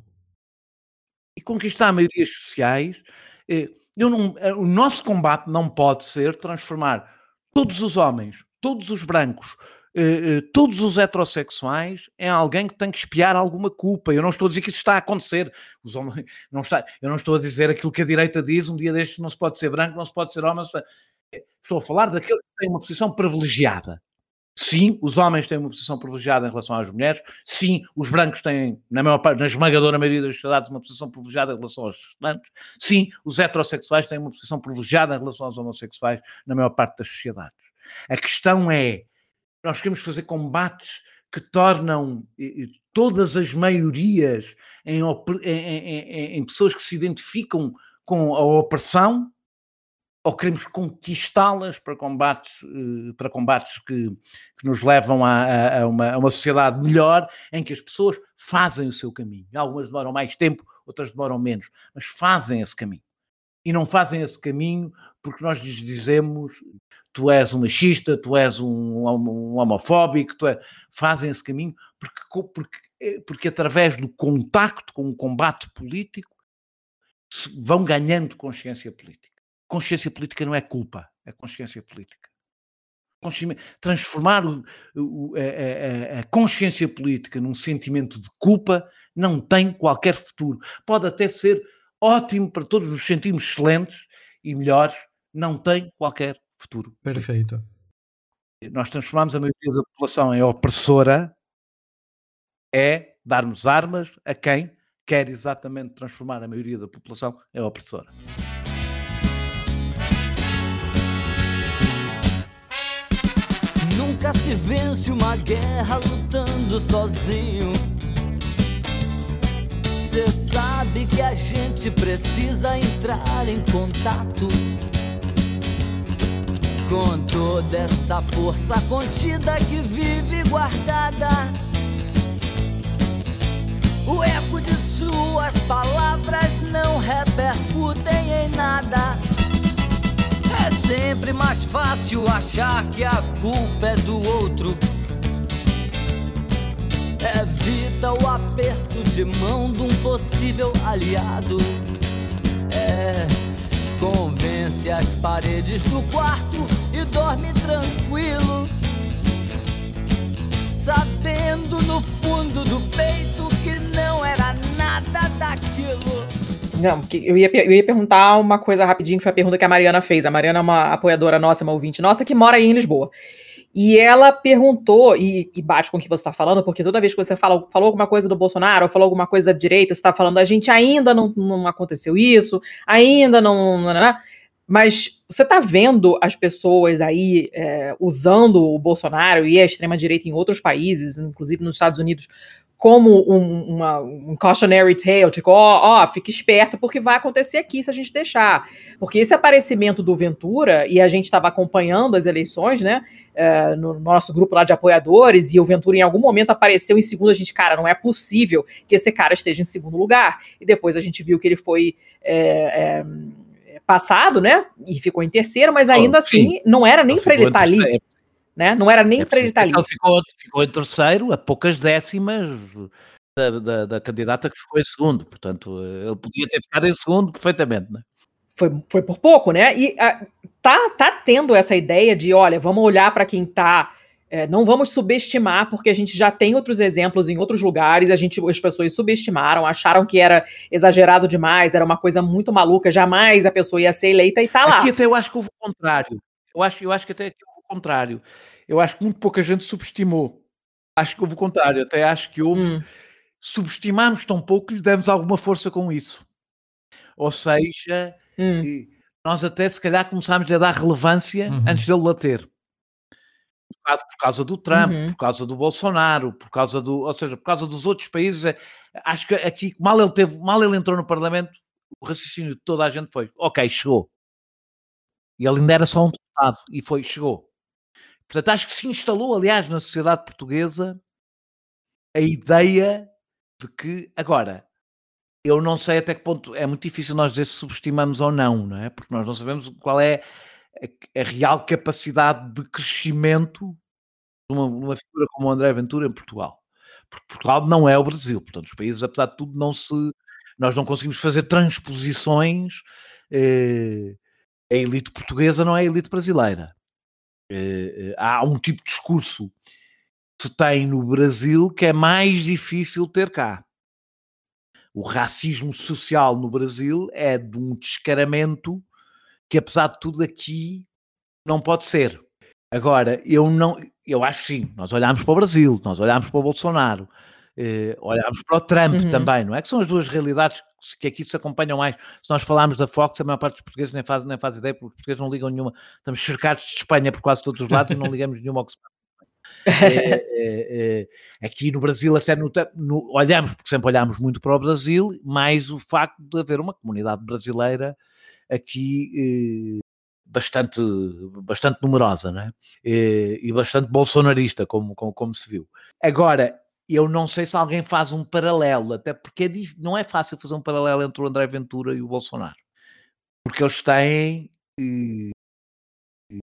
conquistar maiorias sociais, eh, eu não, eh, o nosso combate não pode ser transformar todos os homens, todos os brancos, eh, todos os heterossexuais em alguém que tem que espiar alguma culpa. Eu não estou a dizer que isso está a acontecer. Os homens, não está, eu não estou a dizer aquilo que a direita diz, um dia destes não se pode ser branco, não se pode ser homem. Estou a falar daqueles que têm uma posição privilegiada. Sim, os homens têm uma posição privilegiada em relação às mulheres. Sim, os brancos têm, na, maior parte, na esmagadora maioria das sociedades, uma posição privilegiada em relação aos estudantes. Sim, os heterossexuais têm uma posição privilegiada em relação aos homossexuais na maior parte das sociedades. A questão é, nós queremos fazer combates que tornam todas as maiorias em, em, em, em pessoas que se identificam com a opressão ou queremos conquistá-las para combates, eh, para combates que, que nos levam a, a, uma, a, uma, sociedade melhor, em que as pessoas fazem o seu caminho. Algumas demoram mais tempo, outras demoram menos, mas fazem esse caminho. E não fazem esse caminho porque nós lhes dizemos tu és um machista, tu és um, um homofóbico, tu é... fazem esse caminho porque, porque, eh, porque através do contacto com o combate político vão ganhando consciência política consciência política não é culpa, é consciência política. Transformar o, o, a, a, a, consciência política num sentimento de culpa não tem qualquer futuro. Pode até ser ótimo para todos nos sentirmos excelentes e melhores, não tem qualquer futuro. Perfeito. Nós transformamos a maioria da população em opressora, é darmos armas a quem quer exatamente transformar a maioria da população em opressora. Nunca se vence uma guerra lutando sozinho. Você sabe que a gente precisa entrar em contato com toda essa força contida que vive guardada. O eco de suas palavras não repercutem em nada. Sempre mais fácil achar que a culpa é do outro. Evita o aperto de mão de um possível aliado. É, convence as paredes do quarto e dorme tranquilo. Sabendo no fundo do peito que não era nada daquilo. Não, eu ia, eu ia perguntar uma coisa rapidinho, que foi a pergunta que a Mariana fez. A Mariana é uma apoiadora nossa, uma ouvinte nossa, que mora aí em Lisboa. E ela perguntou, e, e bate com o que você está falando, porque toda vez que você fala, falou alguma coisa do Bolsonaro, ou falou alguma coisa da direita, você está falando, a gente ainda não, não aconteceu isso, ainda não. não, não mas você está vendo as pessoas aí é, usando o Bolsonaro e a extrema-direita em outros países, inclusive nos Estados Unidos, como um, uma, um cautionary tale, tipo, ó, ó, fique esperto porque vai acontecer aqui se a gente deixar. Porque esse aparecimento do Ventura, e a gente estava acompanhando as eleições, né, uh, no nosso grupo lá de apoiadores, e o Ventura em algum momento apareceu em segundo, a gente, cara, não é possível que esse cara esteja em segundo lugar. E depois a gente viu que ele foi... É, é, passado, né? E ficou em terceiro, mas ainda oh, assim não era nem para ele estar tá ali né? Não era nem é para ele estar ali. Ficou, ficou em terceiro, a poucas décimas da, da, da, candidata que ficou em segundo. Portanto, ele podia ter ficado em segundo perfeitamente, né? Foi, foi por pouco, né? E a, ah, tá, tá tendo essa ideia de, olha, vamos olhar para quem tá. É, não vamos subestimar, porque a gente já tem outros exemplos em outros lugares, a gente, as pessoas subestimaram, acharam que era exagerado demais, era uma coisa muito maluca, jamais a pessoa ia ser eleita e tá lá. Aqui até eu acho que houve o contrário. Eu acho, eu acho que até contrário. Eu acho que muito pouca gente subestimou. Acho que houve o contrário. Até acho que houve. Hum. Subestimámos tão pouco que lhe demos alguma força com isso. Ou seja, hum. nós até se calhar começámos a dar relevância uhum. antes dele lá ter. Por causa do Trump, uhum. por causa do Bolsonaro, por causa do, ou seja, por causa dos outros países, é, acho que aqui mal ele teve, mal ele entrou no Parlamento, o raciocínio de toda a gente foi, ok, chegou. E ele ainda era só um deputado e foi, chegou. Portanto, acho que se instalou, aliás, na sociedade portuguesa a ideia de que, agora, eu não sei até que ponto, é muito difícil nós dizer se subestimamos ou não, não é? Porque nós não sabemos qual é a, a real capacidade de crescimento de uma, uma, figura como o André Ventura em Portugal. Porque Portugal não é o Brasil, portanto, os países, apesar de tudo, não se. Nós não conseguimos fazer transposições. Eh, a elite portuguesa não é a elite brasileira. Eh, eh, há um tipo de discurso que se tem no Brasil que é mais difícil ter cá. O racismo social no Brasil é de um descaramento que, apesar de tudo, aqui não pode ser. Agora, eu não, eu acho que sim, nós olhamos para o Brasil, nós olhamos para o Bolsonaro, eh, olhamos para o Trump uhum. também, não é? Que são as duas realidades que aqui se acompanham mais. Se nós falarmos da Fox, a maior parte dos portugueses nem faz, nem faz ideia, porque os portugueses não ligam nenhuma. Estamos cercados de Espanha por quase todos os lados e não ligamos nenhuma ao que se passa. É, é, é, aqui no Brasil, até no, no, olhamos, porque sempre olhamos muito para o Brasil, mais o facto de haver uma comunidade brasileira aqui eh, bastante, bastante numerosa, né? E, e bastante bolsonarista, como, como, como se viu. Agora, eu não sei se alguém faz um paralelo, até porque é, não é fácil fazer um paralelo entre o André Ventura e o Bolsonaro, porque eles têm eh,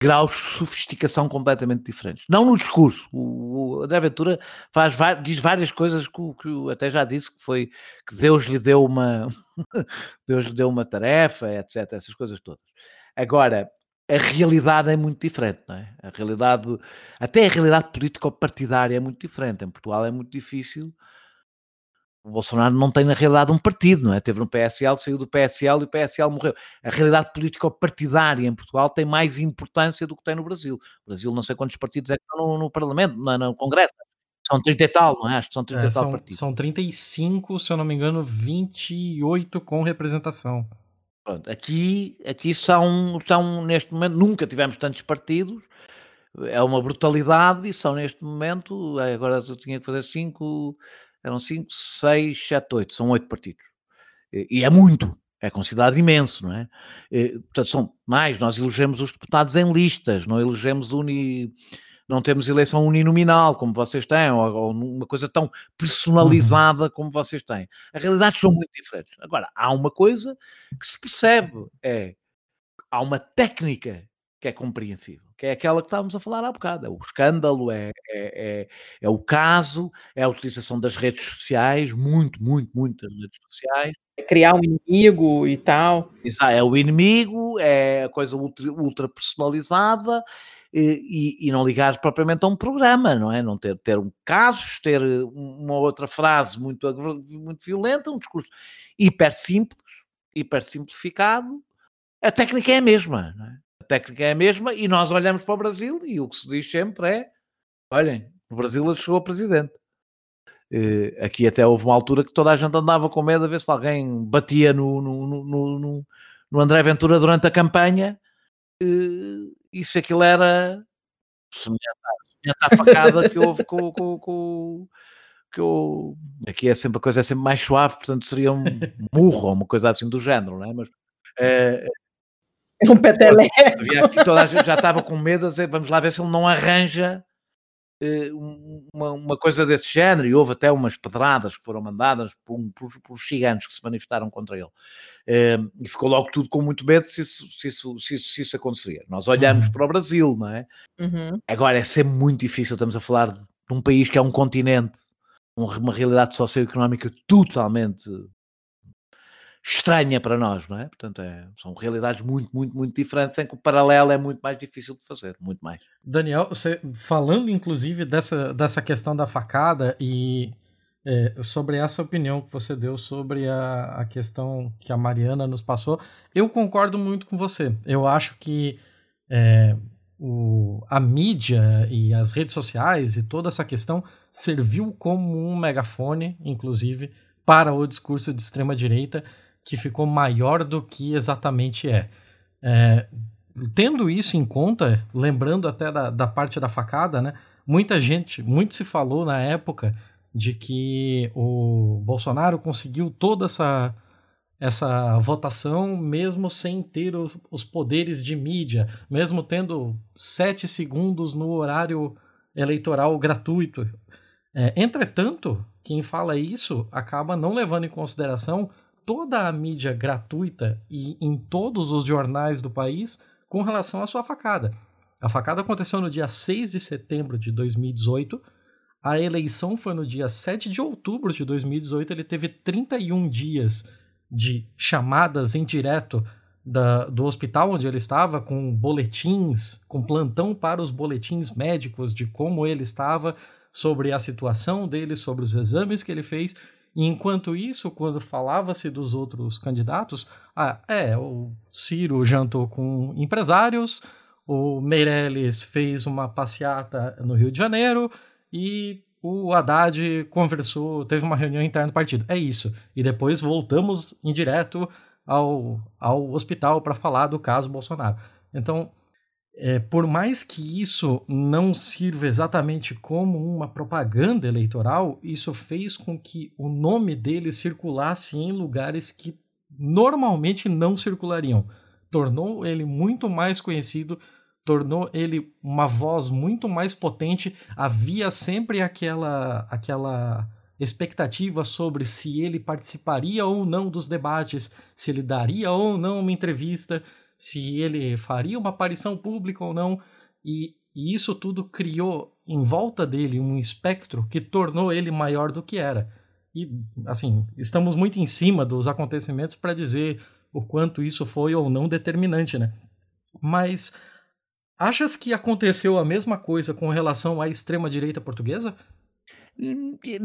graus de sofisticação completamente diferentes. Não no discurso. O, o André Ventura faz, diz várias coisas que, que até já disse que foi que Deus lhe deu uma Deus lhe deu uma tarefa, etc. Essas coisas todas. Agora, a realidade é muito diferente, não é? A realidade, até a realidade político-partidária é muito diferente. Em Portugal é muito difícil. O Bolsonaro não tem na realidade um partido, não é? Teve no PSL, saiu do PSL e o PSL morreu. A realidade político-partidária em Portugal tem mais importância do que tem no Brasil. O Brasil, não sei quantos partidos é que estão no, no Parlamento, no, no, Congresso. São 30 e tal, não é? Acho que são 30 é, e tal são, partidos. São 35, se eu não me engano, 28 com representação. Pronto, aqui, aqui são, são, neste momento, nunca tivemos tantos partidos, é uma brutalidade e são neste momento, agora eu tinha que fazer cinco, eram 5, 6, 7, 8, são 8 partidos. E, é muito, é considerado imenso, não é? E, portanto, são mais, nós elegemos os deputados em listas, não elegemos uni, não temos eleição uninominal como vocês têm, ou, ou uma coisa tão personalizada como vocês têm. As realidades são muito diferentes. Agora, há uma coisa que se percebe, é há uma técnica que é compreensível, que é aquela que estávamos a falar há bocado. É o escândalo, é, é, é, é o caso, é a utilização das redes sociais, muito, muito, muitas redes sociais. É criar um inimigo e tal. Exato, é o inimigo, é a coisa ultra, ultra personalizada e, e, não ligar propriamente a um programa, não é? Não ter, ter um casos, ter uma outra frase muito, muito violenta, um discurso hiper simples, hiper simplificado. A técnica é a mesma, não é? A técnica é a mesma e nós olhamos para o Brasil e o que se diz sempre é: olhem, o Brasil chegou a presidente. Uh, aqui até houve uma altura que toda a gente andava com medo a ver se alguém batia no, no, no, no, no André Ventura durante a campanha e se aquilo era semelhante à, facada que houve com, com, com, que eu aqui é sempre a coisa é sempre mais suave, portanto seria um burro ou uma coisa assim do género, não é? Mas uh, um peteleco. toda a gente já estava com medo, dizer, vamos lá ver se ele não arranja uma, uma, coisa desse género. E houve até umas pedradas que foram mandadas por, por, por gigantes que se manifestaram contra ele. Uh, e ficou logo tudo com muito medo se isso, se isso, se isso, se isso acontecia. Nós olhamos uhum. para o Brasil, não é? Uhum. Agora é sempre muito difícil, estamos a falar de um país que é um continente, uma realidade socioeconómica totalmente estranha para nós, não é? Portanto, é, são realidades muito, muito, muito diferentes, em que o paralelo é muito mais difícil de fazer, muito mais. Daniel, você, falando inclusive dessa, dessa questão da facada e é, sobre essa opinião que você deu sobre a, a questão que a Mariana nos passou, eu concordo muito com você. Eu acho que é, o, a mídia e as redes sociais e toda essa questão serviu como um megafone, inclusive, para o discurso de extrema-direita que ficou maior do que exatamente é. é tendo isso em conta, lembrando até da, da parte da facada, né? Muita gente, muito se falou na época de que o Bolsonaro conseguiu toda essa essa votação mesmo sem ter os, os poderes de mídia, mesmo tendo sete segundos no horário eleitoral gratuito. É, entretanto, quem fala isso acaba não levando em consideração toda a mídia gratuita e em todos os jornais do país com relação à sua facada. A facada aconteceu no dia 6 de setembro de 2018. A eleição foi no dia 7 de outubro de 2018. Ele teve 31 dias de chamadas em direto da, do hospital onde ele estava, com boletins, com plantão para os boletins médicos de como ele estava, sobre a situação dele, sobre os exames que ele fez. E enquanto isso, quando falava-se dos outros candidatos, ah, é, o Ciro jantou com empresários, o Meirelles fez uma passeata no Rio de Janeiro e o Haddad conversou, teve uma reunião interna do partido. É isso. E depois voltamos em direto ao, ao hospital para falar do caso Bolsonaro. Então, é, por mais que isso não sirva exatamente como uma propaganda eleitoral, isso fez com que o nome dele circulasse em lugares que normalmente não circulariam. Tornou ele muito mais conhecido, tornou ele uma voz muito mais potente. Havia sempre aquela aquela expectativa sobre se ele participaria ou não dos debates, se ele daria ou não uma entrevista se ele faria uma aparição pública ou não, e, e isso tudo criou em volta dele um espectro que tornou ele maior do que era. E, assim, estamos muito em cima dos acontecimentos para dizer o quanto isso foi ou não determinante, né? Mas achas que aconteceu a mesma coisa com relação à extrema-direita portuguesa?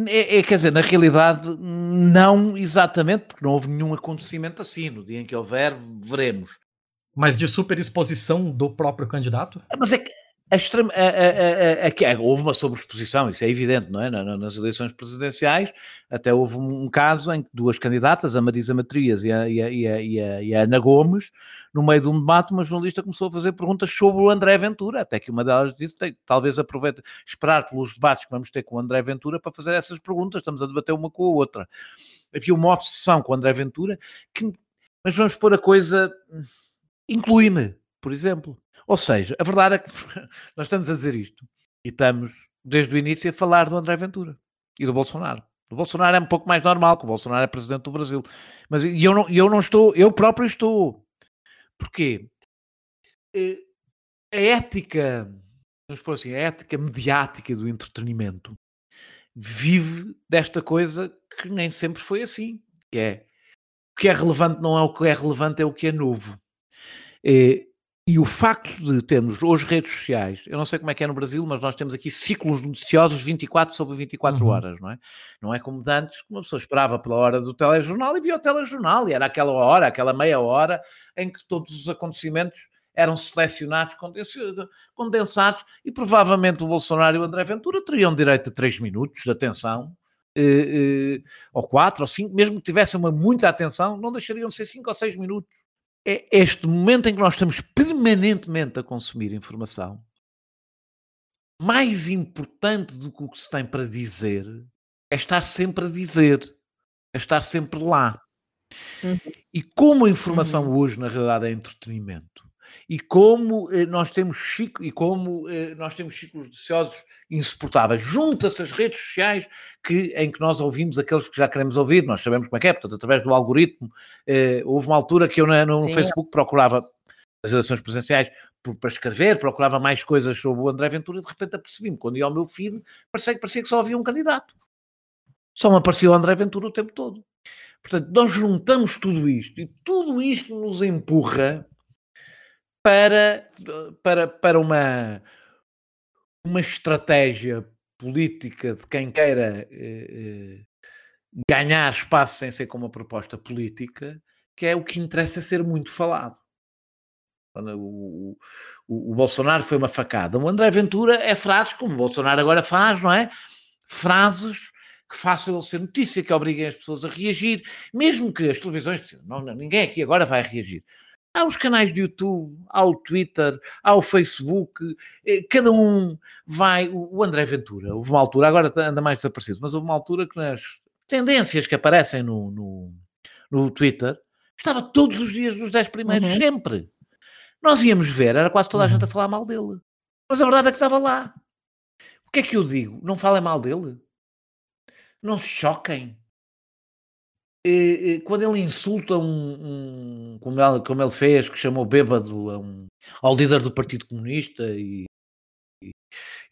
É, é, quer dizer, na realidade, não exatamente, porque não houve nenhum acontecimento assim. No dia em que houver, veremos. Mas de superexposição do próprio candidato? Mas é que, extrema, a, a, a, houve uma sobreexposição, isso é evidente, não é? Nas eleições presidenciais, até houve um caso em que duas candidatas, a Marisa Matrias e a, e a, e a, e a Ana Gomes, no meio de um debate, uma jornalista começou a fazer perguntas sobre o André Ventura, até que uma delas disse, talvez aproveite, esperar pelos debates que vamos ter com o André Ventura para fazer essas perguntas, estamos a debater uma com a outra. Havia uma obsessão com o André Ventura, que, mas vamos pôr a coisa, inclui-me, por exemplo ou seja, a verdade é que nós estamos a dizer isto e estamos, desde o início, a falar do André Ventura e do Bolsonaro. O Bolsonaro é um pouco mais normal, que o Bolsonaro é presidente do Brasil. Mas eu não, eu não estou, eu próprio estou. Porquê? Eh, a ética, vamos pôr assim, a ética mediática do entretenimento vive desta coisa que nem sempre foi assim, que é o que é relevante não é o que é relevante, é o que é novo. Eh, e o facto de termos hoje redes sociais, eu não sei como é que é no Brasil, mas nós temos aqui ciclos noticiosos 24 sobre 24 uhum. horas, não é? Não é como de antes, que uma pessoa esperava pela hora do telejornal e via o telejornal, e era aquela hora, aquela meia hora, em que todos os acontecimentos eram selecionados, condensados, e provavelmente o Bolsonaro e o André Ventura teriam direito a 3 minutos de atenção, eh, eh, ou 4 ou 5, mesmo que tivessem uma muita atenção, não deixariam de ser 5 ou 6 minutos é este momento em que nós estamos permanentemente a consumir informação, mais importante do que o que se tem para dizer é estar sempre a dizer, é estar sempre lá. Uhum. E como a informação uhum. hoje, na realidade, é entretenimento, e como eh, nós temos ciclo, e como eh, nós temos ciclos viciosos insuportáveis. Junta-se as redes sociais que, em que nós ouvimos aqueles que já queremos ouvir, nós sabemos como é que é, portanto, através do algoritmo. Eh, houve uma altura que eu no, no Facebook procurava as eleições presenciais para escrever, procurava mais coisas sobre o André Ventura, de repente apercebi-me, quando ia ao meu feed, parecia que, parecia que só havia um candidato. Só me aparecia o André Ventura o tempo todo. Portanto, nós juntamos tudo isto e tudo isto nos empurra para, para, para uma, uma estratégia política de quem queira eh, eh, ganhar espaço sem ser com uma proposta política, que é o que interessa ser muito falado. O, o, o, Bolsonaro foi uma facada. O André Ventura é frases, como o Bolsonaro agora faz, não é? Frases que façam ele ser notícia, que obriguem as pessoas a reagir, mesmo que as televisões não, não, ninguém aqui agora vai reagir. Há os canais de YouTube, há o Twitter, há o Facebook, eh, cada um vai. O André Ventura, houve uma altura, agora anda mais desaparecido, mas houve uma altura que nas tendências que aparecem no, no, no Twitter estava todos os dias nos 10 primeiros, uhum. sempre. Nós íamos ver, era quase toda a gente a uhum. falar mal dele. Mas a verdade é que estava lá. O que é que eu digo? Não falem mal dele? Não se choquem? Quando ele insulta um, um como, ele, como, ele, fez, que chamou bêbado um, ao líder do Partido Comunista e, e,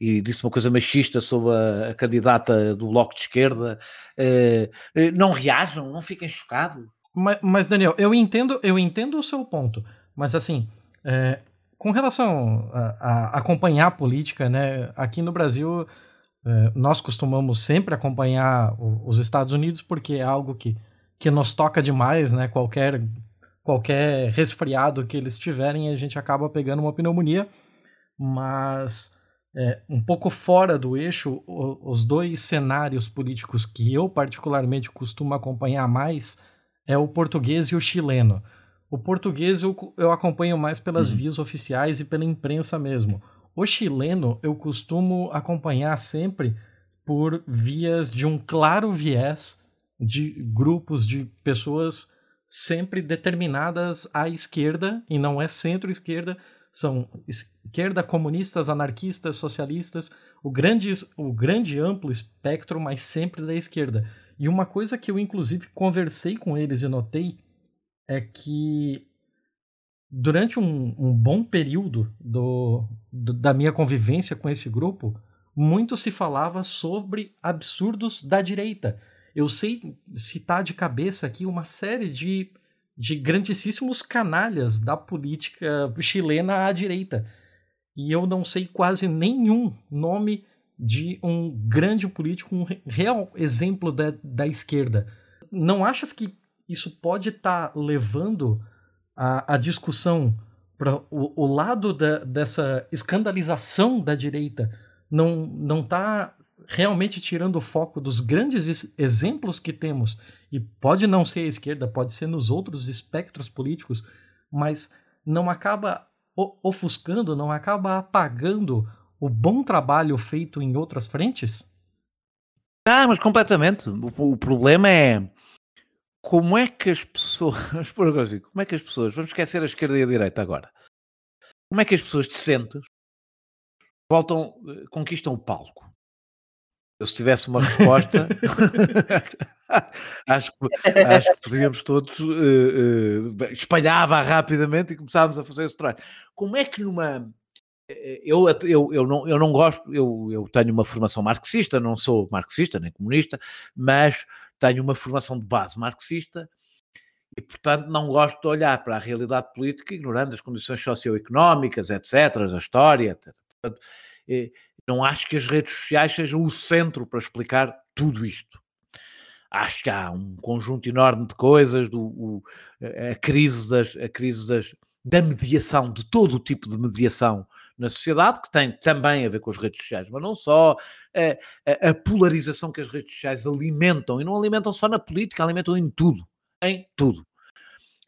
e, disse uma coisa machista sobre a, a candidata do Bloco de Esquerda, eh, eh, não reajam, não fiquem chocados. Mas, mas, Daniel, eu entendo, eu entendo o seu ponto, mas assim, é, com relação a, a, acompanhar a política, né, aqui no Brasil é, nós costumamos sempre acompanhar o, os Estados Unidos porque é algo que que nos toca demais, né? Qualquer, qualquer resfriado que eles tiverem, a gente acaba pegando uma pneumonia. Mas é, um pouco fora do eixo, o, os dois cenários políticos que eu particularmente costumo acompanhar mais é o português e o chileno. O português eu, eu acompanho mais pelas uhum. vias oficiais e pela imprensa mesmo. O chileno eu costumo acompanhar sempre por vias de um claro viés de grupos de pessoas sempre determinadas à esquerda, e não é centro-esquerda, são esquerda, comunistas, anarquistas, socialistas, o grande, o grande amplo espectro, mas sempre da esquerda. E uma coisa que eu, inclusive, conversei com eles e notei é que durante um, um bom período do, do, da minha convivência com esse grupo, muito se falava sobre absurdos da direita eu sei citar de cabeça aqui uma série de, de grandíssimos canalhas da política chilena à direita. E eu não sei quase nenhum nome de um grande político, um real exemplo da, da esquerda. Não achas que isso pode estar tá levando a, a discussão Pra, o, o lado da, dessa escandalização da direita não, não tá realmente tirando o foco dos grandes exemplos que temos, e pode não ser a esquerda, pode ser nos outros espectros políticos, mas não acaba ofuscando, não acaba apagando o bom trabalho feito em outras frentes? Ah, mas completamente. O, o problema é como é que as pessoas, como é que as pessoas, vamos esquecer a esquerda e a direita agora, como é que as pessoas decentes voltam, eh, conquistam o palco? Eu se tivesse uma resposta, acho, acho, que podíamos todos uh, uh, espalhava rapidamente e começávamos a fazer esse trabalho. Como é que numa eu, eu, eu, não, eu não gosto, eu, eu tenho uma formação marxista, não sou marxista nem comunista, mas tenho uma formação de base marxista e, portanto, não gosto de olhar para a realidade política ignorando as condições socioeconómicas, etc., da história. Etc. Portanto, não acho que as redes sociais sejam o centro para explicar tudo isto. Acho que há um conjunto enorme de coisas, do, o, a crise, das, a crise das, da mediação, de todo o tipo de mediação na sociedade, que tem também a ver com as redes sociais, mas não só, a, a, polarização que as redes sociais alimentam, e não alimentam só na política, alimentam em tudo, em tudo.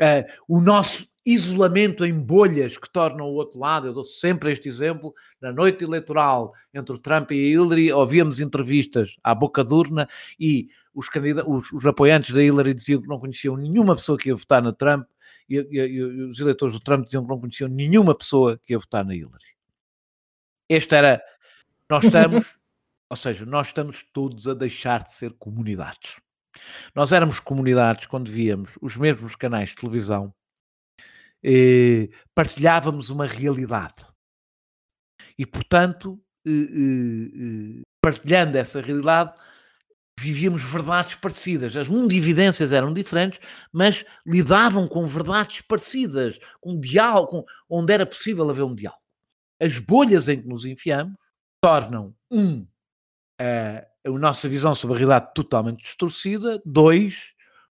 Uh, o nosso isolamento em bolhas que tornam o outro lado, eu dou sempre este exemplo, na noite eleitoral entre o Trump e a Hillary, ouvíamos entrevistas à boca de urna e os, os, os apoiantes da Hillary diziam que não conheciam nenhuma pessoa que ia votar no Trump e, e, e, os eleitores do Trump diziam que não conheciam nenhuma pessoa que ia votar na Hillary. Este era. Nós estamos, ou seja, nós estamos todos a deixar de ser comunidades. Nós éramos comunidades quando víamos os mesmos canais de televisão, eh, partilhávamos uma realidade. E, portanto, eh, eh, partilhando essa realidade, vivíamos verdades parecidas. As mundividências eram diferentes, mas lidavam com verdades parecidas, com diálogo, com, onde era possível haver um diálogo as bolhas em que nos enfiamos tornam, um, a, a nossa visão sobre a realidade totalmente distorcida, dois,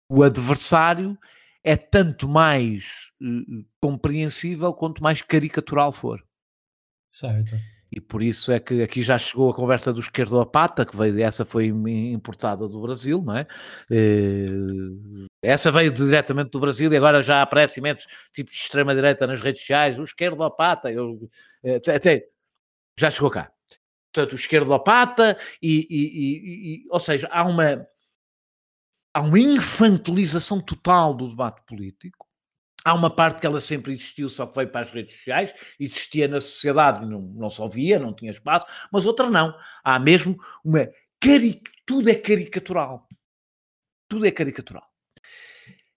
o adversário é tanto mais uh, compreensível quanto mais caricatural for. Certo. E por isso é que aqui já chegou a conversa do esquerdo a pata, que veio, essa foi importada do Brasil, não é? Uh, essa veio diretamente do Brasil e agora já aparece imensos tipos de extrema-direita nas redes sociais, o esquerdo a pata, eu, até, já chegou cá. Portanto, o esquerdo a pata e, e, e, e, ou seja, há uma há uma infantilização total do debate político Há uma parte que ela sempre existiu, só que veio para as redes sociais, existia na sociedade, não, não se ouvia, não tinha espaço, mas outra não. Há mesmo uma. Tudo é caricatural. Tudo é caricatural.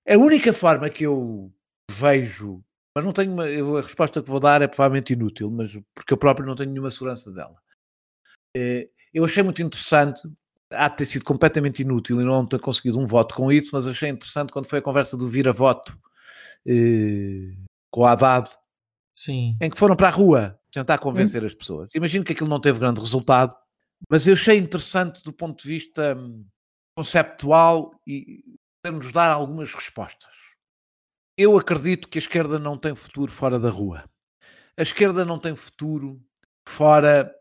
A única forma que eu vejo, mas não tenho uma, eu, a resposta que vou dar é provavelmente inútil, mas porque eu próprio não tenho nenhuma segurança dela. Eh, eu achei muito interessante, há de ter sido completamente inútil e não ter conseguido um voto com isso, mas achei interessante quando foi a conversa do vira-voto eh, com o Haddad, Sim. em que foram para a rua tentar convencer hum. as pessoas. Imagino que aquilo não teve grande resultado, mas eu achei interessante do ponto de vista hum, conceptual e nos dar algumas respostas. Eu acredito que a esquerda não tem futuro fora da rua. A esquerda não tem futuro fora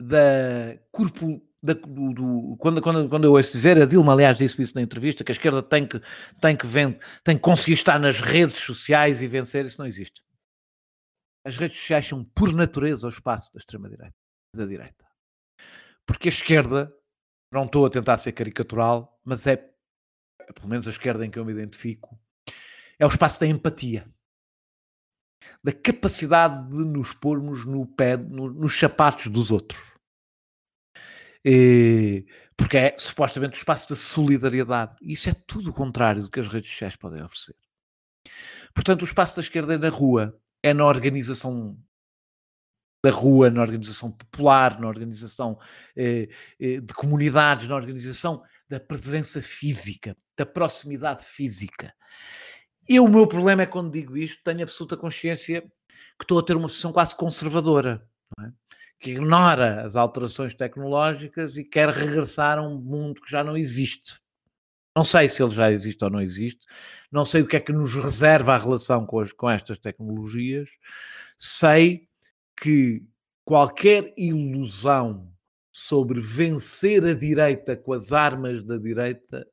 da corpo, da, do, do, quando, quando, quando eu ouço dizer, a Dilma, aliás, disse isso na entrevista, que a esquerda tem que, tem que, ven, tem que conseguir estar nas redes sociais e vencer, isso não existe. As redes sociais são, por natureza, o espaço da extrema-direita, da direita. Porque a esquerda, não estou a tentar ser caricatural, mas é, pelo menos a esquerda em que eu me identifico, é o espaço da empatia. Da capacidade de nos pormos no pé, no, nos sapatos dos outros porque é supostamente o espaço da solidariedade. E isso é tudo o contrário do que as redes sociais podem oferecer. Portanto, o espaço da esquerda é na rua, é na organização da rua, na organização popular, na organização eh, eh, de comunidades, na organização da presença física, da proximidade física. E o meu problema é quando digo isto, tenho absoluta consciência que estou a ter uma posição quase conservadora. É? Que ignora as alterações tecnológicas e quer regressar a um mundo que já não existe. Não sei se ele já existe ou não existe, não sei o que é que nos reserva a relação com, as, com estas tecnologias, sei que qualquer ilusão sobre vencer a direita com as armas da direita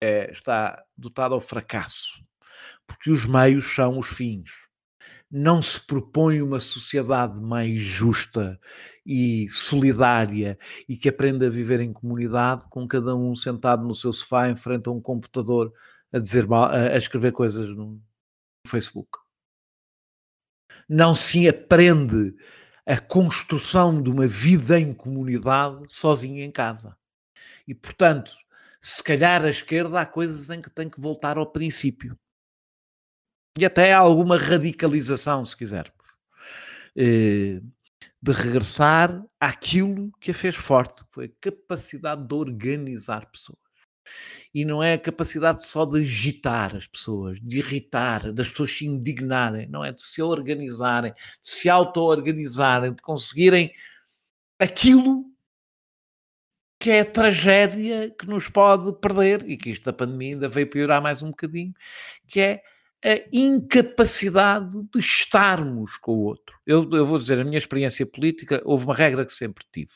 é, está dotada ao fracasso, porque os meios são os fins. Não se propõe uma sociedade mais justa e solidária e que aprenda a viver em comunidade, com cada um sentado no seu sofá em frente a um computador a dizer a escrever coisas no Facebook. Não se aprende a construção de uma vida em comunidade sozinho em casa. E portanto, se calhar a esquerda há coisas em que tem que voltar ao princípio. E até alguma radicalização, se quisermos. Eh, de regressar àquilo que a fez forte, que foi a capacidade de organizar pessoas. E não é a capacidade só de agitar as pessoas, de irritar, das pessoas se indignarem, não é de se organizarem, de se auto-organizarem, de conseguirem aquilo que é a tragédia que nos pode perder e que isto da pandemia ainda veio piorar mais um bocadinho, que é a incapacidade de estarmos com o outro. Eu, eu vou dizer, a minha experiência política, houve uma regra que sempre tive.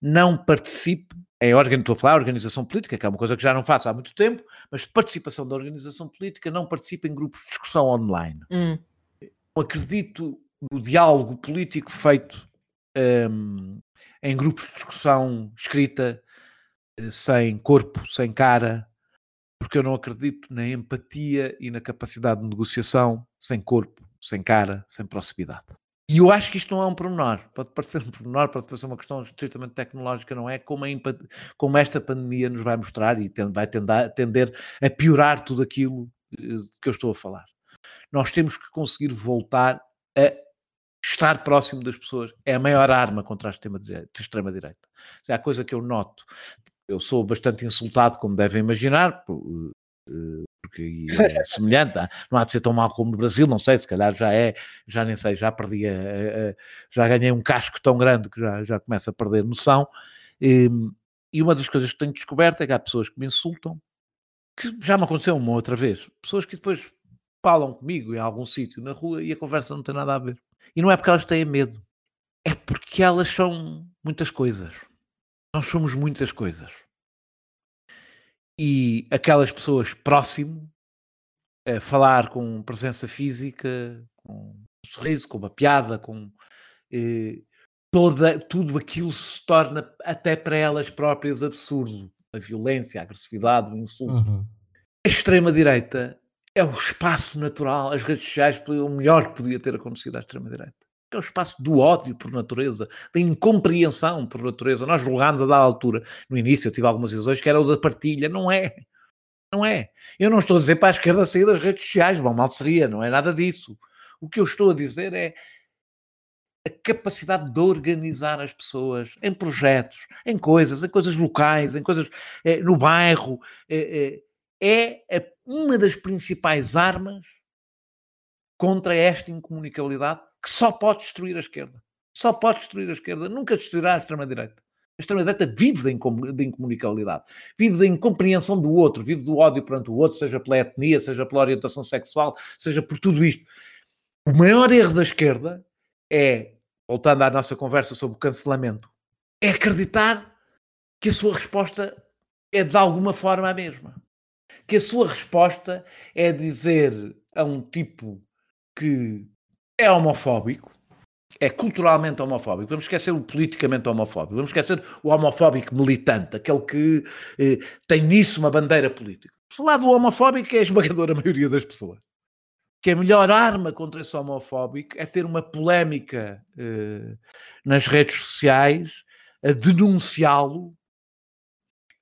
Não participe em estou a falar organização política, que é uma coisa que já não faço há muito tempo, mas participação da organização política, não participe em grupos de discussão online. Hum. Acredito no diálogo político feito um, em grupos de discussão escrita, eh, sem corpo, sem cara, porque eu não acredito na empatia e na capacidade de negociação sem corpo, sem cara, sem proximidade. E eu acho que isto não é um pormenor. Pode parecer um pormenor, pode parecer uma questão estritamente tecnológica, não é? Como, como esta pandemia nos vai mostrar e vai tender, a piorar tudo aquilo eh, que eu estou a falar. Nós temos que conseguir voltar a estar próximo das pessoas. É a maior arma contra a extrema-direita. É a coisa que eu noto eu sou bastante insultado, como devem imaginar, eh, porque é semelhante, não há de ser tão mal como no Brasil, não sei, se calhar já é, já nem sei, já perdi, a, a, já ganhei um casco tão grande que já, já começo a perder noção. E, e uma das coisas que tenho descoberto é que há pessoas que me insultam, que já me aconteceu uma outra vez, pessoas que depois falam comigo em algum sítio na rua e a conversa não tem nada a ver. E não é porque elas têm medo, é porque elas são muitas coisas. Nós somos muitas coisas. E aquelas pessoas próximo, a falar com presença física, com um sorriso, com uma piada, com eh, toda, tudo aquilo se torna até para elas próprias absurdo. A violência, a agressividade, o insulto. Uhum. A extrema-direita é o espaço natural, as redes sociais, o melhor que podia ter acontecido à extrema-direita é o espaço do ódio por natureza, da incompreensão por natureza. Nós julgámos a dar altura, no início eu tive algumas ilusões que era o da partilha, não é. Não é. Eu não estou a dizer para a esquerda sair das redes sociais, bom, mal seria, não é nada disso. O que eu estou a dizer é a capacidade de organizar as pessoas em projetos, em coisas, em coisas locais, em coisas é, no bairro, é, é, é uma das principais armas contra esta incomunicabilidade que só pode destruir a esquerda. Só pode destruir a esquerda, nunca destruirá a extrema-direita. A extrema-direita vive da incomunicabilidade, vive da incompreensão do outro, vive do ódio perante o outro, seja pela etnia, seja pela orientação sexual, seja por tudo isto. O maior erro da esquerda é, voltando à nossa conversa sobre o cancelamento, é acreditar que a sua resposta é de alguma forma a mesma. Que a sua resposta é dizer a um tipo que é homofóbico, é culturalmente homofóbico, vamos esquecer o politicamente homofóbico, vamos esquecer o homofóbico militante, aquele que eh, tem nisso uma bandeira política. Falar do homofóbico é a esmagadora maioria das pessoas. Que a melhor arma contra esse homofóbico é ter uma polémica eh, nas redes sociais a denunciá-lo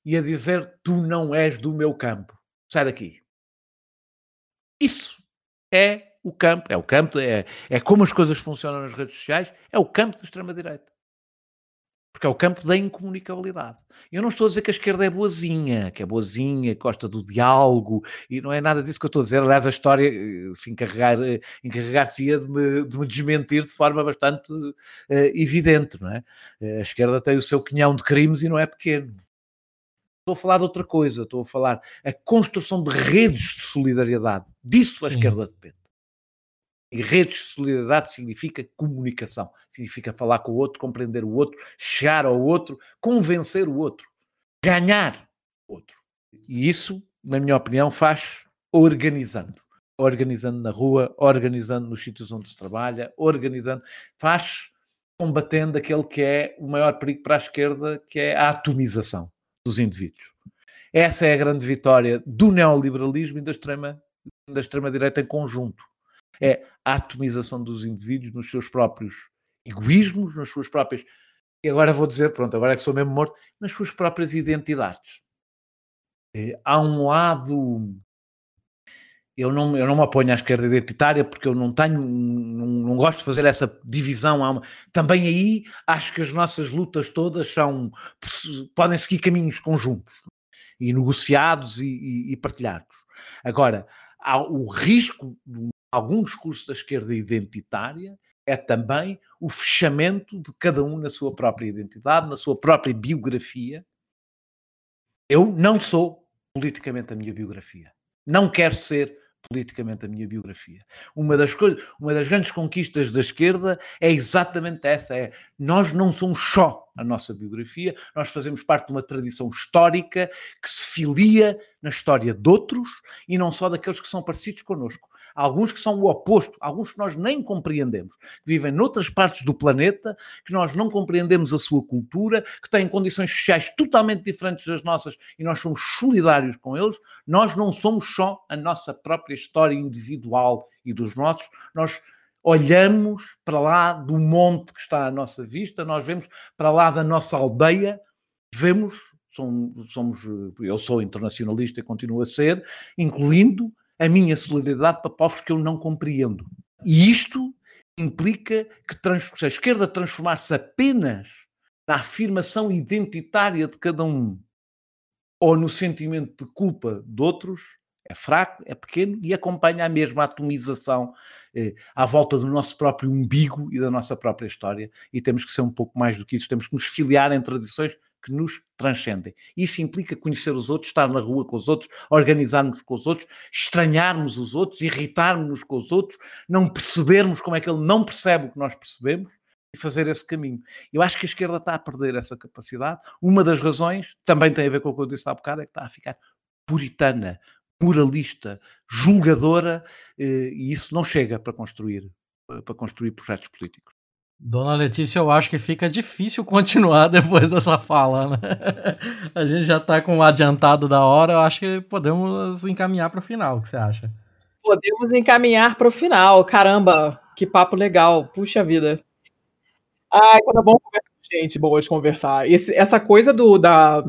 e a dizer tu não és do meu campo, sai daqui. Isso é o campo, é o campo, é, é como as coisas funcionam nas redes sociais, é o campo da extrema-direita. Porque é o campo da incomunicabilidade. Eu não estou a dizer que a esquerda é boazinha, que é boazinha, que gosta do diálogo, e não é nada disso que eu estou a dizer. Aliás, a história eh, se encarregar, eh, encarregar-se-ia de me, de me desmentir de forma bastante uh, evidente, não é? A esquerda tem o seu quinhão de crimes e não é pequeno. Estou a falar de outra coisa, estou a falar a construção de redes de solidariedade. Disso a Sim. esquerda depende. E redes de solidariedade significa comunicação, significa falar com o outro, compreender o outro, chegar ao outro, convencer o outro, ganhar o outro. E isso, na minha opinião, faz organizando. Organizando na rua, organizando nos sítios onde se trabalha, organizando, faz combatendo aquele que é o maior perigo para a esquerda, que é a atomização dos indivíduos. Essa é a grande vitória do neoliberalismo e da extrema, da extrema-direita em conjunto. É a atomização dos indivíduos nos seus próprios egoísmos, nas suas próprias. E agora vou dizer, pronto, agora é que sou mesmo morto, nas suas próprias identidades. Eh, Há um lado. Eu não, eu não me aponho à esquerda identitária porque eu não tenho, não, não gosto de fazer essa divisão. Também aí acho que as nossas lutas todas são, podem seguir caminhos conjuntos e negociados e, e- e partilhados. Agora, há o risco de algum discurso da esquerda identitária é também o fechamento de cada um na sua própria identidade, na sua própria biografia. Eu não sou politicamente a minha biografia. Não quero ser politicamente a minha biografia. Uma das coisas, uma das grandes conquistas da esquerda é exatamente essa, é nós não somos só a nossa biografia, nós fazemos parte de uma tradição histórica que se filia na história de outros e não só daqueles que são parecidos connosco. Alguns que são o oposto, alguns que nós nem compreendemos, que vivem noutras partes do planeta, que nós não compreendemos a sua cultura, que têm condições sociais totalmente diferentes das nossas e nós somos solidários com eles. Nós não somos só a nossa própria história individual e dos nossos, nós olhamos para lá do monte que está à nossa vista, nós vemos para lá da nossa aldeia, vemos, somos eu sou internacionalista e continuo a ser, incluindo a minha solidariedade para povos que eu não compreendo. E isto implica que a esquerda transformar-se apenas na afirmação identitária de cada um ou no sentimento de culpa de outros, é fraco, é pequeno e acompanha a mesma atomização eh, à volta do nosso próprio umbigo e da nossa própria história. E temos que ser um pouco mais do que isso, temos que nos filiar em tradições que nos transcendem. Isso implica conhecer os outros, estar na rua com os outros, organizarmos com os outros, estranharmos os outros, irritarmos-nos com os outros, não percebermos como é que ele não percebe o que nós percebemos e fazer esse caminho. Eu acho que a esquerda está a perder essa capacidade. Uma das razões também tem a ver com o que eu disse há bocado, é que está a ficar puritana, moralista, julgadora, eh, e isso não chega para construir, para construir projetos políticos. Dona Letícia, eu acho que fica difícil continuar depois dessa fala, né? A gente já tá com o adiantado da hora, eu acho que podemos encaminhar para o final, o que você acha? Podemos encaminhar para o final. Caramba, que papo legal. Puxa vida. Ai, quando é bom conversar gente boa de conversar. Esse- essa coisa do da.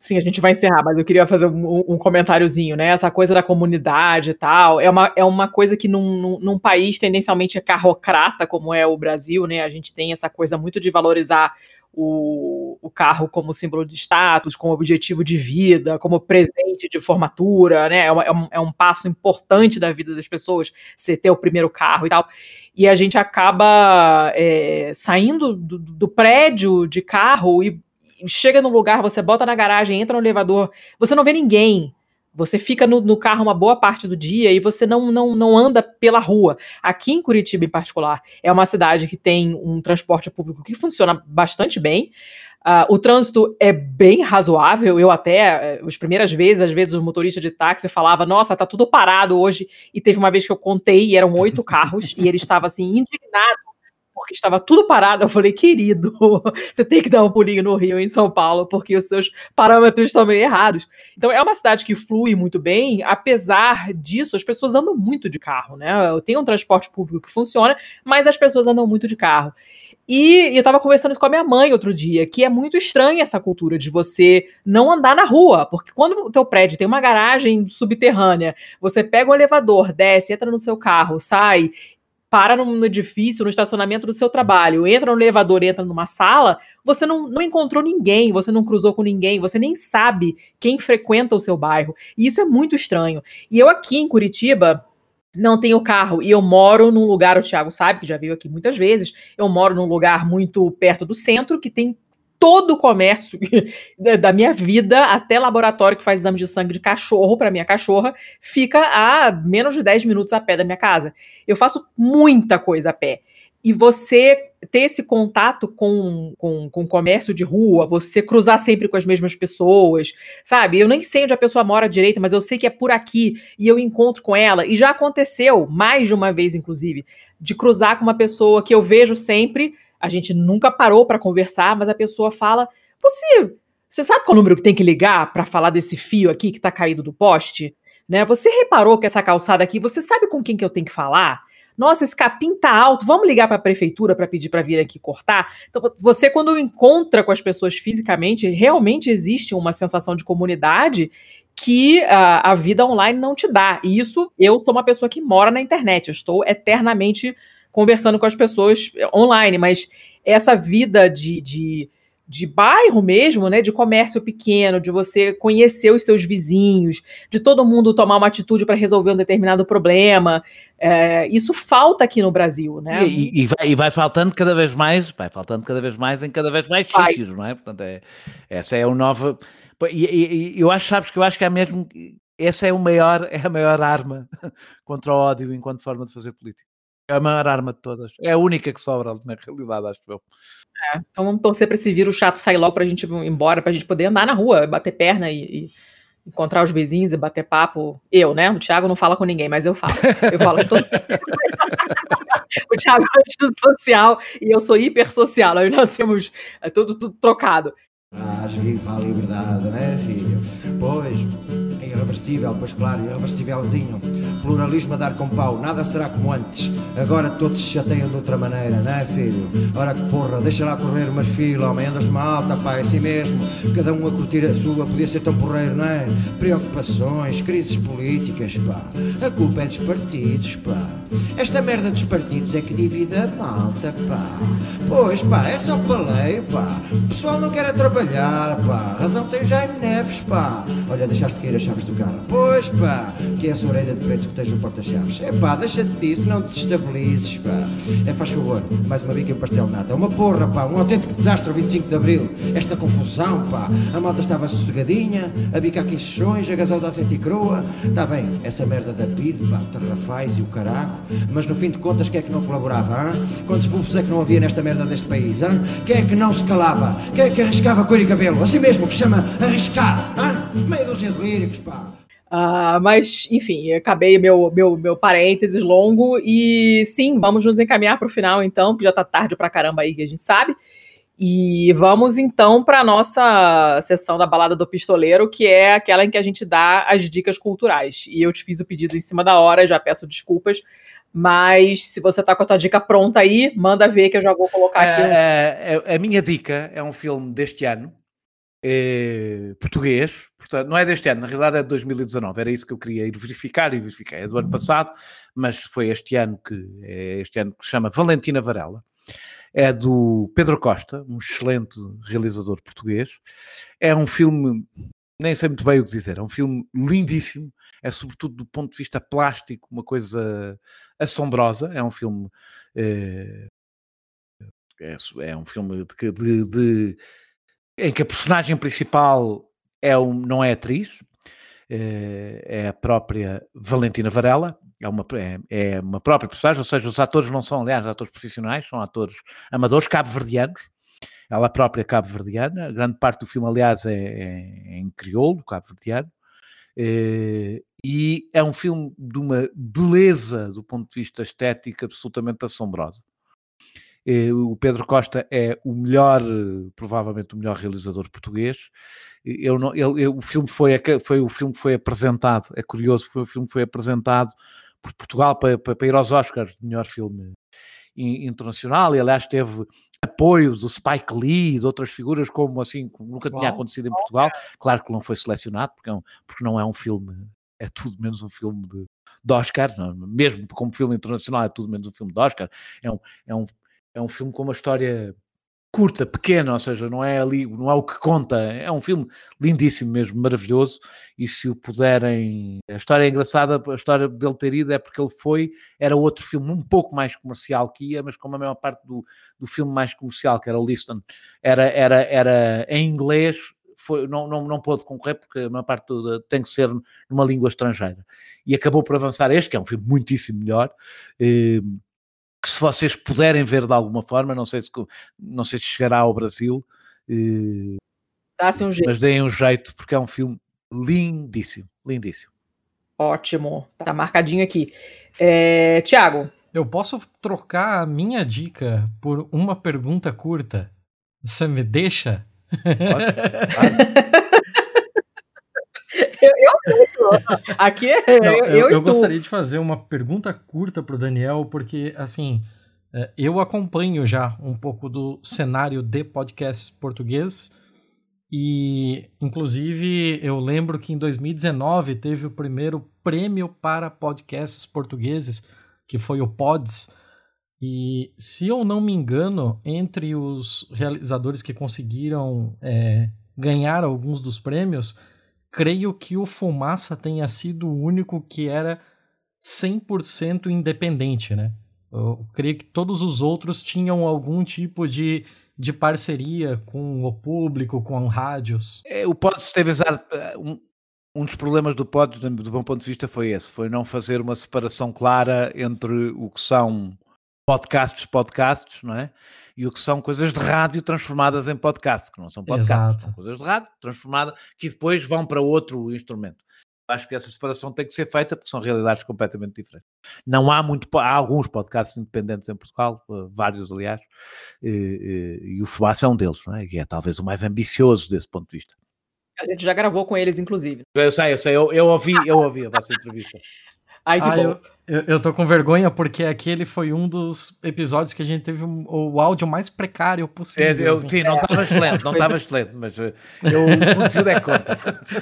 Sim, a gente vai encerrar, mas eu queria fazer um, um comentáriozinho, né? Essa coisa da comunidade e tal. É uma, é uma coisa que num, num, num país tendencialmente carrocrata, como é o Brasil, né? A gente tem essa coisa muito de valorizar o, o carro como símbolo de status, como objetivo de vida, como presente de formatura, né? É, é um, é um passo importante da vida das pessoas, você ter o primeiro carro e tal. E a gente acaba é, saindo do, do prédio de carro e chega num lugar, você bota na garagem, entra no elevador, você não vê ninguém. Você fica no, no carro uma boa parte do dia e você não, não, não anda pela rua. Aqui em Curitiba, em particular, é uma cidade que tem um transporte público que funciona bastante bem. Ah, o trânsito é bem razoável. Eu até, eh, as primeiras vezes, às vezes o motorista de táxi falava: Nossa, tá tudo parado hoje. E teve uma vez que eu contei e eram oito carros e ele estava assim, indignado porque estava tudo parado. Eu falei, querido, você tem que dar um pulinho no Rio, em São Paulo, porque os seus parâmetros estão meio errados. Então, é uma cidade que flui muito bem, apesar disso, as pessoas andam muito de carro, né? Tem um transporte público que funciona, mas as pessoas andam muito de carro. E, e eu estava conversando isso com a minha mãe outro dia, que é muito estranha essa cultura de você não andar na rua, porque quando o teu prédio tem uma garagem subterrânea, você pega um elevador, desce, entra no seu carro, sai, para num edifício, no estacionamento do seu trabalho, entra no elevador, entra numa sala, você não, não encontrou ninguém, você não cruzou com ninguém, você nem sabe quem frequenta o seu bairro. E isso é muito estranho. E eu aqui em Curitiba não tenho carro e eu moro num lugar, o Thiago sabe, que já veio aqui muitas vezes, eu moro num lugar muito perto do centro, que tem todo o comércio da minha vida, até laboratório que faz exame de sangue de cachorro para minha cachorra, fica a menos de 10 minutos a pé da minha casa. Eu faço muita coisa a pé. E você ter esse contato com, com, com comércio de rua, você cruzar sempre com as mesmas pessoas, sabe? Eu nem sei onde a pessoa mora direito, mas eu sei que é por aqui e eu encontro com ela. E já aconteceu, mais de uma vez, inclusive, de cruzar com uma pessoa que eu vejo sempre, a gente nunca parou para conversar, mas a pessoa fala: Você, você sabe qual número que tem que ligar para falar desse fio aqui que está caído do poste? Né? Você reparou que essa calçada aqui, você sabe com quem que eu tenho que falar? Nossa, esse capim tá alto, vamos ligar para a prefeitura para pedir para vir aqui cortar? Então, você, quando encontra com as pessoas fisicamente, realmente existe uma sensação de comunidade que a, a vida online não te dá. E isso, eu sou uma pessoa que mora na internet, eu estou eternamente conversando com as pessoas online, mas essa vida de, de de bairro mesmo, né, de comércio pequeno, de você conhecer os seus vizinhos, de todo mundo tomar uma atitude para resolver um determinado problema. É, isso falta aqui no Brasil, né? E, e, vai, e, vai, faltando cada vez mais, vai faltando cada vez mais em cada vez mais sítios, não é? Portanto, é, essa é o nova. E, e, eu acho, sabes que eu acho que é mesmo. Essa é o maior, é a maior arma contra o ódio enquanto forma de fazer política. É a maior arma de todas. É a única que sobra, na realidade, acho eu. É, então vamos torcer para esse vírus chato sair logo para a gente ir embora, para a gente poder andar na rua, bater perna e, e, encontrar os vizinhos e bater papo. Eu, né? O Thiago não fala com ninguém, mas eu falo. Eu falo todo O Thiago é antissocial e eu sou hipersocial. Nós nascemos é, tudo, tudo trocado. Ah, viva a liberdade, né, filho? Pois irreversível, pois claro, irreversívelzinho. Pluralismo a dar com pau, nada será como antes. Agora todos se chateiam de outra maneira, não é, filho? Ora que porra, deixa lá correr, mas filho, homem, andas numa alta, pá, é assim mesmo. Cada um a curtir a sua, podia ser tão porreiro, não é? Preocupações, crises políticas, pá. A culpa é dos partidos, pá. Esta merda dos partidos é que divide a malta, pá. Pois, pá, é só baleio, pá. O pessoal não quer trabalhar, pá. Razão tem o Jaime Neves, pá. Olha, deixaste cair as chaves Pois pá, que é essa orelha de preto que tens no porta-chaves. É pá, deixa-te disso, não desestabilizes, pá. É, faz favor, mais uma bica e um pastel nada. Uma porra, pá, um autêntico desastre o 25 de Abril. Esta confusão, pá. A malta estava sossegadinha, a bica aqui chões, a gasosa a sentir. Está bem, essa merda da PID, pá, terrafais e o caraco. Mas no fim de contas, quem é que não colaborava, hã? Quantos bufos é que não havia nesta merda deste país, hã? Quem é que não se calava? Quem é que arriscava cor e cabelo? Assim mesmo, que chama arriscar, hã? Meia dúzia de líricos, pá. Uh, mas, enfim, acabei meu, meu, meu parênteses longo e sim, vamos nos encaminhar para o final então, que já está tarde para caramba aí, que a gente sabe. E vamos então para a nossa sessão da balada do pistoleiro, que é aquela em que a gente dá as dicas culturais. E eu te fiz o pedido em cima da hora, já peço desculpas, mas se você está com a tua dica pronta aí, manda ver que eu já vou colocar aqui. É, é, a minha dica é um filme deste ano, é, português, portanto, não é deste ano, na realidade é de 2019, era isso que eu queria ir verificar e verificar, é do ano passado, mas foi este ano que é este ano que se chama Valentina Varela, é do Pedro Costa, um excelente realizador português, é um filme, nem sei muito bem o que dizer, é um filme lindíssimo, é sobretudo do ponto de vista plástico uma coisa assombrosa, é um filme é, é, é um filme de, de, de em que a personagem principal é um, não é atriz, é, é a própria Valentina Varela, é uma, é, é, uma própria personagem, ou seja, os atores não são, aliás, atores profissionais, são atores amadores, cabo-verdianos, ela própria é cabo-verdiana, grande parte do filme, aliás, é, é, é em crioulo, cabo-verdiano, é, e é um filme de uma beleza do ponto de vista estético absolutamente assombrosa. Eh, o Pedro Costa é o melhor, provavelmente o melhor realizador português. Eu não, ele, eu, o filme foi, foi o filme que foi apresentado, é curioso, foi o filme que foi apresentado por Portugal para, para, para ir aos Oscars de melhor filme internacional e aliás teve apoio do Spike Lee e de outras figuras como assim, como nunca tinha acontecido em Portugal. Claro que não foi selecionado porque, é um, porque não é um filme, é tudo menos um filme de, de Oscar, não, mesmo como filme internacional é tudo menos um filme de Oscar, é um, é um, é um filme com uma história curta, pequena, ou seja, não é ali, não é o que conta, é um filme lindíssimo mesmo, maravilhoso, e se o puderem, a história é engraçada, a história dele ter ido é porque ele foi, era outro filme um pouco mais comercial que ia, mas como a maior parte do, do filme mais comercial, que era o Liston, era, era, era em inglês, foi, não, não, não pôde concorrer porque a maior parte do, tem que ser numa língua estrangeira. E acabou por avançar este, que é um filme muitíssimo melhor, eh, que se vocês puderem ver de alguma forma, não sei se, não sei se chegará ao Brasil, eh, um jeito. mas deem um jeito, porque é um filme lindíssimo, lindíssimo. Ótimo, tá marcadinho aqui. É, Tiago. Eu posso trocar a minha dica por uma pergunta curta? Você me deixa? eu, eu, aqui é eu, eu, eu, eu gostaria de fazer uma pergunta curta para o Daniel, porque assim é, eu acompanho já um pouco do cenário de podcasts português e inclusive eu lembro que em 2019 teve o primeiro prêmio para podcasts portugueses, que foi o Pods. E se eu não me engano, entre os realizadores que conseguiram é, ganhar alguns dos prêmios, creio que o Fumaça tenha sido o único que era 100% independente, né? Eu creio que todos os outros tinham algum tipo de, de parceria com o público, com rádios. É, o Pods teve um, um dos problemas do Pods, do bom ponto de vista, foi esse: foi não fazer uma separação clara entre o que são podcasts, podcasts, não é? E o que são coisas de rádio transformadas em podcasts, que não são podcasts, Exato. são coisas de rádio transformadas que depois vão para outro instrumento. Acho que essa separação tem que ser feita porque são realidades completamente diferentes. Não há muito, há alguns podcasts independentes em Portugal, eh, vários aliás, e, e, e o Fumaça é um deles, não é? E é talvez o mais ambicioso desse ponto de vista. A gente já gravou com eles, inclusive. Eu sei, eu sei, eu, eu ouvi, eu ouvi a vossa entrevista. Ai, que Ah, eu, eu, eu tô com vergonha porque aquele foi um dos episódios que a gente teve um- o áudio mais precário É, possível. eu, assim. sim, não estava excelente, não estava excelente, mas eh, eu, o conteúdo é conta.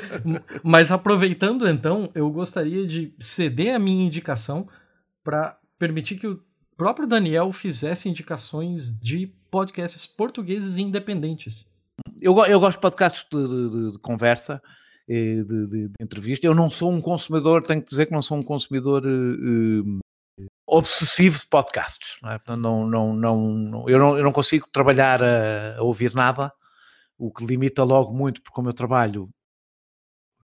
Mas aproveitando então, eu gostaria de ceder a minha indicação para permitir que o próprio Daniel fizesse indicações de podcasts portugueses independentes. Eu, eu gosto de podcasts de, de- de- conversa, de, de- de entrevista. Eu não sou um consumidor, tenho que dizer que não sou um consumidor eh, eh, obsessivo de podcasts. Não é? Não, não, não, eu, não, eu não consigo trabalhar a, a ouvir nada, o que limita logo muito, porque como eu trabalho,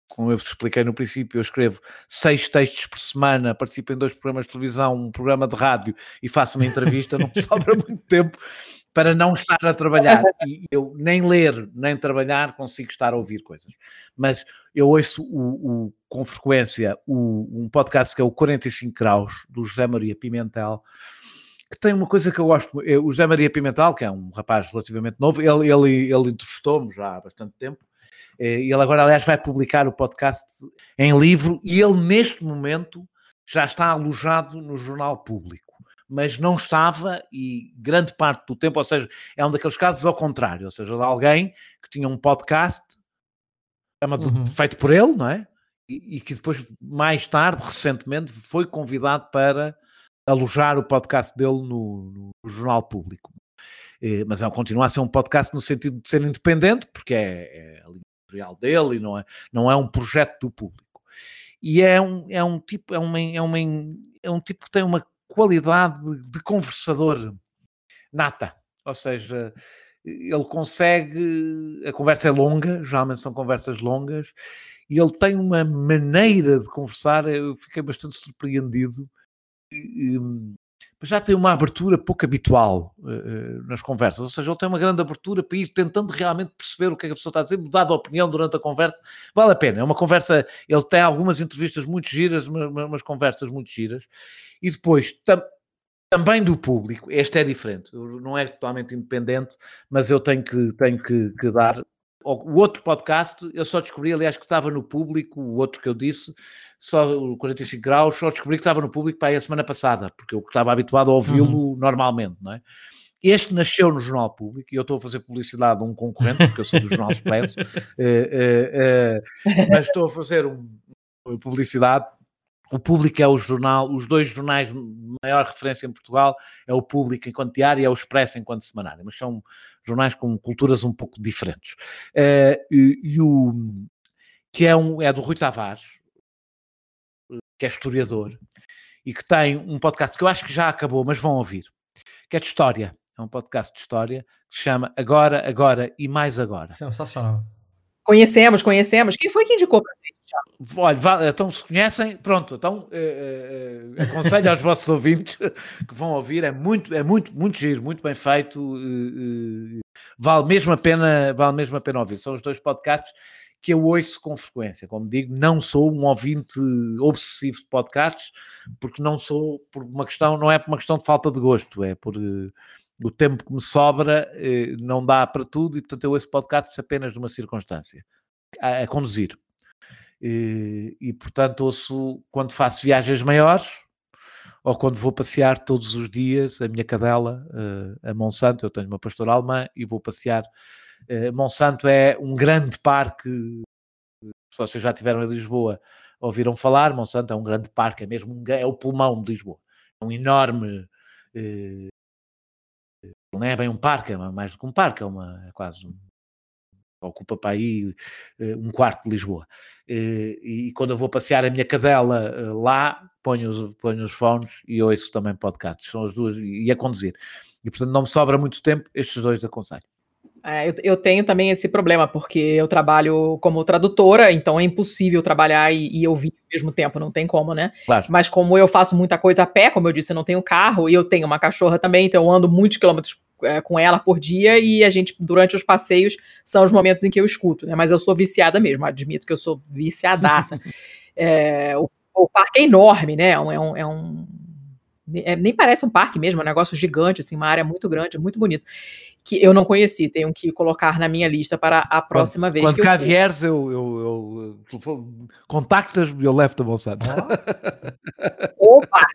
como eu vos expliquei no princípio, eu escrevo seis textos por semana, participo em dois programas de televisão, um programa de rádio e faço uma entrevista, não sobra muito tempo para não estar a trabalhar. E eu nem ler, nem trabalhar, consigo estar a ouvir coisas. Mas eu ouço o, o- com frequência o- um podcast que é o 45 Graus, do José Maria Pimentel, que tem uma coisa que eu gosto. é O José Maria Pimentel, que é um rapaz relativamente novo, ele, ele, ele entrevistou-me já há bastante tempo. eh, e Ele agora, aliás, vai publicar o podcast em livro e ele, neste momento, já está alojado no Jornal Público. Mas não estava, e grande parte do tempo, ou seja, é um daqueles casos ao contrário, ou seja, de alguém que tinha um podcast Uhum. feito por ele, não é? E, e que depois, mais tarde, recentemente, foi convidado para alojar o podcast dele no, no Jornal Público. Eh, mas é, continua a ser um podcast no sentido de ser independente, porque é, é a linha editorial dele e não é, não é um projeto do público. E é um, é um tipo, é, uma, é, uma, é um tipo que tem uma qualidade de, conversador nata. Ou seja, ele consegue. A conversa é longa, geralmente são conversas longas, e ele tem uma maneira de conversar. Eu fiquei bastante surpreendido. Já tem uma abertura pouco habitual eh, nas conversas, ou seja, ele tem uma grande abertura para ir tentando realmente perceber o que é que a pessoa está a dizer, mudar de opinião durante a conversa, vale a pena. É uma conversa, ele tem algumas entrevistas muito giras, uma- uma- umas conversas muito giras, e depois tam- também do público, este é diferente, não é totalmente independente, mas eu tenho que, tenho que, que dar. O outro podcast, eu só descobri, aliás, que estava no público, o outro que eu disse, só o 45 graus, só descobri que estava no público para a semana passada, porque eu estava habituado a ouvi-lo normalmente, não é? Este nasceu no Jornal Público e eu estou a fazer publicidade a um concorrente, porque eu sou do Jornal Expresso, eh, eh, eh, mas estou a fazer um- uma publicidade O Público é o jornal, os dois jornais de maior referência em Portugal, é o Público enquanto diário e é o Expresso enquanto semanário, mas são jornais com culturas um pouco diferentes. Uh, e, e, o que é, um, é do Rui Tavares, que é historiador, e que tem um podcast que eu acho que já acabou, mas vão ouvir, que é de história. É um podcast de história que se chama Agora, Agora e Mais Agora. Sensacional. Conhecemos, conhecemos. Quem foi que indicou para? Olha, então se conhecem, pronto, então eh, eh, aconselho aos vossos ouvintes que vão ouvir, é muito, é muito, muito giro, muito bem feito, eh, eh, vale mesmo a pena, vale mesmo a pena ouvir. São os dois podcasts que eu ouço com frequência. Como digo, não sou um ouvinte obsessivo de podcasts, porque não sou por uma questão, não é por uma questão de falta de gosto, é por uh, o tempo que me sobra não dá para tudo e portanto eu ouço podcasts apenas numa circunstância, a, a conduzir. Uh, e portanto ouço quando faço viagens maiores ou quando vou passear todos os dias a minha cadela a Monsanto, eu tenho uma pastora alemã e vou passear Uh, Monsanto é um grande parque, se vocês já estiveram em Lisboa, ouviram falar, Monsanto é um grande parque, é mesmo é o pulmão de Lisboa. É um enorme. Não é bem um parque, é mais do que um parque, é, uma, é quase um, ocupa para aí uh, um quarto de Lisboa. Uh, e quando eu vou passear a minha cadela uh, lá, ponho os, ponho os fones e ouço também podcasts. São as duas, e a conduzir. E portanto não me sobra muito tempo, estes dois aconselho. É, eu, eu, tenho também esse problema, porque eu trabalho como tradutora, então é impossível trabalhar e, e ouvir ao mesmo tempo, não tem como, né? Claro. Mas como eu faço muita coisa a pé, como eu disse, eu não tenho carro, e eu tenho uma cachorra também, então eu ando muitos quilômetros é, com ela por dia, e a gente, durante os passeios, são os momentos em que eu escuto, né? Mas eu sou viciada mesmo, admito que eu sou viciadaça. é, o, o, parque é enorme, né? É um, é um é, nem parece um parque mesmo, é um negócio gigante, assim, uma área muito grande, muito bonito que eu não conheci, tenho que colocar na minha lista para a próxima quando, vez. Quando que cá eu vieres, eu, eu, eu contactas-me eu levo-te a Monsanto. Opa!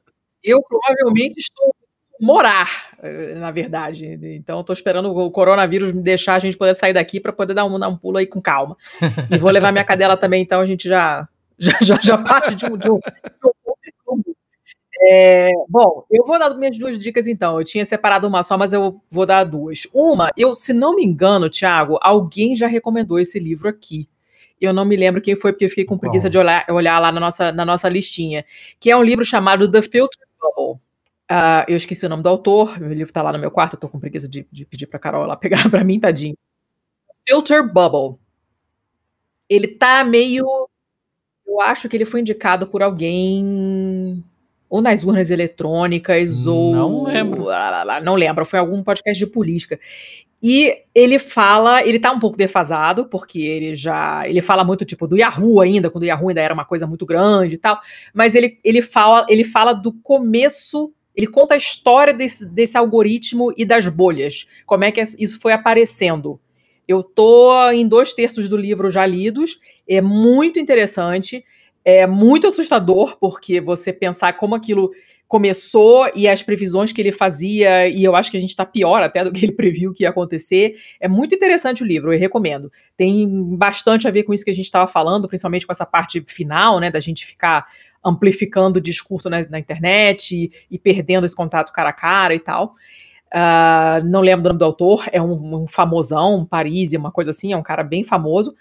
Eu provavelmente estou morar, eh, na verdade. Então, estou esperando o coronavírus me deixar a gente poder sair daqui para poder dar um, dar um pulo aí com calma. E vou levar minha cadela também, então a gente já já, já, já parte de um, de um, de um é, bom, eu vou dar minhas duas dicas então. Eu tinha separado uma só, mas eu vou dar duas. Uma, eu, se não me engano, Thiago, alguém já recomendou esse livro aqui. Eu não me lembro quem foi, porque eu fiquei com preguiça de olhar, olhar lá na nossa, na nossa listinha. Que é um livro chamado The Filter Bubble. Uh, eu esqueci o nome do autor, meu livro está lá no meu quarto, eu tô com preguiça de, de pedir para Carol lá pegar para mim, tadinho. Filter Bubble. Ele tá meio. Eu acho que ele foi indicado por alguém ou nas urnas eletrônicas, ou. Não lembro. Não lembro, foi algum podcast de política. E ele fala, ele tá um pouco defasado, porque ele já. Ele fala muito, tipo, do Yahoo ainda, quando o Yahoo ainda era uma coisa muito grande e tal. Mas ele, ele, fala, ele fala do começo. Ele conta a história desse, desse algoritmo e das bolhas. Como é que isso foi aparecendo. Eu tô em dois terços do livro já lidos. É muito interessante é muito assustador, porque você pensar como aquilo começou e as previsões que ele fazia, e eu acho que a gente está pior até do que ele previu que ia acontecer. É muito interessante o livro, eu recomendo. Tem bastante a ver com isso que a gente estava falando, principalmente com essa parte final, né, da gente ficar amplificando o discurso na, na internet e, e, perdendo esse contato cara a cara e tal. Uh, não lembro o nome do autor, é um, um famosão, um Paris, uma coisa assim, é um cara bem famoso.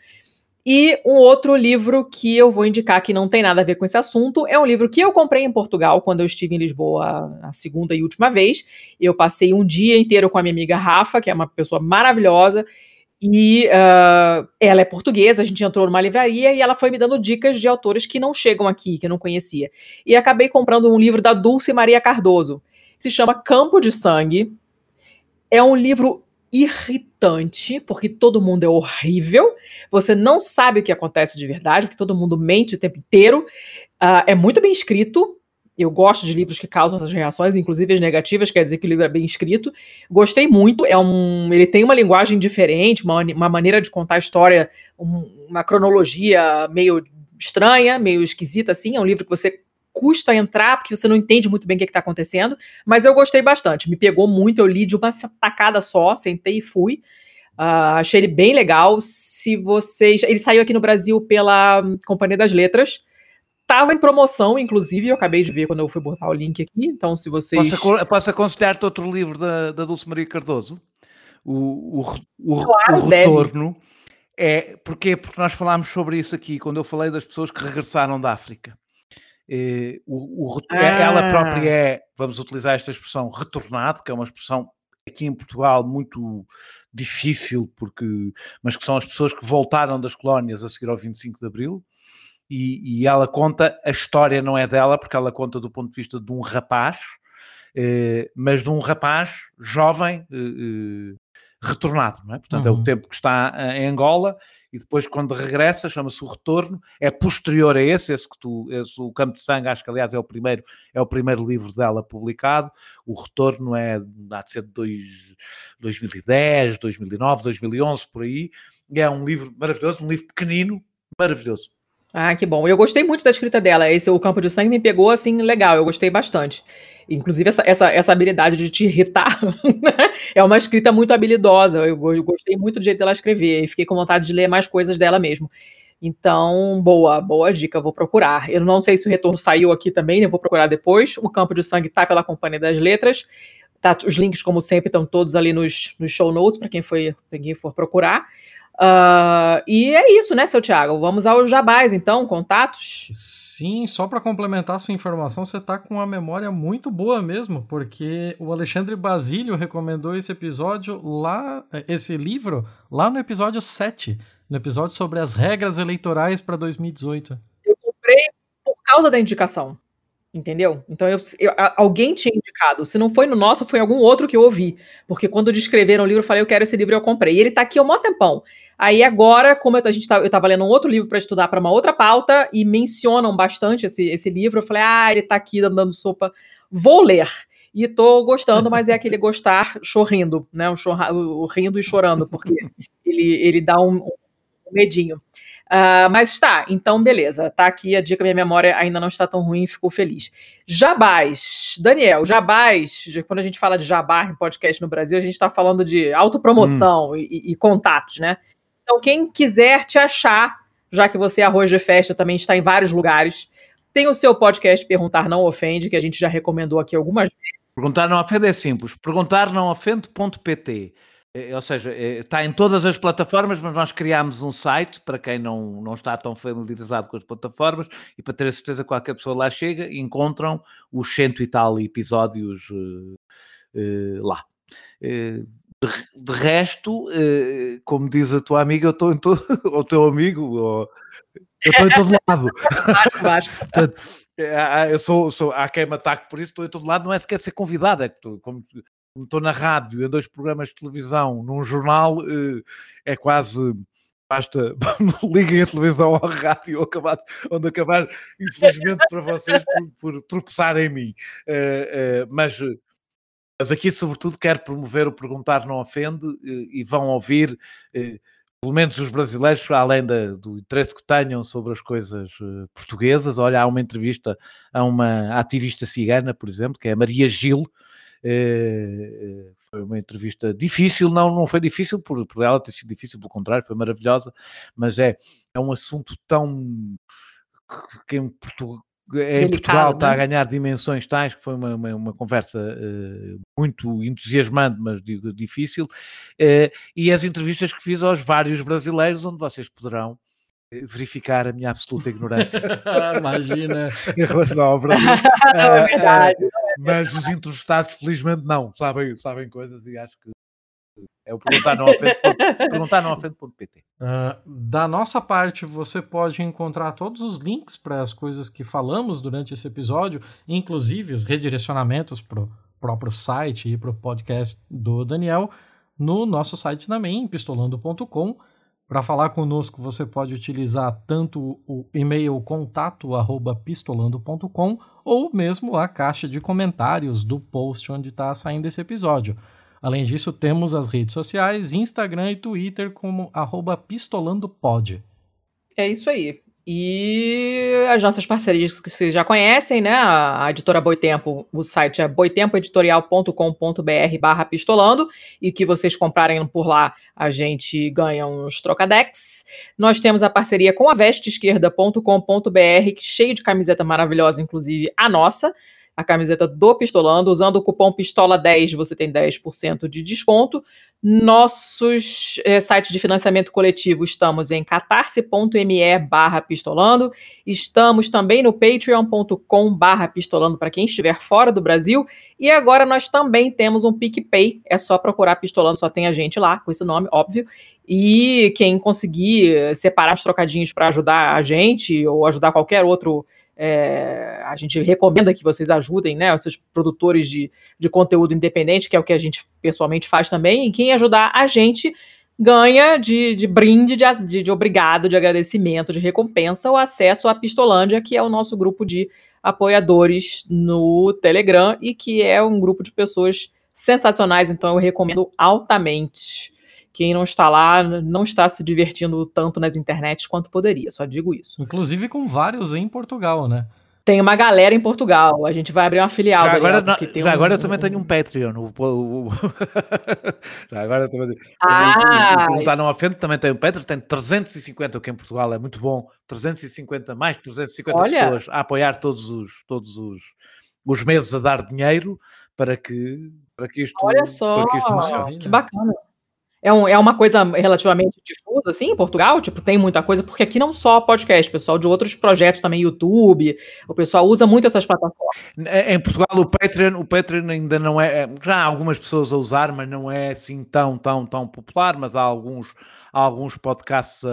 E um outro livro que eu vou indicar que não tem nada a ver com esse assunto é um livro que eu comprei em Portugal quando eu estive em Lisboa a segunda e última vez. Eu passei um dia inteiro com a minha amiga Rafa, que é uma pessoa maravilhosa, e uh, ela é portuguesa. A gente entrou numa livraria e ela foi me dando dicas de autores que não chegam aqui, que eu não conhecia. E acabei comprando um livro da Dulce Maria Cardoso. Se chama Campo de Sangue. É um livro irritante, porque todo mundo é horrível, você não sabe o que acontece de verdade, porque todo mundo mente o tempo inteiro. Uh, é muito bem escrito. Eu gosto de livros que causam essas reações, inclusive as negativas, quer dizer que o livro é bem escrito. Gostei muito, é um, ele tem uma linguagem diferente, uma, uma maneira de contar a história, um, uma cronologia meio estranha, meio esquisita, assim. É um livro que você custa entrar, porque você não entende muito bem o que está acontecendo, mas eu gostei bastante, me pegou muito, eu li de uma tacada só, sentei e fui. Uh, achei ele bem legal. Se vocês. Ele saiu aqui no Brasil pela Companhia das Letras. Tava em promoção, inclusive, eu acabei de ver quando eu fui botar o link aqui. Então, se vocês. Posso, posso aconselhar-te outro livro da, da Dulce Maria Cardoso? O, o, o, Claro, o deve. Retorno. É, porquê? Porque nós falámos sobre isso aqui quando eu falei das pessoas que regressaram da África. Eh, o, o Ela Ah. própria é, vamos utilizar esta expressão, retornado, que é uma expressão aqui em Portugal muito difícil, porque, mas que são as pessoas que voltaram das colónias a seguir ao 25 de Abril. E, e ela conta, a história não é dela, porque ela conta do ponto de vista de um rapaz, eh, mas de um rapaz jovem eh, eh, retornado, não é? Portanto, é Uhum. o tempo que está em Angola e depois quando regressa, chama-se o retorno, é posterior a esse, esse que tu, esse, o Campo de Sangue, acho que aliás é o primeiro, é o primeiro livro dela publicado, o retorno é, há de ser de dois, 2010, 2009, 2011, por aí, e é um livro maravilhoso, um livro pequenino, maravilhoso. Ah, que bom. Eu gostei muito da escrita dela. Esse O Campo de Sangue me pegou assim legal. Eu gostei bastante. Inclusive, essa, essa, essa habilidade de te irritar né? é uma escrita muito habilidosa. Eu, eu gostei muito do jeito dela escrever e fiquei com vontade de ler mais coisas dela mesmo. Então, boa, boa dica, vou procurar. Eu não sei se o retorno saiu aqui também? Vou procurar depois. O Campo de Sangue tá pela Companhia das Letras. Tá, os links, como sempre, estão todos ali nos, nos show notes para quem, quem for procurar. Ah, e é isso, né, seu Thiago? Vamos aos jabás, então, contatos. Sim, só para complementar sua informação, você tá com uma memória muito boa mesmo, porque o Alexandre Basílio recomendou esse episódio lá, esse livro, lá no episódio 7, no episódio sobre as regras eleitorais para 2018. Eu comprei por causa da indicação. Entendeu? Então eu, eu- alguém tinha indicado. Se não foi no nosso, foi algum outro que eu ouvi. Porque quando descreveram o livro, eu falei, eu quero esse livro e eu comprei. E ele tá aqui há um maior tempão. Aí agora, como eu, a gente tá, eu tava lendo um outro livro para estudar para uma outra pauta e mencionam bastante esse, esse livro, eu falei, ah, ele tá aqui dando sopa. Vou ler. E tô gostando, mas é aquele gostar chorrindo, né? O, chorra, o rindo e chorando, porque ele, ele dá um, um medinho. Ah, mas está, então beleza. Tá aqui a dica, minha memória ainda não está tão ruim, fico feliz. Jabás. Daniel, jabás, quando a gente fala de jabá em podcast no Brasil, a gente está falando de autopromoção e, e- e contatos, né? Então, quem quiser te achar, já que você é arroz de festa, também está em vários lugares, tem o seu podcast Perguntar Não Ofende, que a gente já recomendou aqui algumas vezes. Perguntar não ofende é simples. Perguntar não ofende.pt. Eh, Ou seja, eh, está em todas as plataformas, mas nós criámos um site para quem não, não está tão familiarizado com as plataformas e para ter a certeza que qualquer pessoa lá chega e encontram os cento e tal episódios eh, eh, lá. Eh, de, re- de resto, como diz a tua amiga, eu estou em todo, ou o teu amigo, ou, eu estou em todo lado. Portanto, é, eu sou, sou, há quem me ataque por isso, estou em todo lado, não é sequer ser convidado, é que tu- como estou na rádio, em dois programas de televisão, num jornal, eh, é quase. Basta, liguem a televisão ou a rádio acabar, onde acabar, infelizmente para vocês, por, por tropeçar em mim. Eh, eh, mas, mas aqui, sobretudo, quero promover o Perguntar Não Ofende eh, e vão ouvir, pelo menos os brasileiros, além da- do interesse que tenham sobre as coisas portuguesas. Olha, há uma entrevista a uma ativista cigana, por exemplo, que é a Maria Gil. Eh, eh, foi uma entrevista difícil, não, não foi difícil por, por ela ter sido difícil, pelo contrário, foi maravilhosa, mas é, é um assunto tão que- em Portugal. Em Delicado, Portugal está a né? ganhar dimensões tais que foi uma, uma, uma conversa eh, muito entusiasmante, mas digo difícil, eh, e as entrevistas que fiz aos vários brasileiros, onde vocês poderão verificar a minha absoluta ignorância Imagina. em relação ao Brasil. Não é verdade. eh, mas os entrevistados, felizmente, não, sabem, sabem coisas e acho que é o perguntar não não ofende.pt. Ah, da nossa parte, você pode encontrar todos os links para as coisas que falamos durante esse episódio, inclusive os redirecionamentos para o próprio site e para o podcast do Daniel, no nosso site também, pistolando.com. Para falar conosco, você pode utilizar tanto o e-mail contato arroba pistolando.com ou mesmo a caixa de comentários do post onde está saindo esse episódio. Além disso, temos as redes sociais, Instagram e Twitter como pistolandopod. É isso aí. E as nossas parcerias que vocês já conhecem, né? A, editora Boitempo, o site é boitempoeditorial.com.br barra pistolando, e que vocês comprarem por lá, a gente ganha uns trocadex. Nós temos a parceria com a vesteesquerda.com.br, cheio de camiseta maravilhosa, inclusive a nossa a camiseta do Pistolando. Usando o cupom PISTOLA10 você tem 10% de desconto. Nossos é, sites de financiamento coletivo estamos em catarse.me barra pistolando. Estamos também no patreon.com barra pistolando para quem estiver fora do Brasil. E agora nós também temos um PicPay. É só procurar Pistolando, só tem a gente lá, com esse nome, óbvio. E quem conseguir separar os trocadinhos para ajudar a gente ou ajudar qualquer outro é, a gente recomenda que vocês ajudem, né, esses produtores de, de conteúdo independente, que é o que a gente pessoalmente faz também, e quem ajudar a gente ganha de, de brinde, de, de, de obrigado, de agradecimento, de recompensa, o acesso à Pistolândia, que é o nosso grupo de apoiadores no Telegram e que é um grupo de pessoas sensacionais, então eu recomendo altamente. Quem não está lá não está se divertindo tanto nas internets quanto poderia, só digo isso. Inclusive com vários em Portugal, né? Tem uma galera em Portugal. A gente vai abrir uma filial. Já agora, Daniel, já um, agora eu também tenho um Patreon. O, o, o... já agora eu também. Ah, não está não ofende, também tem um Patreon. Tem 350, o que em Portugal é muito bom. 350, mais 350 Olha. pessoas a apoiar todos os, todos os, os meses a dar dinheiro para que, para que isto, olha só, para que isto funcione. que bacana. É, um, é uma coisa relativamente difusa, assim, em Portugal? Tipo, tem muita coisa, porque aqui não só podcast, pessoal de outros projetos também, YouTube, o pessoal usa muito essas plataformas. Em Portugal o Patreon, o Patreon ainda não é, já há algumas pessoas a usar, mas não é assim tão, tão, tão popular, mas há alguns, há alguns podcasts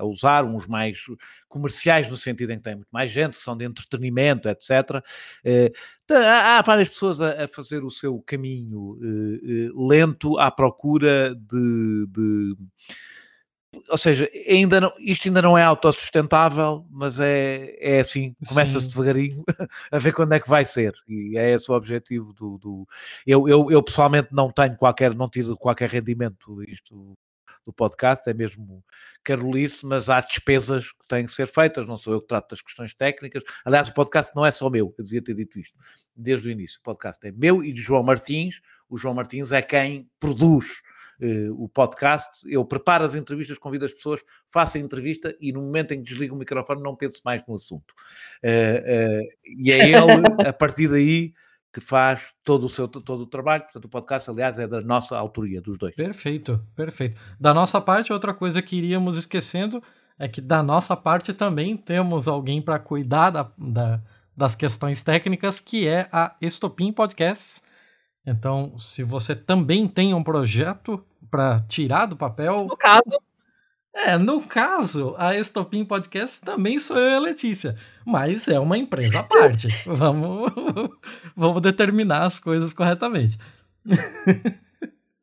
a usar, uns mais comerciais no sentido em que tem muito mais gente, que são de entretenimento, etc. Eh, há, há várias pessoas a, a, fazer o seu caminho eh, eh, lento à procura de, de ou seja, ainda não, isto ainda não é autossustentável, mas é, é assim, começa-se devagarinho a ver quando é que vai ser, e é esse o objetivo do... do... Eu, eu, eu, pessoalmente não tenho qualquer, não tiro qualquer rendimento isto do podcast, é mesmo carolice, mas há despesas que têm que ser feitas, não sou eu que trato das questões técnicas, aliás o podcast não é só meu, eu devia ter dito isto desde o início, o podcast é meu e de João Martins, o João Martins é quem produz Uh, o podcast, eu preparo as entrevistas, convido as pessoas, faço a entrevista e no momento em que desligo o microfone não penso mais no assunto. Uh, uh, e é ele, a partir daí, que faz todo o seu todo o trabalho. Portanto, o podcast, aliás, é da nossa autoria, dos dois. Perfeito, perfeito. Da nossa parte, outra coisa que iríamos esquecendo é que da nossa parte também temos alguém para cuidar da, da, das questões técnicas, que é a Estopim Podcasts. Então, se você também tem um projeto para tirar do papel. No caso. É, no caso, a Estopim Podcast também sou eu e a Letícia. Mas é uma empresa à parte. vamos, vamos determinar as coisas corretamente.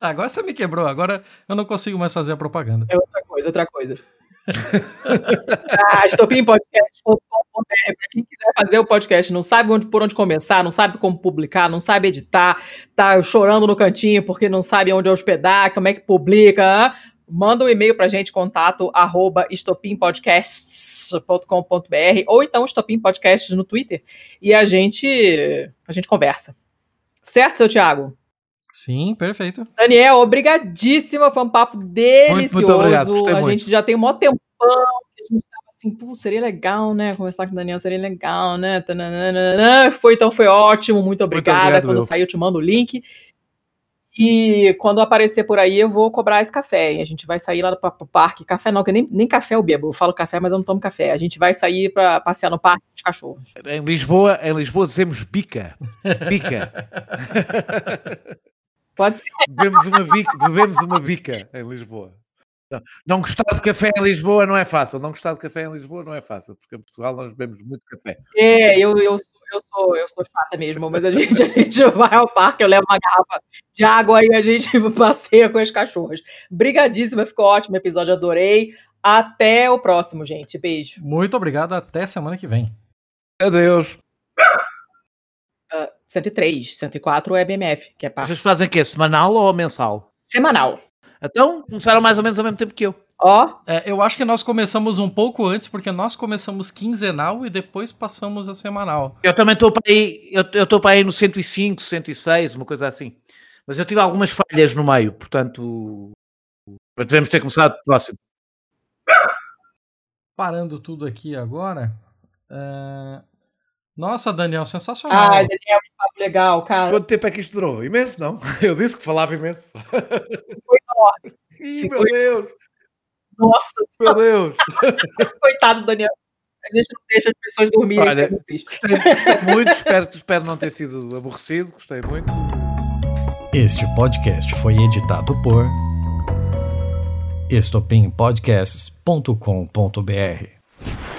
Agora você me quebrou, agora eu não consigo mais fazer a propaganda. É outra coisa, outra coisa. ah, estopimpodcast.com.br para quem quiser fazer o podcast, não sabe onde, por onde começar, não sabe como publicar, não sabe editar, tá chorando no cantinho porque não sabe onde hospedar, como é que publica, manda um e-mail para a gente, contato arroba estopimpodcasts.com.br ou então Estopim Podcasts no Twitter e a gente, a gente conversa. Certo, seu Thiago? Sim, perfeito. Daniel, obrigadíssima, foi um papo delicioso. Muito, muito obrigado, a gente já tem um maior tempão que a gente tava assim, pô, seria legal, né? Conversar com o Daniel seria legal, né? Tananana. Foi, então foi ótimo, muito obrigada. Muito obrigado, Quando sair, eu te mando o link. E quando aparecer por aí, eu vou cobrar esse café. E a gente vai sair lá para o parque. Café não, que nem, nem café eu bebo. Eu falo café, mas eu não tomo café. A gente vai sair para passear no parque dos cachorros. Em Lisboa, em Lisboa dizemos bica. Bica. Pode ser. Bebemos uma bica, bebemos uma bica em Lisboa. Não, não, gostar de café em Lisboa não é fácil. Não gostar de café em Lisboa não é fácil, porque em Portugal nós bebemos muito café. É, eu, eu, eu, sou, eu sou chata mesmo, mas a gente, a gente vai ao parque, eu levo uma garrafa de água e a gente passeia com as cachorras. Brigadíssima, ficou ótimo o episódio, adorei. Até o próximo, gente. Beijo. Muito obrigado, até semana que vem. Adeus. Uh, 103, 104 é BMF, que é parte. Vocês fazem o quê? Semanal ou mensal? Semanal. Então, começaram mais ou menos ao mesmo tempo que eu. Ó, É, eu acho que nós começamos um pouco antes, porque nós começamos quinzenal e depois passamos a semanal. Eu também estou para aí, eu eu estou para aí no 105, 106, uma coisa assim. Mas eu tive algumas falhas no meio, portanto, devemos ter começado próximo. Parando tudo aqui agora. é, Nossa, Daniel, sensacional. ai, Daniel, que papo legal, cara. Quanto tempo é que isto durou? Imenso, não? Eu disse que falava imenso. Foi enorme. Ih, Ficou- meu Deus, Nossa, meu Deus. coitado do Daniel. A gente não deixa as pessoas dormirem. Olha, é muito gostei muito, espero, espero não ter sido aborrecido, gostei muito. Este podcast foi editado por estopimpodcasts.com.br.